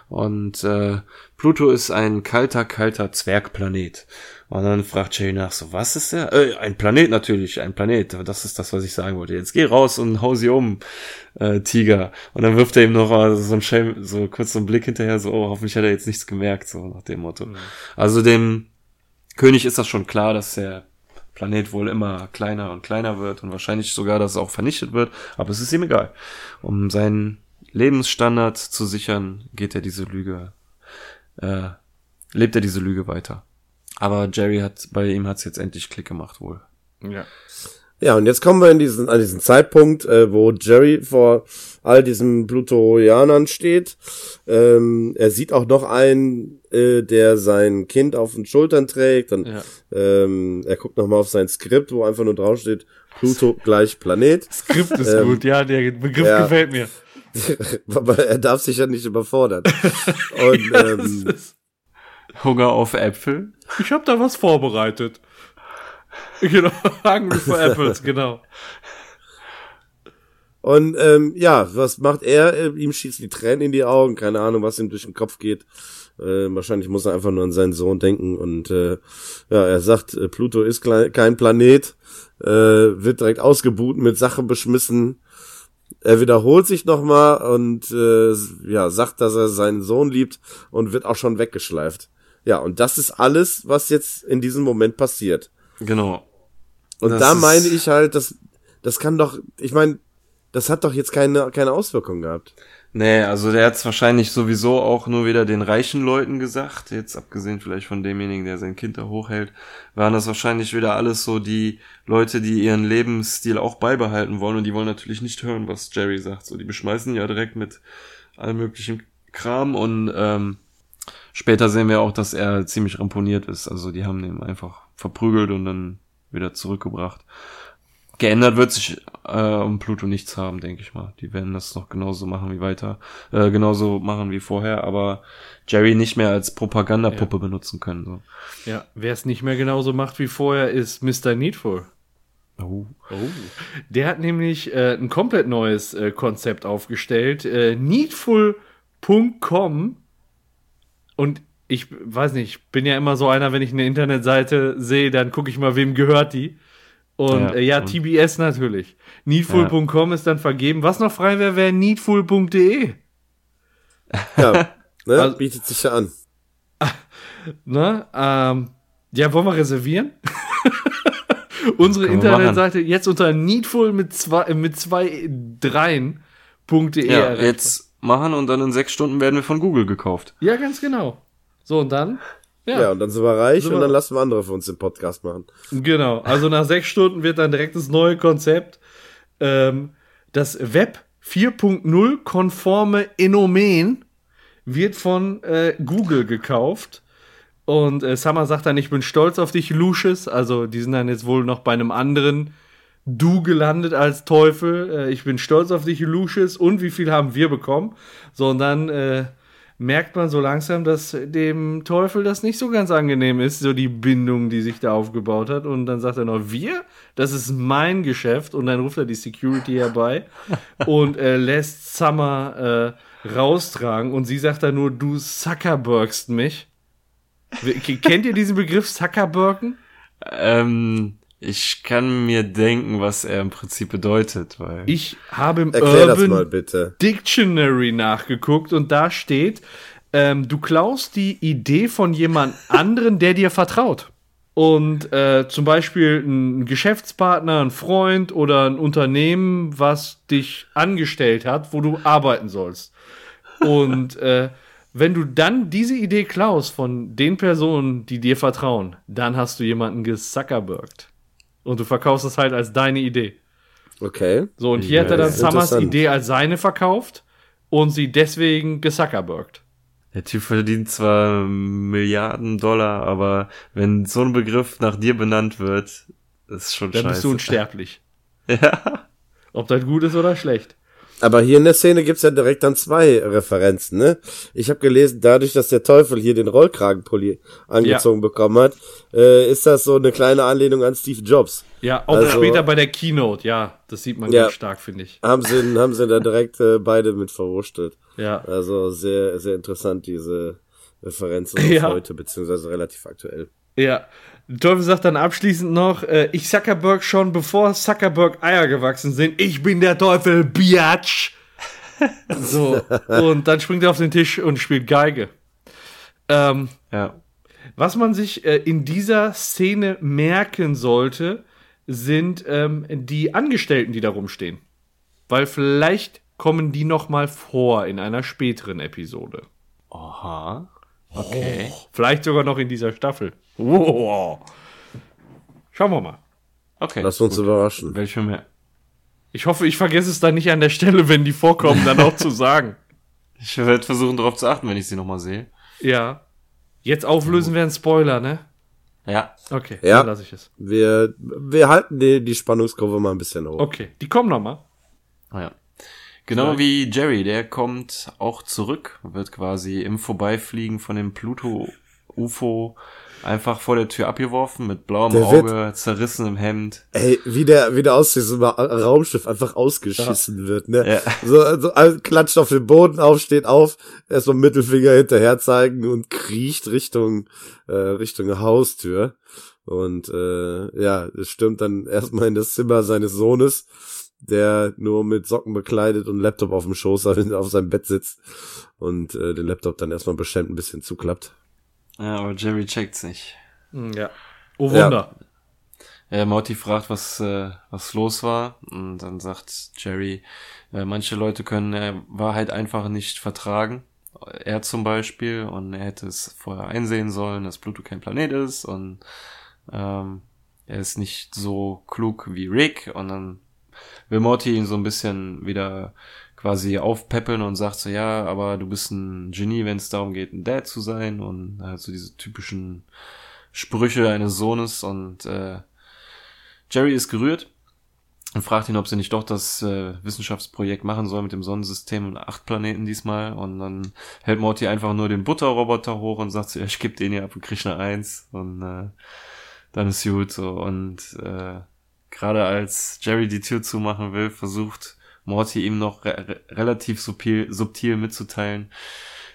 [SPEAKER 3] Und äh, Pluto ist ein kalter, kalter Zwergplanet. Und dann fragt Jerry nach, so, was ist der? Äh, ein Planet natürlich, ein Planet. Das ist das, was ich sagen wollte. Jetzt geh raus und hau sie um, äh, Tiger. Und dann wirft er ihm noch mal so ein Schelm, so kurz so einen Blick hinterher, so, oh, hoffentlich hat er jetzt nichts gemerkt, so nach dem Motto. Mhm. Also dem König ist das schon klar, dass der Planet wohl immer kleiner und kleiner wird und wahrscheinlich sogar, dass es auch vernichtet wird. Aber es ist ihm egal. Um seinen Lebensstandard zu sichern, geht er diese Lüge, äh, lebt er diese Lüge weiter. Aber Jerry hat, bei ihm hat es jetzt endlich Klick gemacht wohl.
[SPEAKER 2] Ja.
[SPEAKER 4] Ja, und jetzt kommen wir in diesen, an diesen Zeitpunkt, äh, wo Jerry vor all diesen Plutorianern steht. Ähm, er sieht auch noch einen, äh, der sein Kind auf den Schultern trägt. Und, ja. ähm, er guckt nochmal auf sein Skript, wo einfach nur drauf steht, Pluto gleich Planet.
[SPEAKER 2] Skript ist ähm, gut, ja, der Begriff ja. gefällt mir. [laughs]
[SPEAKER 4] Aber er darf sich ja nicht überfordern. [laughs] und, ähm,
[SPEAKER 3] Hunger auf Äpfel?
[SPEAKER 2] Ich habe da was vorbereitet. Genau, Hungry for Apples, genau.
[SPEAKER 4] Und ähm, ja, was macht er? Äh, ihm schießt die Tränen in die Augen, keine Ahnung, was ihm durch den Kopf geht. Äh, wahrscheinlich muss er einfach nur an seinen Sohn denken und äh, ja, er sagt, äh, Pluto ist kein Planet, äh, wird direkt ausgebuht, mit Sachen beschmissen. Er wiederholt sich nochmal und äh, ja, sagt, dass er seinen Sohn liebt und wird auch schon weggeschleift. Ja, und das ist alles, was jetzt in diesem Moment passiert.
[SPEAKER 3] Genau.
[SPEAKER 4] Und das da meine ich halt, das, das kann doch, ich meine, das hat doch jetzt keine, keine Auswirkung gehabt.
[SPEAKER 3] Nee, also der hat es wahrscheinlich sowieso auch nur wieder den reichen Leuten gesagt, jetzt abgesehen vielleicht von demjenigen, der sein Kind da hochhält, waren das wahrscheinlich wieder alles so die Leute, die ihren Lebensstil auch beibehalten wollen und die wollen natürlich nicht hören, was Jerry sagt. So, die beschmeißen ja direkt mit allem möglichen Kram und ähm, später sehen wir auch, dass er ziemlich ramponiert ist. Also die haben ihn einfach verprügelt und dann wieder zurückgebracht. Geändert wird sich äh, um Pluto nichts haben, denke ich mal. Die werden das noch genauso machen wie weiter, äh, genauso machen wie vorher, aber Jerry nicht mehr als Propagandapuppe ja. benutzen können. So.
[SPEAKER 2] Ja, wer es nicht mehr genauso macht wie vorher, ist Mr. Needful. Oh. oh. Der hat nämlich äh, ein komplett neues äh, Konzept aufgestellt. Äh, needful.com und ich weiß nicht, bin ja immer so einer, wenn ich eine Internetseite sehe, dann gucke ich mal, wem gehört die. Und ja, äh, ja und TBS natürlich. Needful.com ja. ist dann vergeben. Was noch frei wäre, wäre needful.de.
[SPEAKER 4] Ja, [laughs] ne? also, bietet sich ja an. [laughs]
[SPEAKER 2] ne? Ähm, ja, wollen wir reservieren? [laughs] Unsere Internetseite jetzt unter needful mit zwei, mit zwei dreien.de.
[SPEAKER 3] Ja, jetzt machen und dann in sechs Stunden werden wir von Google gekauft.
[SPEAKER 2] Ja, ganz genau. So, und dann?
[SPEAKER 4] Ja, ja und dann sind wir reich sind und dann lassen wir andere für uns den Podcast machen.
[SPEAKER 2] Genau, also nach sechs Stunden wird dann direkt das neue Konzept, ähm, das Web 4.0 konforme Enomen wird von äh, Google gekauft. Und äh, Summer sagt dann, ich bin stolz auf dich, Lucius. Also die sind dann jetzt wohl noch bei einem anderen Du gelandet als Teufel. Äh, ich bin stolz auf dich, Lucius. Und wie viel haben wir bekommen? So, und dann äh, merkt man so langsam, dass dem Teufel das nicht so ganz angenehm ist, so die Bindung, die sich da aufgebaut hat. Und dann sagt er noch, wir? Das ist mein Geschäft. Und dann ruft er die Security herbei [laughs] und äh, lässt Summer äh, raustragen. Und sie sagt dann nur, du Zuckerbergst mich. Kennt ihr diesen Begriff Zuckerbergen?
[SPEAKER 3] Ähm, ich kann mir denken, was er im Prinzip bedeutet, weil.
[SPEAKER 2] Ich habe im
[SPEAKER 4] Erklär Urban
[SPEAKER 2] Dictionary nachgeguckt und da steht, ähm, du klaust die Idee von jemand [laughs] anderen, der dir vertraut. Und äh, zum Beispiel ein Geschäftspartner, ein Freund oder ein Unternehmen, was dich angestellt hat, wo du arbeiten sollst. Und äh, wenn du dann diese Idee klaust von den Personen, die dir vertrauen, dann hast du jemanden gesuckerbergt. Und du verkaufst es halt als deine Idee.
[SPEAKER 4] Okay.
[SPEAKER 2] So, und hier hat er dann Summers. Idee als seine verkauft und sie deswegen gesuckerbergt.
[SPEAKER 3] Der Typ verdient zwar Milliarden Dollar, aber wenn so ein Begriff nach dir benannt wird, ist schon
[SPEAKER 2] Dann
[SPEAKER 3] scheiße.
[SPEAKER 2] bist du unsterblich. [laughs]
[SPEAKER 3] ja.
[SPEAKER 2] Ob das gut ist oder schlecht.
[SPEAKER 4] Aber hier in der Szene gibt's ja direkt dann zwei Referenzen, ne? Ich habe gelesen, dadurch, dass der Teufel hier den Rollkragenpulli angezogen bekommen hat, äh, ist das so eine kleine Anlehnung an Steve Jobs.
[SPEAKER 2] Ja, auch
[SPEAKER 4] Also-
[SPEAKER 2] später bei der Keynote, ja. Das sieht man
[SPEAKER 4] Ja.
[SPEAKER 2] ganz stark, finde ich.
[SPEAKER 4] Haben sie, haben sie da direkt äh, beide mit verwurschtelt.
[SPEAKER 2] Ja.
[SPEAKER 4] Also sehr, sehr interessant, diese Referenzen [laughs]
[SPEAKER 2] Ja.
[SPEAKER 4] heute, beziehungsweise relativ aktuell.
[SPEAKER 2] Ja. Der Teufel sagt dann abschließend noch, äh, ich Zuckerberg schon bevor Zuckerberg Eier gewachsen sind. Ich bin der Teufel, Biatch. [laughs] so. Und dann springt er auf den Tisch und spielt Geige. Ähm,
[SPEAKER 3] Ja.
[SPEAKER 2] was man sich äh, in dieser Szene merken sollte, sind ähm, die Angestellten, die da rumstehen. Weil vielleicht kommen die noch mal vor in einer späteren Episode.
[SPEAKER 3] Aha. Okay.
[SPEAKER 2] Vielleicht sogar noch in dieser Staffel. Wow. Schauen wir mal.
[SPEAKER 3] Okay.
[SPEAKER 4] Lass uns überraschen.
[SPEAKER 3] Welche mehr?
[SPEAKER 2] Ich hoffe, ich vergesse es dann nicht an der Stelle, wenn die vorkommen, dann auch zu sagen. [laughs]
[SPEAKER 3] Ich werde versuchen, darauf zu achten, wenn ich sie nochmal sehe.
[SPEAKER 2] Ja. Jetzt auflösen wäre ein Spoiler, ne?
[SPEAKER 3] Ja.
[SPEAKER 2] Okay,
[SPEAKER 4] Ja.
[SPEAKER 2] dann lasse ich es.
[SPEAKER 4] Wir, wir halten die, die Spannungskurve mal ein bisschen hoch.
[SPEAKER 2] Okay, die kommen noch mal.
[SPEAKER 3] Ah, ja. Genau wie Jerry, der kommt auch zurück, wird quasi im Vorbeifliegen von dem Pluto-UFO einfach vor der Tür abgeworfen, mit blauem
[SPEAKER 4] Der wird-
[SPEAKER 3] Auge, zerrissenem Hemd.
[SPEAKER 4] Ey, wie der, wie der aus diesem Ra- Raumschiff einfach ausgeschissen wird, ne?
[SPEAKER 3] Ja.
[SPEAKER 4] So, so all- klatscht auf den Boden auf, steht auf, erstmal Mittelfinger hinterher zeigen und kriecht Richtung, äh, Richtung Haustür. Und äh, ja, es stürmt dann erstmal in das Zimmer seines Sohnes, der nur mit Socken bekleidet und Laptop auf dem Schoß [laughs] auf seinem Bett sitzt und äh, den Laptop dann erstmal beschämt ein bisschen zuklappt.
[SPEAKER 3] Ja, aber Jerry checkt's nicht.
[SPEAKER 2] Hm, Ja. Oh
[SPEAKER 4] Ja.
[SPEAKER 2] Wunder.
[SPEAKER 3] Äh, Morty fragt, was, äh, was los war. Und dann sagt Jerry, äh, manche Leute können äh, Wahrheit einfach nicht vertragen. Er zum Beispiel. Und er hätte es vorher einsehen sollen, dass Pluto kein Planet ist. Und ähm, er ist nicht so klug wie Rick. Und dann will Morty ihn so ein bisschen wieder quasi aufpeppeln und sagt so, ja, aber du bist ein Genie, wenn es darum geht, ein Dad zu sein. Und halt so diese typischen Sprüche eines Sohnes. Und äh, Jerry ist gerührt und fragt ihn, ob sie nicht doch das äh, Wissenschaftsprojekt machen soll mit dem Sonnensystem und acht Planeten diesmal. Und dann hält Morty einfach nur den Butterroboter hoch und sagt so, ja, ich geb den hier ab und krieg eine Eins. Und äh, dann ist gut so. Und äh, gerade als Jerry die Tür zumachen will, versucht Morty ihm noch re re relativ subtil, subtil mitzuteilen,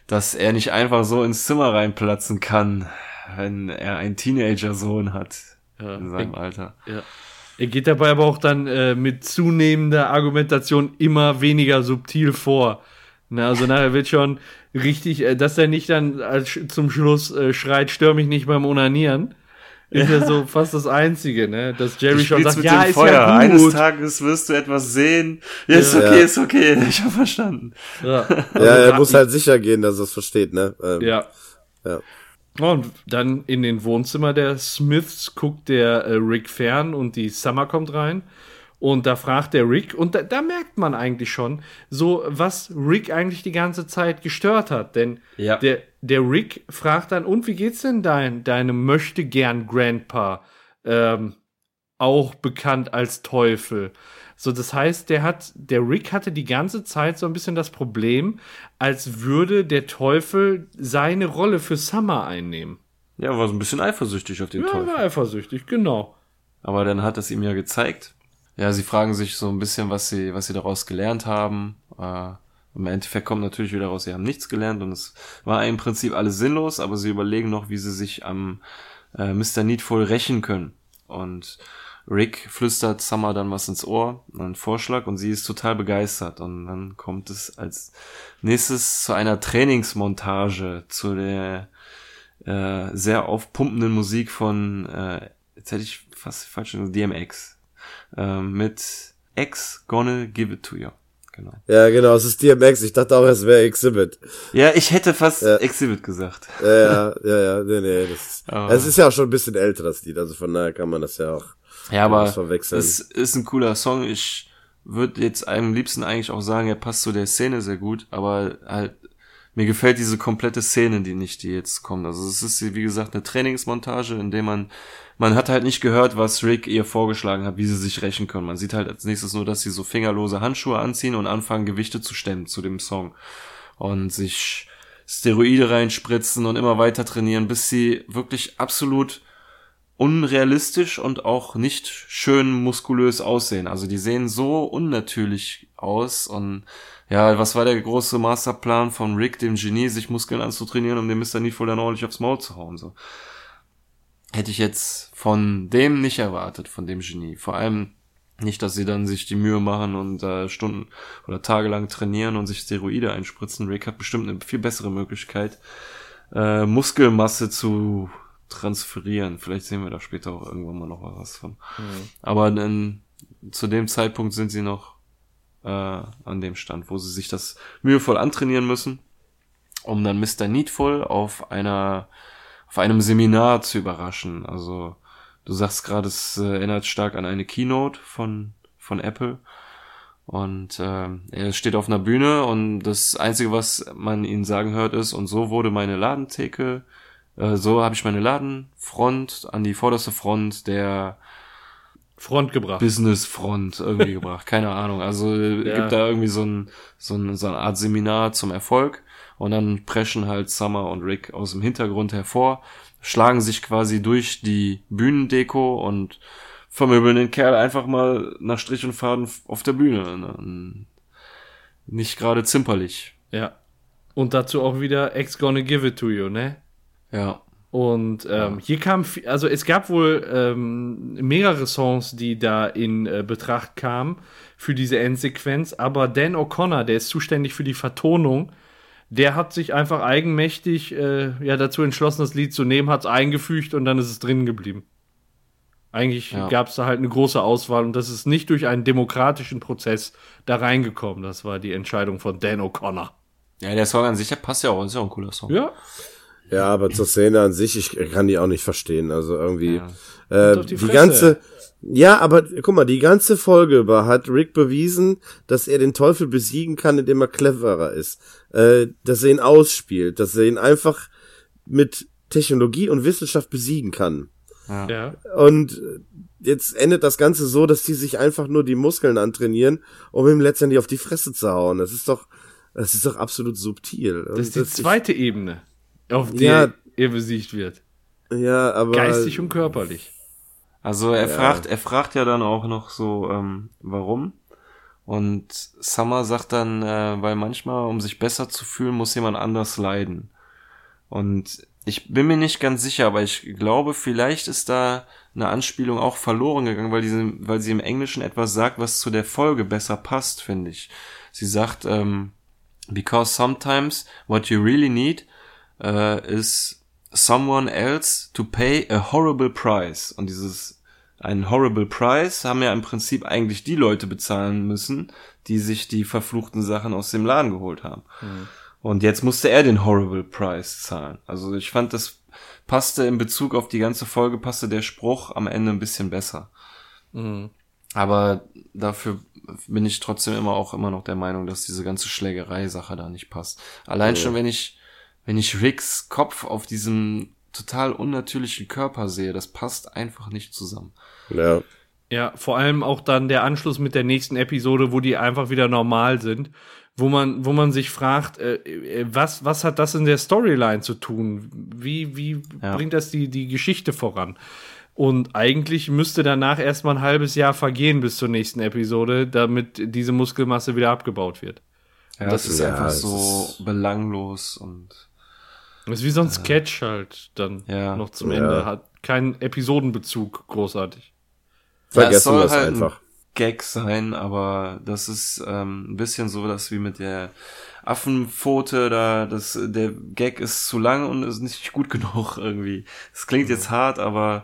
[SPEAKER 3] dass er nicht einfach so ins Zimmer reinplatzen kann, wenn er einen Teenager-Sohn hat
[SPEAKER 2] Ja.
[SPEAKER 3] in seinem Alter.
[SPEAKER 2] Ja. Er geht dabei aber auch dann äh, mit zunehmender Argumentation immer weniger subtil vor. Na, also nachher wird schon richtig, äh, dass er nicht dann als, zum Schluss äh, schreit, stör mich nicht beim Onanieren. Ist ja so fast das Einzige, ne? Dass Jerry schon sagt,
[SPEAKER 3] mit
[SPEAKER 2] ja,
[SPEAKER 3] dem
[SPEAKER 2] ist
[SPEAKER 3] Feuer.
[SPEAKER 2] ja
[SPEAKER 3] Eines. Tages wirst du etwas sehen. Ja, ist
[SPEAKER 2] Ja.
[SPEAKER 3] okay, ist okay. [laughs] Ich habe verstanden.
[SPEAKER 2] Ja,
[SPEAKER 4] Ja,
[SPEAKER 2] Also
[SPEAKER 4] er muss halt sicher gehen, dass er es versteht, ne? Ähm,
[SPEAKER 2] Ja.
[SPEAKER 4] Ja.
[SPEAKER 2] Und dann in den Wohnzimmer der Smiths guckt der äh, Rick fern und die Summer kommt rein. Und da fragt der Rick, und da, da merkt man eigentlich schon, so was Rick eigentlich die ganze Zeit gestört hat. Denn
[SPEAKER 3] Ja.
[SPEAKER 2] der, der Rick fragt dann, und wie geht's denn dein, deinem möchte gern Grandpa? Ähm, auch bekannt als Teufel. So, das heißt, der hat, der Rick hatte die ganze Zeit so ein bisschen das Problem, als würde der Teufel seine Rolle für Summer einnehmen.
[SPEAKER 3] Ja, war so ein bisschen eifersüchtig auf den
[SPEAKER 2] Ja,
[SPEAKER 3] Teufel.
[SPEAKER 2] war eifersüchtig, genau.
[SPEAKER 3] Aber dann hat es ihm ja gezeigt. Ja, sie fragen sich so ein bisschen, was sie, was sie daraus gelernt haben. Äh, Im Endeffekt kommt natürlich wieder raus, sie haben nichts gelernt und es war im Prinzip alles sinnlos, aber sie überlegen noch, wie sie sich am äh, Mr. Needful rächen können. Und Rick flüstert Summer dann was ins Ohr, einen Vorschlag, und sie ist total begeistert. Und dann kommt es als nächstes zu einer Trainingsmontage, zu der äh, sehr aufpumpenden Musik von, äh, jetzt hätte ich fast falsch DMX. Ähm, mit X Gonna Give It To You. Genau.
[SPEAKER 4] Ja, genau, es ist DMX. Ich dachte auch, es wäre Exhibit.
[SPEAKER 3] Ja, ich hätte fast
[SPEAKER 4] Ja.
[SPEAKER 3] Exhibit gesagt.
[SPEAKER 4] Ja, ja, ja, ja, nee, nee, das ist,
[SPEAKER 3] Aber-
[SPEAKER 4] es ist ja auch schon ein bisschen älter, das Lied, also von daher kann man das ja auch
[SPEAKER 3] Ja, aber
[SPEAKER 4] das verwechseln.
[SPEAKER 3] es ist ein cooler Song. Ich würde jetzt am liebsten eigentlich auch sagen, er passt zu der Szene sehr gut, aber halt mir gefällt diese komplette Szene, die nicht, die jetzt kommt. Also es ist, wie gesagt, eine Trainingsmontage, in dem man, man hat halt nicht gehört, was Rick ihr vorgeschlagen hat, wie sie sich rächen können. Man sieht halt als nächstes nur, dass sie so fingerlose Handschuhe anziehen und anfangen, Gewichte zu stemmen zu dem Song. Und sich Steroide reinspritzen und immer weiter trainieren, bis sie wirklich absolut unrealistisch und auch nicht schön muskulös aussehen. Also die sehen so unnatürlich aus und ja, was war der große Masterplan von Rick, dem Genie, sich Muskeln anzutrainieren, um dem Mr. Needful dann ordentlich aufs Maul zu hauen, so. Hätte ich jetzt von dem nicht erwartet, von dem Genie. Vor allem nicht, dass sie dann sich die Mühe machen und äh, Stunden oder tagelang trainieren und sich Steroide einspritzen. Rick hat bestimmt eine viel bessere Möglichkeit, äh, Muskelmasse zu transferieren. Vielleicht sehen wir da später auch irgendwann mal noch was von. Mhm. Aber dann, zu dem Zeitpunkt sind sie noch äh, an dem Stand, wo sie sich das mühevoll antrainieren müssen, um dann Mr. Needful auf einer auf einem Seminar zu überraschen. Also du sagst gerade, es äh, erinnert stark an eine Keynote von von Apple. Und äh, er steht auf einer Bühne und das Einzige, was man ihn sagen hört, ist, und so wurde meine Ladentheke äh, so habe ich meine Ladenfront an die vorderste Front der
[SPEAKER 2] Front gebracht.
[SPEAKER 3] Business Front irgendwie gebracht. Keine Ahnung. Also äh, [laughs] ja. gibt da irgendwie so ein, so, ein, so eine Art Seminar zum Erfolg. Und dann preschen halt Summer und Rick aus dem Hintergrund hervor, schlagen sich quasi durch die Bühnendeko und vermöbeln den Kerl einfach mal nach Strich und Faden auf der Bühne. Ne? Nicht gerade zimperlich.
[SPEAKER 2] Ja. Und dazu auch wieder Ex gonna give it to you, ne?
[SPEAKER 3] Ja.
[SPEAKER 2] Und ähm, hier kam, also es gab wohl ähm, mehrere Songs, die da in äh, Betracht kamen für diese Endsequenz, aber Dan O'Connor, der ist zuständig für die Vertonung, der hat sich einfach eigenmächtig äh, ja, dazu entschlossen, das Lied zu nehmen, hat es eingefügt und dann ist es drin geblieben. Eigentlich ja. gab es da halt eine große Auswahl und das ist nicht durch einen demokratischen Prozess da reingekommen. Das war die Entscheidung von Dan O'Connor.
[SPEAKER 3] Ja, der Song an sich passt ja auch, ist ja auch ein cooler Song.
[SPEAKER 2] Ja,
[SPEAKER 4] ja, aber zur Szene an sich, ich kann die auch nicht verstehen. Also irgendwie ja. äh, die, die ganze, ja, aber guck mal, die ganze Folge über hat Rick bewiesen, dass er den Teufel besiegen kann, indem er cleverer ist. Äh, dass er ihn ausspielt, dass er ihn einfach mit Technologie und Wissenschaft besiegen kann.
[SPEAKER 2] Ja.
[SPEAKER 4] Und jetzt endet das Ganze so, dass die sich einfach nur die Muskeln antrainieren, um ihm letztendlich auf die Fresse zu hauen. Das ist doch, das ist doch absolut subtil.
[SPEAKER 2] Das ist die zweite Ebene auf die ja, er besiegt wird.
[SPEAKER 4] Ja, aber.
[SPEAKER 2] Geistig und körperlich.
[SPEAKER 3] Also er ja. fragt, er fragt ja dann auch noch so, ähm, warum? Und Summer sagt dann, äh, weil manchmal, um sich besser zu fühlen, muss jemand anders leiden. Und ich bin mir nicht ganz sicher, aber ich glaube, vielleicht ist da eine Anspielung auch verloren gegangen, weil, diese, weil sie im Englischen etwas sagt, was zu der Folge besser passt, finde ich. Sie sagt, ähm, because sometimes what you really need äh, ist someone else to pay a horrible price. Und dieses ein horrible price haben ja im Prinzip eigentlich die Leute bezahlen müssen, die sich die verfluchten Sachen aus dem Laden geholt haben. Mhm. Und jetzt musste er den horrible price zahlen. Also ich fand, das passte in Bezug auf die ganze Folge, passte der Spruch am Ende ein bisschen besser. Mhm. Aber dafür bin ich trotzdem immer auch immer noch der Meinung, dass diese ganze Schlägerei-Sache da nicht passt. Allein ja. schon, wenn ich wenn ich Ricks Kopf auf diesem total unnatürlichen Körper sehe, das passt einfach nicht zusammen.
[SPEAKER 4] Ja.
[SPEAKER 2] Ja, vor allem auch dann der Anschluss mit der nächsten Episode, wo die einfach wieder normal sind, wo man, wo man sich fragt, äh, äh was, was hat das in der Storyline zu tun? Wie, wie ja. bringt das die, die Geschichte voran? Und eigentlich müsste danach erstmal ein halbes Jahr vergehen bis zur nächsten Episode, damit diese Muskelmasse wieder abgebaut wird.
[SPEAKER 3] Ja, das, das ist ja, einfach so ist belanglos und
[SPEAKER 2] das ist wie so ein Sketch halt dann ja. noch zum Ende. Hat keinen Episodenbezug großartig.
[SPEAKER 3] Vergessen ja, es soll das halt einfach. Ein Gag sein, aber das ist ähm, ein bisschen so, dass wie mit der Affenpfote da, das, der Gag ist zu lang und ist nicht gut [laughs] genug irgendwie. Es klingt jetzt hart, aber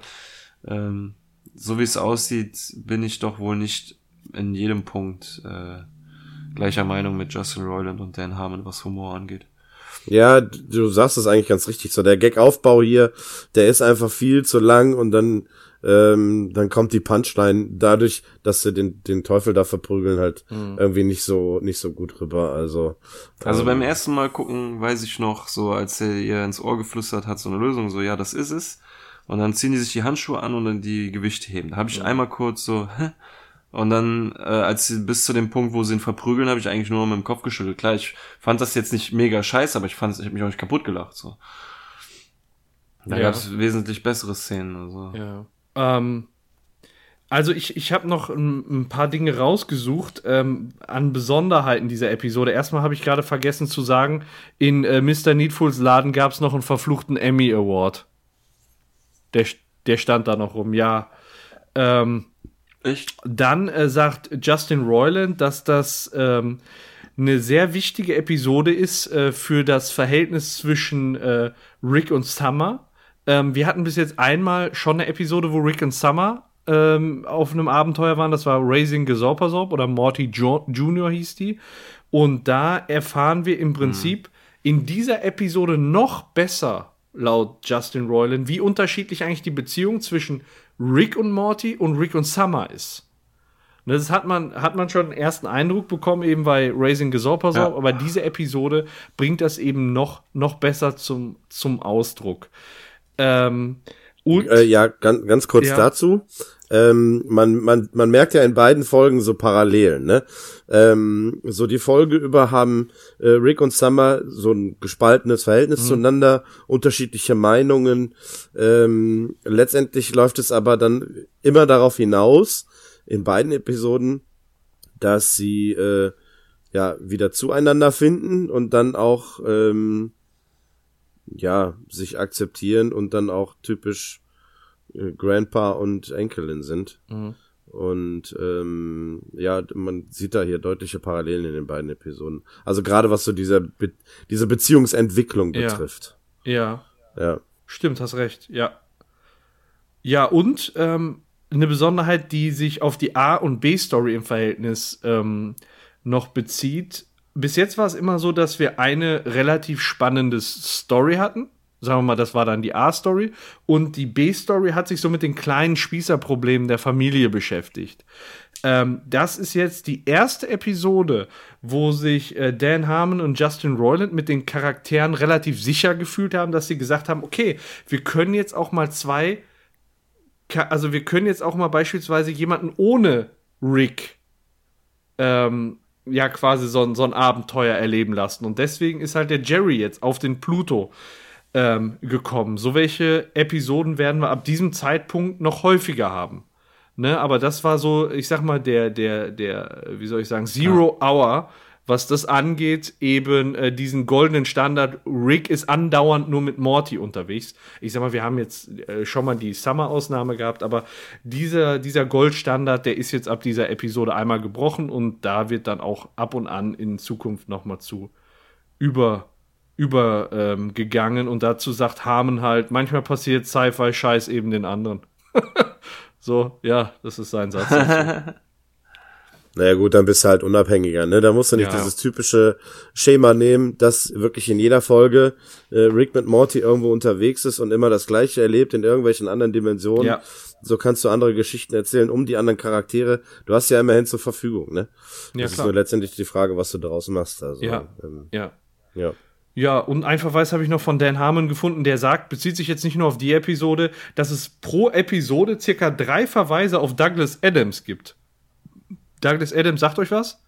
[SPEAKER 3] ähm, so wie es aussieht, bin ich doch wohl nicht in jedem Punkt äh, gleicher Meinung mit Justin Roiland und Dan Harmon, was Humor angeht.
[SPEAKER 4] Ja, du sagst es eigentlich ganz richtig. So der Gag-Aufbau hier, der ist einfach viel zu lang und dann ähm, dann kommt die Punchline dadurch, dass sie den, den Teufel da verprügeln, halt irgendwie nicht so, nicht so gut rüber. Also,
[SPEAKER 3] Also
[SPEAKER 4] ähm,
[SPEAKER 3] beim ersten Mal gucken, weiß ich noch, so als er ihr ins Ohr geflüstert hat, so eine Lösung, so, ja, das ist es. Und dann ziehen die sich die Handschuhe an und dann die Gewichte heben. Da habe ich einmal kurz so, hä? Und dann, äh, als sie bis zu dem Punkt, wo sie ihn verprügeln, habe ich eigentlich nur mit dem Kopf geschüttelt. Klar, ich fand das jetzt nicht mega scheiße, aber ich fand, ich habe mich auch nicht kaputt gelacht. So. Da
[SPEAKER 2] Ja.
[SPEAKER 3] gab es wesentlich bessere Szenen. Also.
[SPEAKER 2] Ja. Ähm, also ich, ich habe noch ein, ein paar Dinge rausgesucht ähm, an Besonderheiten dieser Episode. Erstmal habe ich gerade vergessen zu sagen, in äh, Mr. Needfuls Laden gab es noch einen verfluchten Emmy Award. Der, der stand da noch rum, ja. Ähm,
[SPEAKER 3] Echt?
[SPEAKER 2] dann äh, sagt Justin Roiland, dass das ähm, eine sehr wichtige Episode ist äh, für das Verhältnis zwischen äh, Rick und Summer. Ähm, wir hatten bis jetzt einmal schon eine Episode, wo Rick und Summer ähm, auf einem Abenteuer waren. Das war Raising Gesorpasorp oder Morty jo Junior hieß die. Und da erfahren wir im Prinzip in dieser Episode noch besser, laut Justin Roiland, wie unterschiedlich eigentlich die Beziehung zwischen Rick und Morty und Rick und Summer ist. Ne, Das hat man, hat man schon einen ersten Eindruck bekommen, eben bei Raising Gesorpasorp,
[SPEAKER 3] Ja.
[SPEAKER 2] aber diese Episode bringt das eben noch, noch besser zum, zum Ausdruck. Ähm, und
[SPEAKER 4] Äh, ja, ganz, ganz kurz
[SPEAKER 2] Ja.
[SPEAKER 4] dazu. Ähm, man, man, man merkt ja in beiden Folgen so Parallelen, ne? Ähm, so die Folge über haben äh, Rick und Summer so ein gespaltenes Verhältnis zueinander, unterschiedliche Meinungen. Ähm, letztendlich läuft es aber dann immer darauf hinaus, in beiden Episoden, dass sie äh, ja wieder zueinander finden und dann auch ähm, ja sich akzeptieren und dann auch typisch Grandpa und Enkelin sind.
[SPEAKER 2] Mhm.
[SPEAKER 4] Und ähm, ja, man sieht da hier deutliche Parallelen in den beiden Episoden. Also gerade was so diese, Be diese Beziehungsentwicklung
[SPEAKER 2] Ja.
[SPEAKER 4] betrifft.
[SPEAKER 2] ja,
[SPEAKER 4] Ja.
[SPEAKER 2] Stimmt, hast recht, ja. Ja, und ähm, eine Besonderheit, die sich auf die A- und B-Story im Verhältnis ähm, noch bezieht. Bis jetzt war es immer so, dass wir eine relativ spannende Story hatten. Sagen wir mal, das war dann die A-Story. Und die B-Story hat sich so mit den kleinen Spießerproblemen der Familie beschäftigt. Ähm, das ist jetzt die erste Episode, wo sich äh, Dan Harmon und Justin Roiland mit den Charakteren relativ sicher gefühlt haben, dass sie gesagt haben, okay, wir können jetzt auch mal zwei, also wir können jetzt auch mal beispielsweise jemanden ohne Rick ähm, ja quasi so, so ein Abenteuer erleben lassen. Und deswegen ist halt der Jerry jetzt auf den Pluto ähm, gekommen. So welche Episoden werden wir ab diesem Zeitpunkt noch häufiger haben. Ne, aber das war so, ich sag mal, der, der, der, wie soll ich sagen, Zero Hour, was das angeht, eben äh, diesen goldenen Standard. Rick ist andauernd nur mit Morty unterwegs. Ich sag mal, wir haben jetzt äh, schon mal die Summer-Ausnahme gehabt, aber dieser, dieser Goldstandard, der ist jetzt ab dieser Episode einmal gebrochen und da wird dann auch ab und an in Zukunft nochmal zu über über ähm, und dazu sagt Harmon halt, manchmal passiert Sci-Fi-Scheiß eben den anderen. [laughs] so, ja, das ist sein Satz. [laughs]
[SPEAKER 4] Naja gut, dann bist du halt unabhängiger, ne? Da musst du nicht
[SPEAKER 2] Ja.
[SPEAKER 4] dieses typische Schema nehmen, dass wirklich in jeder Folge äh, Rick mit Morty irgendwo unterwegs ist und immer das Gleiche erlebt in irgendwelchen anderen Dimensionen.
[SPEAKER 2] Ja.
[SPEAKER 4] So kannst du andere Geschichten erzählen um die anderen Charaktere. Du hast ja immerhin zur Verfügung, ne?
[SPEAKER 2] Ja,
[SPEAKER 4] das ist
[SPEAKER 2] klar.
[SPEAKER 4] nur letztendlich die Frage, was du daraus machst. Also,
[SPEAKER 2] Ja.
[SPEAKER 4] ähm,
[SPEAKER 2] ja.
[SPEAKER 4] ja.
[SPEAKER 2] Ja, und ein Verweis habe ich noch von Dan Harmon gefunden, der sagt, bezieht sich jetzt nicht nur auf die Episode, dass es pro Episode circa drei Verweise auf Douglas Adams gibt. Douglas Adams sagt euch was?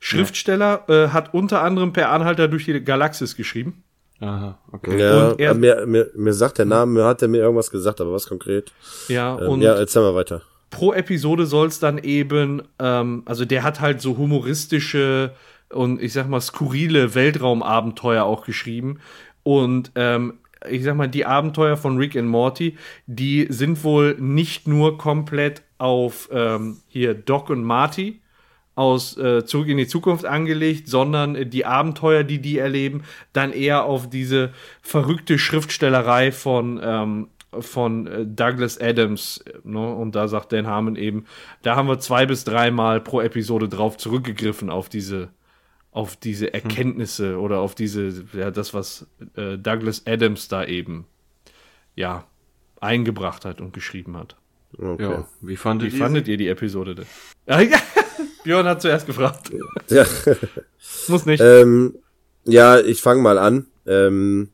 [SPEAKER 2] Schriftsteller äh, hat unter anderem per Anhalter durch die Galaxis geschrieben.
[SPEAKER 3] Aha, okay.
[SPEAKER 4] Ja,
[SPEAKER 2] Und er-
[SPEAKER 4] mir, mir, mir sagt der Name, mir hat er mir irgendwas gesagt, aber was konkret?
[SPEAKER 2] Ja,
[SPEAKER 4] Ähm,
[SPEAKER 2] und
[SPEAKER 4] ja, erzähl mal weiter.
[SPEAKER 2] pro Episode soll es dann eben, ähm, also der hat halt so humoristische und ich sag mal skurrile Weltraumabenteuer auch geschrieben. Und ähm, ich sag mal, die Abenteuer von Rick and Morty, die sind wohl nicht nur komplett auf ähm, hier Doc und Marty aus äh, Zurück in die Zukunft angelegt, sondern die Abenteuer, die die erleben, dann eher auf diese verrückte Schriftstellerei von ähm, von äh, Douglas Adams. Ne? Und da sagt Dan Harmon eben, da haben wir zwei bis dreimal pro Episode drauf zurückgegriffen auf diese auf diese Erkenntnisse oder auf diese, ja, das, was äh, Douglas Adams da eben, ja, eingebracht hat und geschrieben hat.
[SPEAKER 4] Okay.
[SPEAKER 3] Ja, wie fandet
[SPEAKER 2] Wie
[SPEAKER 3] ihr?
[SPEAKER 2] fandet ihr die Episode denn? [laughs] Ah, ja. Björn hat zuerst gefragt. [laughs]
[SPEAKER 4] Ja.
[SPEAKER 2] Muss nicht.
[SPEAKER 4] Ähm, ja, ich fange mal an. Ähm,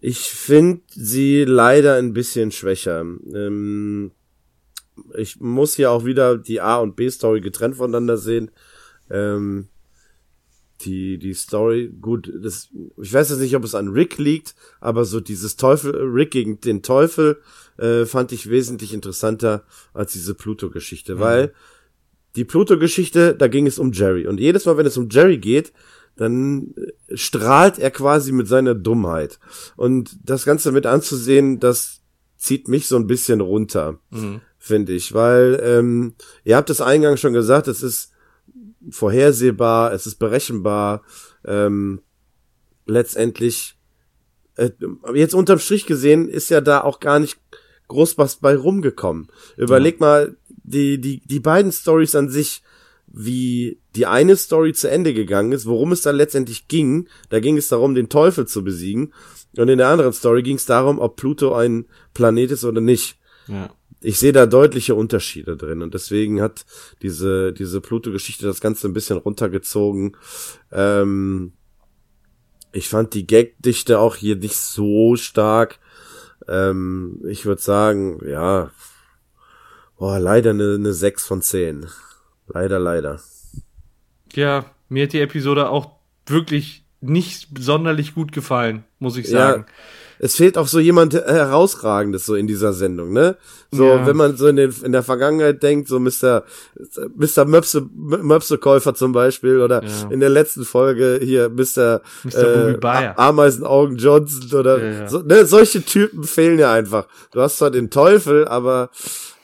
[SPEAKER 4] ich finde sie leider ein bisschen schwächer. Ähm, ich muss hier auch wieder die A- und B-Story getrennt voneinander sehen. Ähm, die, die Story, gut, das, ich weiß jetzt nicht, ob es an Rick liegt, aber so dieses Teufel, Rick gegen den Teufel, äh, fand ich wesentlich interessanter als diese Pluto-Geschichte, weil die Pluto-Geschichte, da ging es um Jerry. Und jedes Mal, wenn es um Jerry geht, dann äh, strahlt er quasi mit seiner Dummheit. Und das Ganze mit anzusehen, das zieht mich so ein bisschen runter, finde ich. Weil, ähm, ihr habt es eingangs schon gesagt, es ist vorhersehbar, es ist berechenbar. Ähm, letztendlich, äh, jetzt unterm Strich gesehen, ist ja da auch gar nicht groß was bei rumgekommen. Überleg mal, die, die, die beiden Stories an sich, wie die eine Story zu Ende gegangen ist, worum es dann letztendlich ging, da ging es darum, den Teufel zu besiegen. Und in der anderen Story ging es darum, ob Pluto ein Planet ist oder nicht.
[SPEAKER 3] Ja.
[SPEAKER 4] Ich sehe da deutliche Unterschiede drin und deswegen hat diese, diese Pluto-Geschichte das Ganze ein bisschen runtergezogen. Ähm, ich fand die Gagdichte auch hier nicht so stark. Ähm, ich würde sagen, ja, boah, leider eine, eine 6 von 10. Leider, leider.
[SPEAKER 2] Ja, mir hat die Episode auch wirklich nicht sonderlich gut gefallen, muss ich sagen.
[SPEAKER 4] Es fehlt auch so jemand herausragendes so in dieser Sendung, ne? So,
[SPEAKER 2] Ja.
[SPEAKER 4] wenn man so in, den, in der Vergangenheit denkt, so Mr. Mr. Möpse, Möpsekäufer zum Beispiel oder
[SPEAKER 3] Ja.
[SPEAKER 4] in der letzten Folge hier Mr.
[SPEAKER 2] Mr.
[SPEAKER 4] A- Ameisenaugen Johnson oder
[SPEAKER 2] ja.
[SPEAKER 4] So, ne, solche Typen fehlen ja einfach. Du hast zwar den Teufel, aber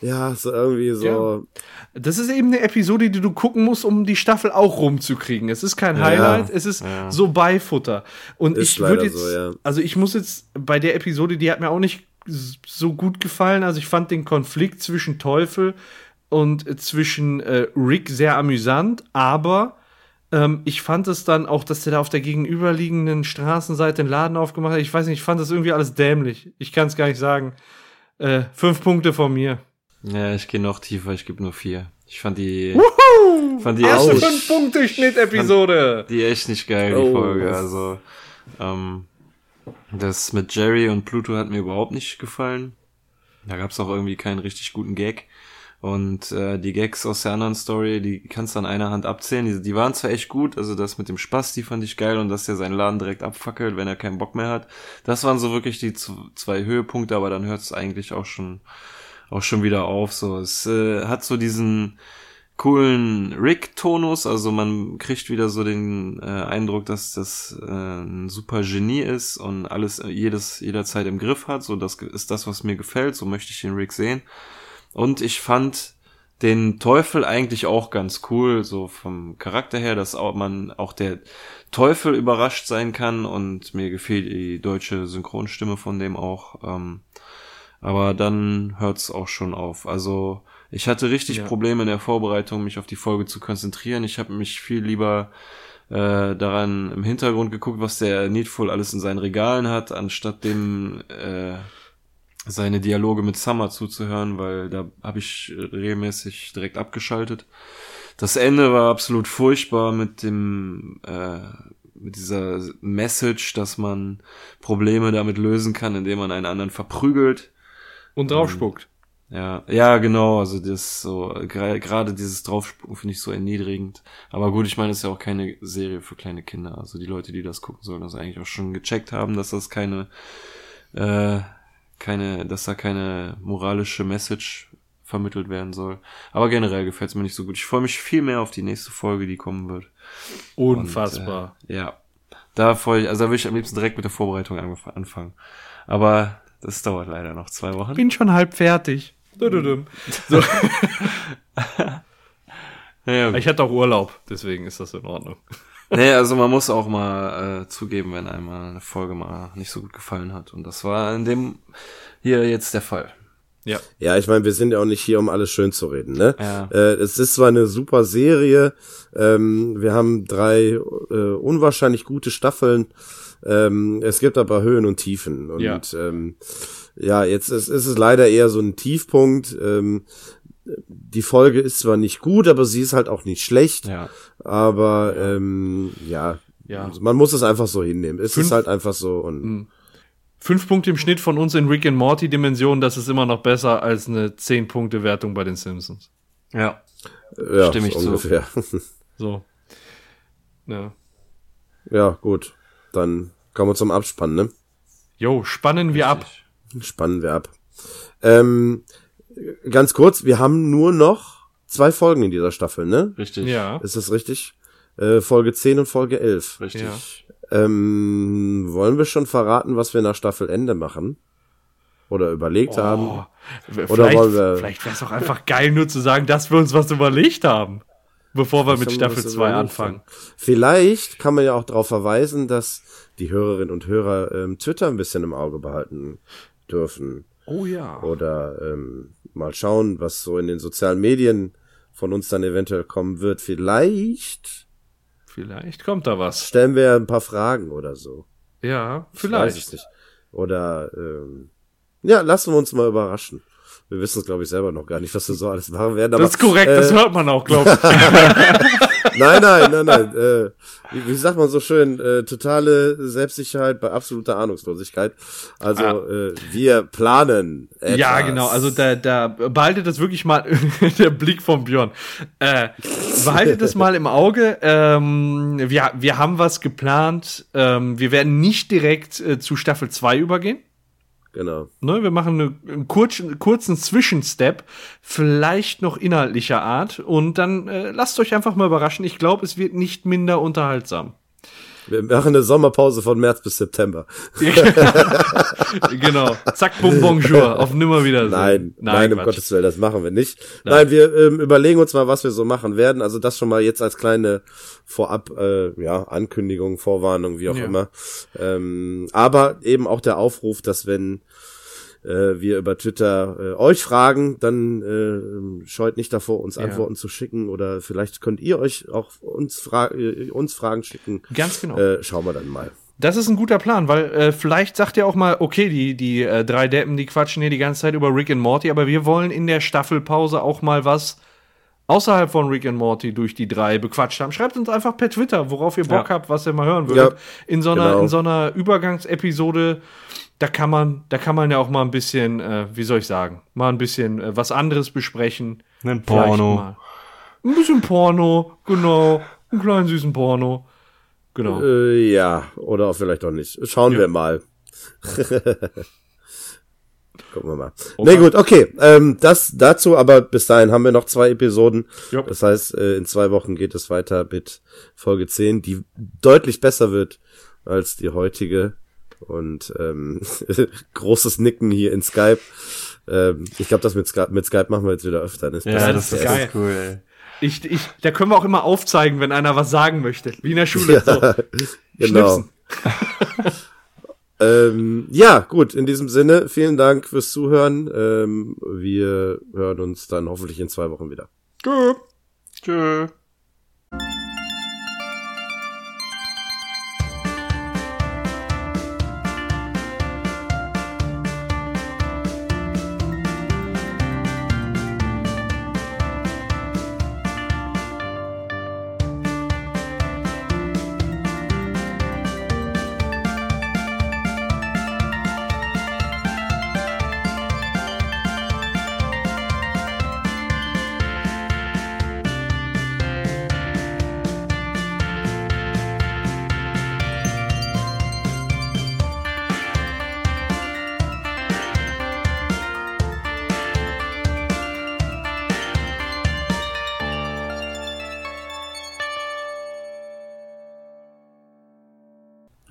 [SPEAKER 4] ja, so irgendwie so.
[SPEAKER 2] Ja. Das ist eben eine Episode, die du gucken musst, um die Staffel auch rumzukriegen. Es ist kein Highlight, es ist
[SPEAKER 3] Ja.
[SPEAKER 2] so Beifutter. Und
[SPEAKER 4] Ist
[SPEAKER 2] ich würde jetzt,
[SPEAKER 4] so, ja.
[SPEAKER 2] also ich muss jetzt bei der Episode, die hat mir auch nicht so gut gefallen. Also ich fand den Konflikt zwischen Teufel und äh, zwischen äh, Rick sehr amüsant, aber ähm, ich fand es dann auch, dass der da auf der gegenüberliegenden Straßenseite den Laden aufgemacht hat. Ich weiß nicht, ich fand das irgendwie alles dämlich. Ich kann es gar nicht sagen. Äh, fünf Punkte von mir.
[SPEAKER 3] Ja, ich gehe noch tiefer, ich gebe nur vier. Ich fand die, fand die
[SPEAKER 2] Erste
[SPEAKER 3] echt,
[SPEAKER 2] fünf Punkte Schnitt-Episode.
[SPEAKER 3] die echt nicht geil, die
[SPEAKER 4] Oh.
[SPEAKER 3] Folge. Also, ähm, das mit Jerry und Pluto hat mir überhaupt nicht gefallen. Da gab's auch irgendwie keinen richtig guten Gag. Und äh, die Gags aus der anderen Story, die kannst du an einer Hand abzählen. Die, die waren zwar echt gut, also das mit dem Spaß, die fand ich geil und dass er seinen Laden direkt abfackelt, wenn er keinen Bock mehr hat. Das waren so wirklich die zwei Höhepunkte, aber dann hört es eigentlich auch schon auch schon wieder auf. So, es äh, hat so diesen coolen Rick-Tonus, also man kriegt wieder so den äh, Eindruck, dass das äh, ein super Genie ist und alles äh, jedes jederzeit im Griff hat. So, das ist das, was mir gefällt. So möchte ich den Rick sehen. Und ich fand den Teufel eigentlich auch ganz cool, so vom Charakter her, dass auch man auch der Teufel überrascht sein kann und mir gefällt die deutsche Synchronstimme von dem auch. Ähm, aber dann hört's auch schon auf. Also ich hatte richtig
[SPEAKER 2] Ja.
[SPEAKER 3] Probleme in der Vorbereitung, mich auf die Folge zu konzentrieren. Ich habe mich viel lieber äh, daran im Hintergrund geguckt, was der Needful alles in seinen Regalen hat, anstatt dem äh, seine Dialoge mit Summer zuzuhören, weil da habe ich regelmäßig direkt abgeschaltet. Das Ende war absolut furchtbar mit dem äh, mit dieser Message, dass man Probleme damit lösen kann, indem man einen anderen verprügelt.
[SPEAKER 2] Und draufspuckt.
[SPEAKER 3] Ja, ja, genau, also das so, gerade dieses Draufspucken finde ich so erniedrigend. Aber gut, ich meine, es ist ja auch keine Serie für kleine Kinder. Also die Leute, die das gucken, sollen das eigentlich auch schon gecheckt haben, dass das keine, äh, keine, dass da keine moralische Message vermittelt werden soll. Aber generell gefällt es mir nicht so gut. Ich freue mich viel mehr auf die nächste Folge, die kommen wird.
[SPEAKER 2] Unfassbar.
[SPEAKER 3] Und, äh, ja. Da freue ich, also da würde ich am liebsten direkt mit der Vorbereitung anfangen. Aber das dauert leider noch zwei Wochen.
[SPEAKER 2] Bin schon halb fertig. Dududum. So. [laughs]
[SPEAKER 3] Ja,
[SPEAKER 2] Ich hatte auch Urlaub, deswegen ist das in Ordnung.
[SPEAKER 3] Nee, [laughs] also man muss auch mal äh, zugeben, wenn einmal eine Folge mal nicht so gut gefallen hat. Und das war in dem hier jetzt der Fall.
[SPEAKER 2] Ja.
[SPEAKER 4] Ja, ich meine, wir sind ja auch nicht hier, um alles schön zu reden, ne?
[SPEAKER 3] Ja.
[SPEAKER 4] Äh, es ist zwar eine super Serie, ähm, wir haben drei äh, unwahrscheinlich gute Staffeln, ähm, es gibt aber Höhen und Tiefen und
[SPEAKER 2] Ja.
[SPEAKER 4] ähm, ja, jetzt ist, ist es leider eher so ein Tiefpunkt. Ähm, die Folge ist zwar nicht gut, aber sie ist halt auch nicht schlecht.
[SPEAKER 3] Ja.
[SPEAKER 4] Aber ähm, ja,
[SPEAKER 2] Ja.
[SPEAKER 4] also man muss es einfach so hinnehmen. Es
[SPEAKER 2] Fünf-
[SPEAKER 4] ist halt einfach so und
[SPEAKER 2] Fünf Punkte im Schnitt von uns in Rick and Morty Dimension, das ist immer noch besser als eine 10 Punkte Wertung bei den Simpsons.
[SPEAKER 3] Ja.
[SPEAKER 4] ja,
[SPEAKER 3] Stimme ich
[SPEAKER 4] so
[SPEAKER 3] zu.
[SPEAKER 4] ungefähr. [laughs]
[SPEAKER 2] So. Ja.
[SPEAKER 4] ja, gut. Dann kommen wir zum Abspann, ne?
[SPEAKER 2] Jo, spannen wir ab.
[SPEAKER 4] Spannen wir ab. Ähm, ganz kurz, wir haben nur noch zwei Folgen in dieser Staffel, ne?
[SPEAKER 3] Richtig.
[SPEAKER 2] Ja.
[SPEAKER 4] Ist das richtig? Äh, Folge 10 und Folge 11.
[SPEAKER 3] Richtig.
[SPEAKER 2] Ja.
[SPEAKER 4] Ähm, wollen wir schon verraten, was wir nach Staffelende machen? Oder überlegt haben?
[SPEAKER 2] Oh,
[SPEAKER 4] Oder
[SPEAKER 2] vielleicht
[SPEAKER 4] wollen wir-
[SPEAKER 2] vielleicht wäre es auch einfach geil, nur zu sagen, dass wir uns was überlegt haben, bevor wir mit Staffel
[SPEAKER 4] was
[SPEAKER 2] 2
[SPEAKER 4] überlegt.
[SPEAKER 2] anfangen.
[SPEAKER 4] Vielleicht kann man ja auch darauf verweisen, dass die Hörerinnen und Hörer ähm, Twitter ein bisschen im Auge behalten dürfen.
[SPEAKER 2] Oh ja.
[SPEAKER 4] Oder ähm, mal schauen, was so in den sozialen Medien von uns dann eventuell kommen wird. Vielleicht
[SPEAKER 2] Vielleicht kommt da was.
[SPEAKER 4] stellen wir ein paar Fragen oder so.
[SPEAKER 2] Ja,
[SPEAKER 4] Ich weiß
[SPEAKER 2] vielleicht.
[SPEAKER 4] es nicht. Oder ähm, ja, lassen wir uns mal überraschen. Wir wissen es, glaube ich, selber noch gar nicht, was wir so alles machen werden. Aber,
[SPEAKER 2] Das ist korrekt, das
[SPEAKER 4] äh,
[SPEAKER 2] hört man auch, glaube ich. [laughs]
[SPEAKER 4] Nein, nein, nein, nein. Äh, wie, wie sagt man so schön, äh, totale Selbstsicherheit bei absoluter Ahnungslosigkeit. Also äh, wir planen. Etwas.
[SPEAKER 2] Ah. Ja, genau. Also da, da behaltet das wirklich mal [laughs] der Blick von Björn. Äh, behaltet das mal im Auge. Ähm, wir, wir haben was geplant. Ähm, wir werden nicht direkt äh, zu Staffel 2 übergehen.
[SPEAKER 4] Genau.
[SPEAKER 2] Ne, wir machen eine, einen kurzen, kurzen Zwischenstep, vielleicht noch inhaltlicher Art. Und dann äh, lasst euch einfach mal überraschen. Ich glaube, es wird nicht minder unterhaltsam.
[SPEAKER 4] Wir machen eine Sommerpause von März bis September. [laughs]
[SPEAKER 2] genau. Zack, bum, bonjour. Auf Nimmerwiedersehen.
[SPEAKER 4] Nein, nein, um
[SPEAKER 2] Quatsch.
[SPEAKER 4] Gottes Willen, das machen wir nicht. Nein, wir ähm, überlegen uns mal, was wir so machen werden. Also das schon mal jetzt als kleine Vorab, äh, ja, Ankündigung, Vorwarnung, wie auch
[SPEAKER 2] Ja.
[SPEAKER 4] immer. Ähm, aber eben auch der Aufruf, dass wenn äh, wir über Twitter äh, euch fragen, dann äh, scheut nicht davor, uns
[SPEAKER 2] Ja.
[SPEAKER 4] Antworten zu schicken oder vielleicht könnt ihr euch auch uns, fra äh, uns Fragen schicken.
[SPEAKER 2] Ganz genau.
[SPEAKER 4] Äh, schauen wir dann mal.
[SPEAKER 2] Das ist ein guter Plan, weil äh, vielleicht sagt ihr auch mal, okay, die, die äh, drei Deppen, die quatschen hier die ganze Zeit über Rick and Morty, aber wir wollen in der Staffelpause auch mal was außerhalb von Rick and Morty durch die drei bequatscht haben. Schreibt uns einfach per Twitter, worauf ihr Bock
[SPEAKER 3] Ja.
[SPEAKER 2] habt, was ihr mal hören würdet.
[SPEAKER 4] Ja,
[SPEAKER 2] in so einer,
[SPEAKER 4] genau.
[SPEAKER 2] in so einer Übergangsepisode, da kann man, da kann man ja auch mal ein bisschen, äh, wie soll ich sagen, mal ein bisschen äh, was anderes besprechen.
[SPEAKER 3] Ein Porno.
[SPEAKER 2] Ein bisschen Porno, genau. Einen kleinen süßen Porno. Genau.
[SPEAKER 4] Äh, ja, oder vielleicht auch nicht. Schauen wir mal. [laughs] Gucken wir mal. Nee, gut, okay. Ähm, das dazu, aber bis dahin haben wir noch zwei Episoden.
[SPEAKER 2] Jupp.
[SPEAKER 4] Das heißt, äh, in zwei Wochen geht es weiter mit Folge 10, die deutlich besser wird als die heutige. Und ähm, [laughs] großes Nicken hier in Skype. Ähm, ich glaube, das mit Skype, mit Skype machen wir jetzt wieder öfter. Ne?
[SPEAKER 3] Ja,
[SPEAKER 2] Das ist geil.
[SPEAKER 3] cool.
[SPEAKER 2] Ich, ich, da können wir auch immer aufzeigen, wenn einer was sagen möchte. Wie in der Schule. So. [laughs]
[SPEAKER 4] Genau. [laughs] Ähm, ja, gut, in diesem Sinne, vielen Dank fürs Zuhören. Ähm, wir hören uns dann hoffentlich in zwei Wochen wieder.
[SPEAKER 3] Tschö.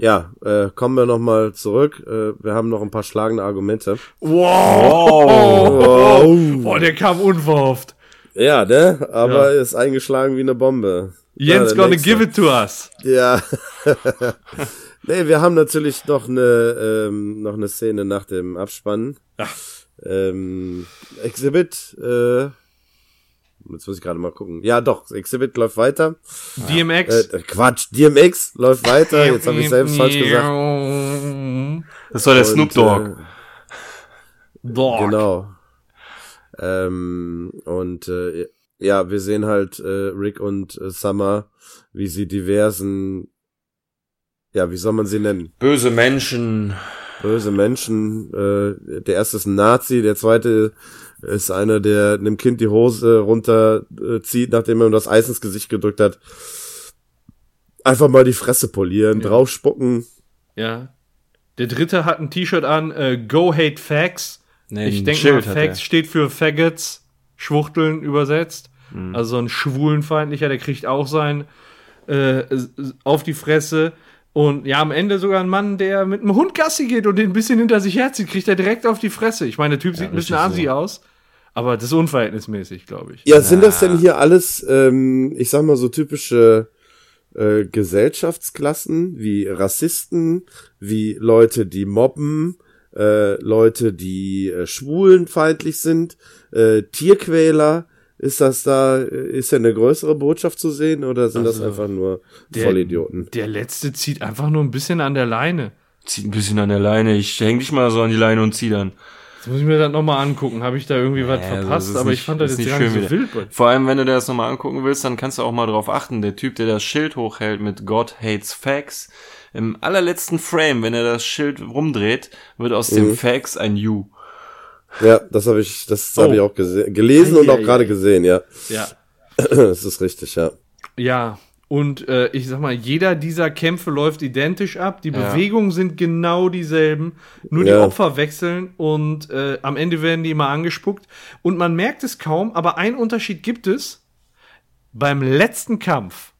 [SPEAKER 4] Ja, äh, kommen wir nochmal zurück. Äh, wir haben noch ein paar schlagende Argumente.
[SPEAKER 2] Wow.
[SPEAKER 4] Wow.
[SPEAKER 2] Boah, der kam unverhofft.
[SPEAKER 4] Ja, ne? Aber
[SPEAKER 2] Ja.
[SPEAKER 4] ist eingeschlagen wie eine Bombe.
[SPEAKER 2] Jens
[SPEAKER 4] der
[SPEAKER 2] gonna
[SPEAKER 4] nächste.
[SPEAKER 2] give it to us.
[SPEAKER 4] Ja. [laughs] nee, wir haben natürlich noch eine, ähm, noch eine Szene nach dem Abspann.
[SPEAKER 2] Ja.
[SPEAKER 4] Ähm, Exhibit, äh, jetzt muss ich gerade mal gucken. Ja, doch, Exhibit läuft weiter.
[SPEAKER 2] DMX.
[SPEAKER 4] Äh, Quatsch, DMX läuft weiter. Jetzt habe ich selbst falsch gesagt.
[SPEAKER 3] Das war der Snoop Dogg.
[SPEAKER 4] Und,
[SPEAKER 2] Dog.
[SPEAKER 4] Genau. Ähm, und äh, ja, wir sehen halt äh, Rick und äh, Summer, wie sie diversen, ja, wie soll man sie nennen?
[SPEAKER 3] Böse Menschen.
[SPEAKER 4] Böse Menschen. Äh, der erste ist ein Nazi, der zweite ist einer, der einem Kind die Hose runterzieht, zieht, nachdem er ihm das Eis ins Gesicht gedrückt hat. Einfach mal die Fresse polieren,
[SPEAKER 2] Ja.
[SPEAKER 4] draufspucken.
[SPEAKER 2] Ja. Der dritte hat ein T-Shirt an, äh, Go Hate Facts.
[SPEAKER 3] Nee,
[SPEAKER 2] ich denke mal, Facts steht für Faggots, Schwuchteln übersetzt.
[SPEAKER 3] Mhm.
[SPEAKER 2] Also ein schwulenfeindlicher, der kriegt auch sein äh, auf die Fresse. Und ja, am Ende sogar ein Mann, der mit einem Hund Gassi geht und den ein bisschen hinter sich herzieht, kriegt er direkt auf die Fresse. Ich meine, der Typ sieht ein bisschen assi
[SPEAKER 3] so.
[SPEAKER 2] aus, aber das ist unverhältnismäßig, glaube ich.
[SPEAKER 4] Ja, sind das denn hier alles, ähm, ich sag mal so typische äh, Gesellschaftsklassen wie Rassisten, wie Leute, die mobben, äh, Leute, die äh, schwulenfeindlich sind, äh, Tierquäler? Ist das da, äh, ist ja eine größere Botschaft zu sehen oder sind das
[SPEAKER 2] Also,
[SPEAKER 4] einfach nur
[SPEAKER 2] Der-
[SPEAKER 4] Vollidioten?
[SPEAKER 2] Der letzte zieht einfach nur ein bisschen an der Leine.
[SPEAKER 3] Zieht ein bisschen an der Leine. Ich häng dich mal so an die Leine und zieh dann.
[SPEAKER 2] Jetzt muss ich mir das nochmal angucken. Habe ich da irgendwie was
[SPEAKER 3] Ja, also
[SPEAKER 2] verpasst?
[SPEAKER 3] das ist
[SPEAKER 2] Aber
[SPEAKER 3] nicht-
[SPEAKER 2] ich fand das jetzt
[SPEAKER 3] nicht
[SPEAKER 2] gar nicht so
[SPEAKER 3] schön
[SPEAKER 2] wild.
[SPEAKER 3] Vor allem, wenn du dir das nochmal angucken willst, dann kannst du auch mal drauf achten. Der Typ, der das Schild hochhält mit God hates Facts, im allerletzten Frame, wenn er das Schild rumdreht, wird aus
[SPEAKER 2] Mhm.
[SPEAKER 3] dem Facts ein You.
[SPEAKER 4] Ja, das habe ich, das
[SPEAKER 2] Oh.
[SPEAKER 4] habe ich auch gesehen, gelesen und auch
[SPEAKER 2] Eieiei.
[SPEAKER 4] gerade gesehen, ja.
[SPEAKER 2] Ja. [clears throat]
[SPEAKER 4] Das ist richtig, ja.
[SPEAKER 2] Ja, und äh, ich sag mal, jeder dieser Kämpfe läuft identisch ab. Die
[SPEAKER 3] Ja.
[SPEAKER 2] Bewegungen sind genau dieselben. Nur die
[SPEAKER 4] Ja.
[SPEAKER 2] Opfer wechseln und äh, am Ende werden die immer angespuckt. Und man merkt es kaum, aber einen Unterschied gibt es. Beim letzten Kampf,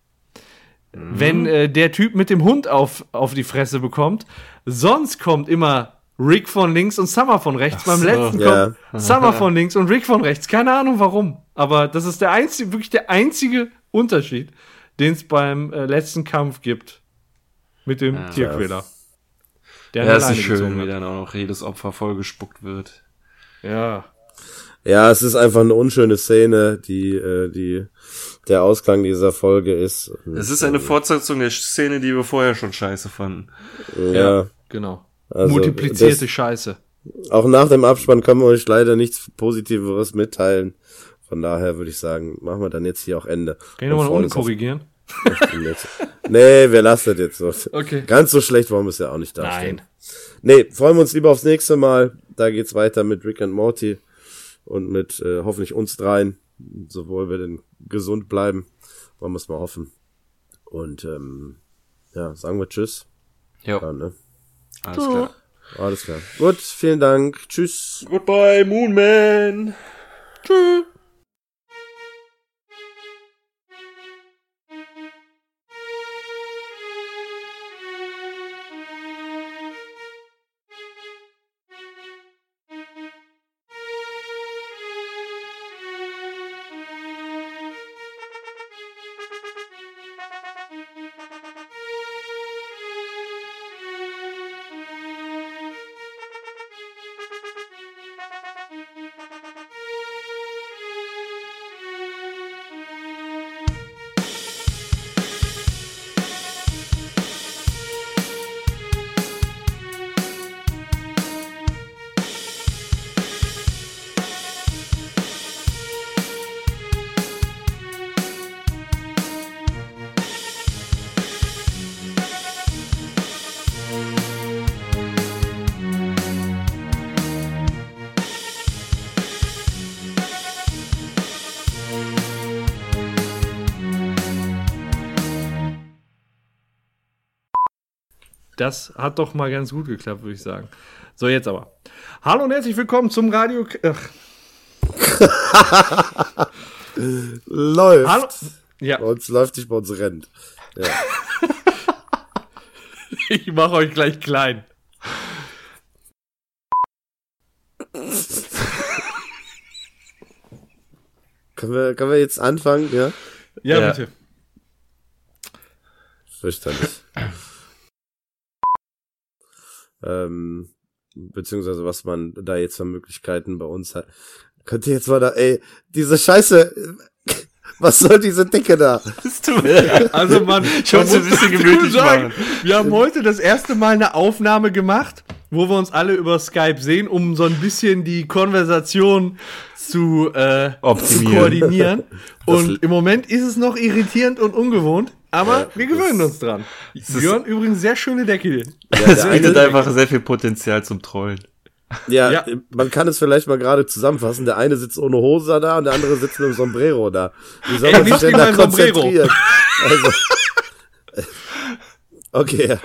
[SPEAKER 2] wenn äh, der Typ mit dem Hund auf, auf die Fresse bekommt, sonst kommt immer Rick von links und Summer von rechts. Beim
[SPEAKER 3] so.
[SPEAKER 2] letzten
[SPEAKER 4] Ja.
[SPEAKER 2] kommt Summer von links und Rick von rechts. Keine Ahnung warum. Aber das ist der einzige, wirklich der einzige Unterschied, den es beim äh, letzten Kampf gibt. Mit dem Tierquäler. Der
[SPEAKER 3] Ja, ist nicht schön, wie
[SPEAKER 2] hat.
[SPEAKER 3] dann auch noch jedes Opfer vollgespuckt wird.
[SPEAKER 2] Ja.
[SPEAKER 4] Ja, es ist einfach eine unschöne Szene, die, äh, die, der Ausklang dieser Folge ist.
[SPEAKER 3] Es ist eine Fortsetzung der Szene, die wir vorher schon scheiße fanden.
[SPEAKER 4] Ja.
[SPEAKER 2] Genau.
[SPEAKER 4] Also,
[SPEAKER 2] Multiplizierte
[SPEAKER 4] das-
[SPEAKER 2] Scheiße.
[SPEAKER 4] Auch nach dem Abspann können wir euch leider nichts Positiveres mitteilen. Von daher würde ich sagen, machen wir dann jetzt hier auch Ende.
[SPEAKER 2] Kann ich nochmal korrigieren?
[SPEAKER 4] nee, wir lassen das jetzt so.
[SPEAKER 2] Okay.
[SPEAKER 4] Ganz so schlecht wollen wir es ja auch nicht darstellen.
[SPEAKER 2] Nein.
[SPEAKER 4] Nee, freuen wir uns lieber aufs nächste Mal. Da geht's weiter mit Rick und Morty und mit äh, hoffentlich uns dreien. Sowohl wir denn gesund bleiben, wollen wir es mal hoffen. Und ähm, ja, sagen wir Tschüss.
[SPEAKER 3] Ja,
[SPEAKER 4] Ja, ne?
[SPEAKER 3] alles klar.
[SPEAKER 4] Alles klar. Gut, vielen Dank. Tschüss.
[SPEAKER 3] Goodbye, Moonman!
[SPEAKER 2] Tschüss. Das hat doch mal ganz gut geklappt, würde ich sagen. So, jetzt aber. Hallo und herzlich willkommen zum Radio. Ach, [laughs]
[SPEAKER 4] Läuft.
[SPEAKER 2] hallo. Ja,
[SPEAKER 4] Bei uns läuft nicht, bei uns rennt. [laughs]
[SPEAKER 2] ich mache euch gleich klein.
[SPEAKER 4] Können wir, können wir jetzt anfangen? Ja?
[SPEAKER 2] Ja,
[SPEAKER 3] Ja.
[SPEAKER 2] bitte.
[SPEAKER 4] Fürchterlich. Ähm, beziehungsweise was man da jetzt für Möglichkeiten bei uns hat. Könnt ihr jetzt mal da, ey, diese Scheiße, [laughs] was soll diese Dicke da?
[SPEAKER 2] Also man,
[SPEAKER 3] Ich wollte es ein bisschen gemütlich machen.
[SPEAKER 2] Wir haben heute das erste Mal eine Aufnahme gemacht, wo wir uns alle über Skype sehen, um so ein bisschen die Konversation zu, äh, zu
[SPEAKER 3] Optimieren.
[SPEAKER 2] koordinieren. Und im Moment ist es noch irritierend und ungewohnt, aber
[SPEAKER 4] Ja,
[SPEAKER 2] wir gewöhnen uns dran. Björn, übrigens sehr schöne Decke.
[SPEAKER 4] Ja,
[SPEAKER 3] Es bietet einfach sehr viel Potenzial zum Trollen.
[SPEAKER 4] ja,
[SPEAKER 2] Ja.
[SPEAKER 4] man kann es vielleicht mal gerade zusammenfassen. Der eine sitzt ohne Hose da und der andere sitzt mit einem Sombrero da. Wie soll man sich
[SPEAKER 2] nicht
[SPEAKER 4] denn
[SPEAKER 2] in
[SPEAKER 4] da
[SPEAKER 2] meinem Sombrero.
[SPEAKER 4] konzentrieren? Also, [laughs] okay.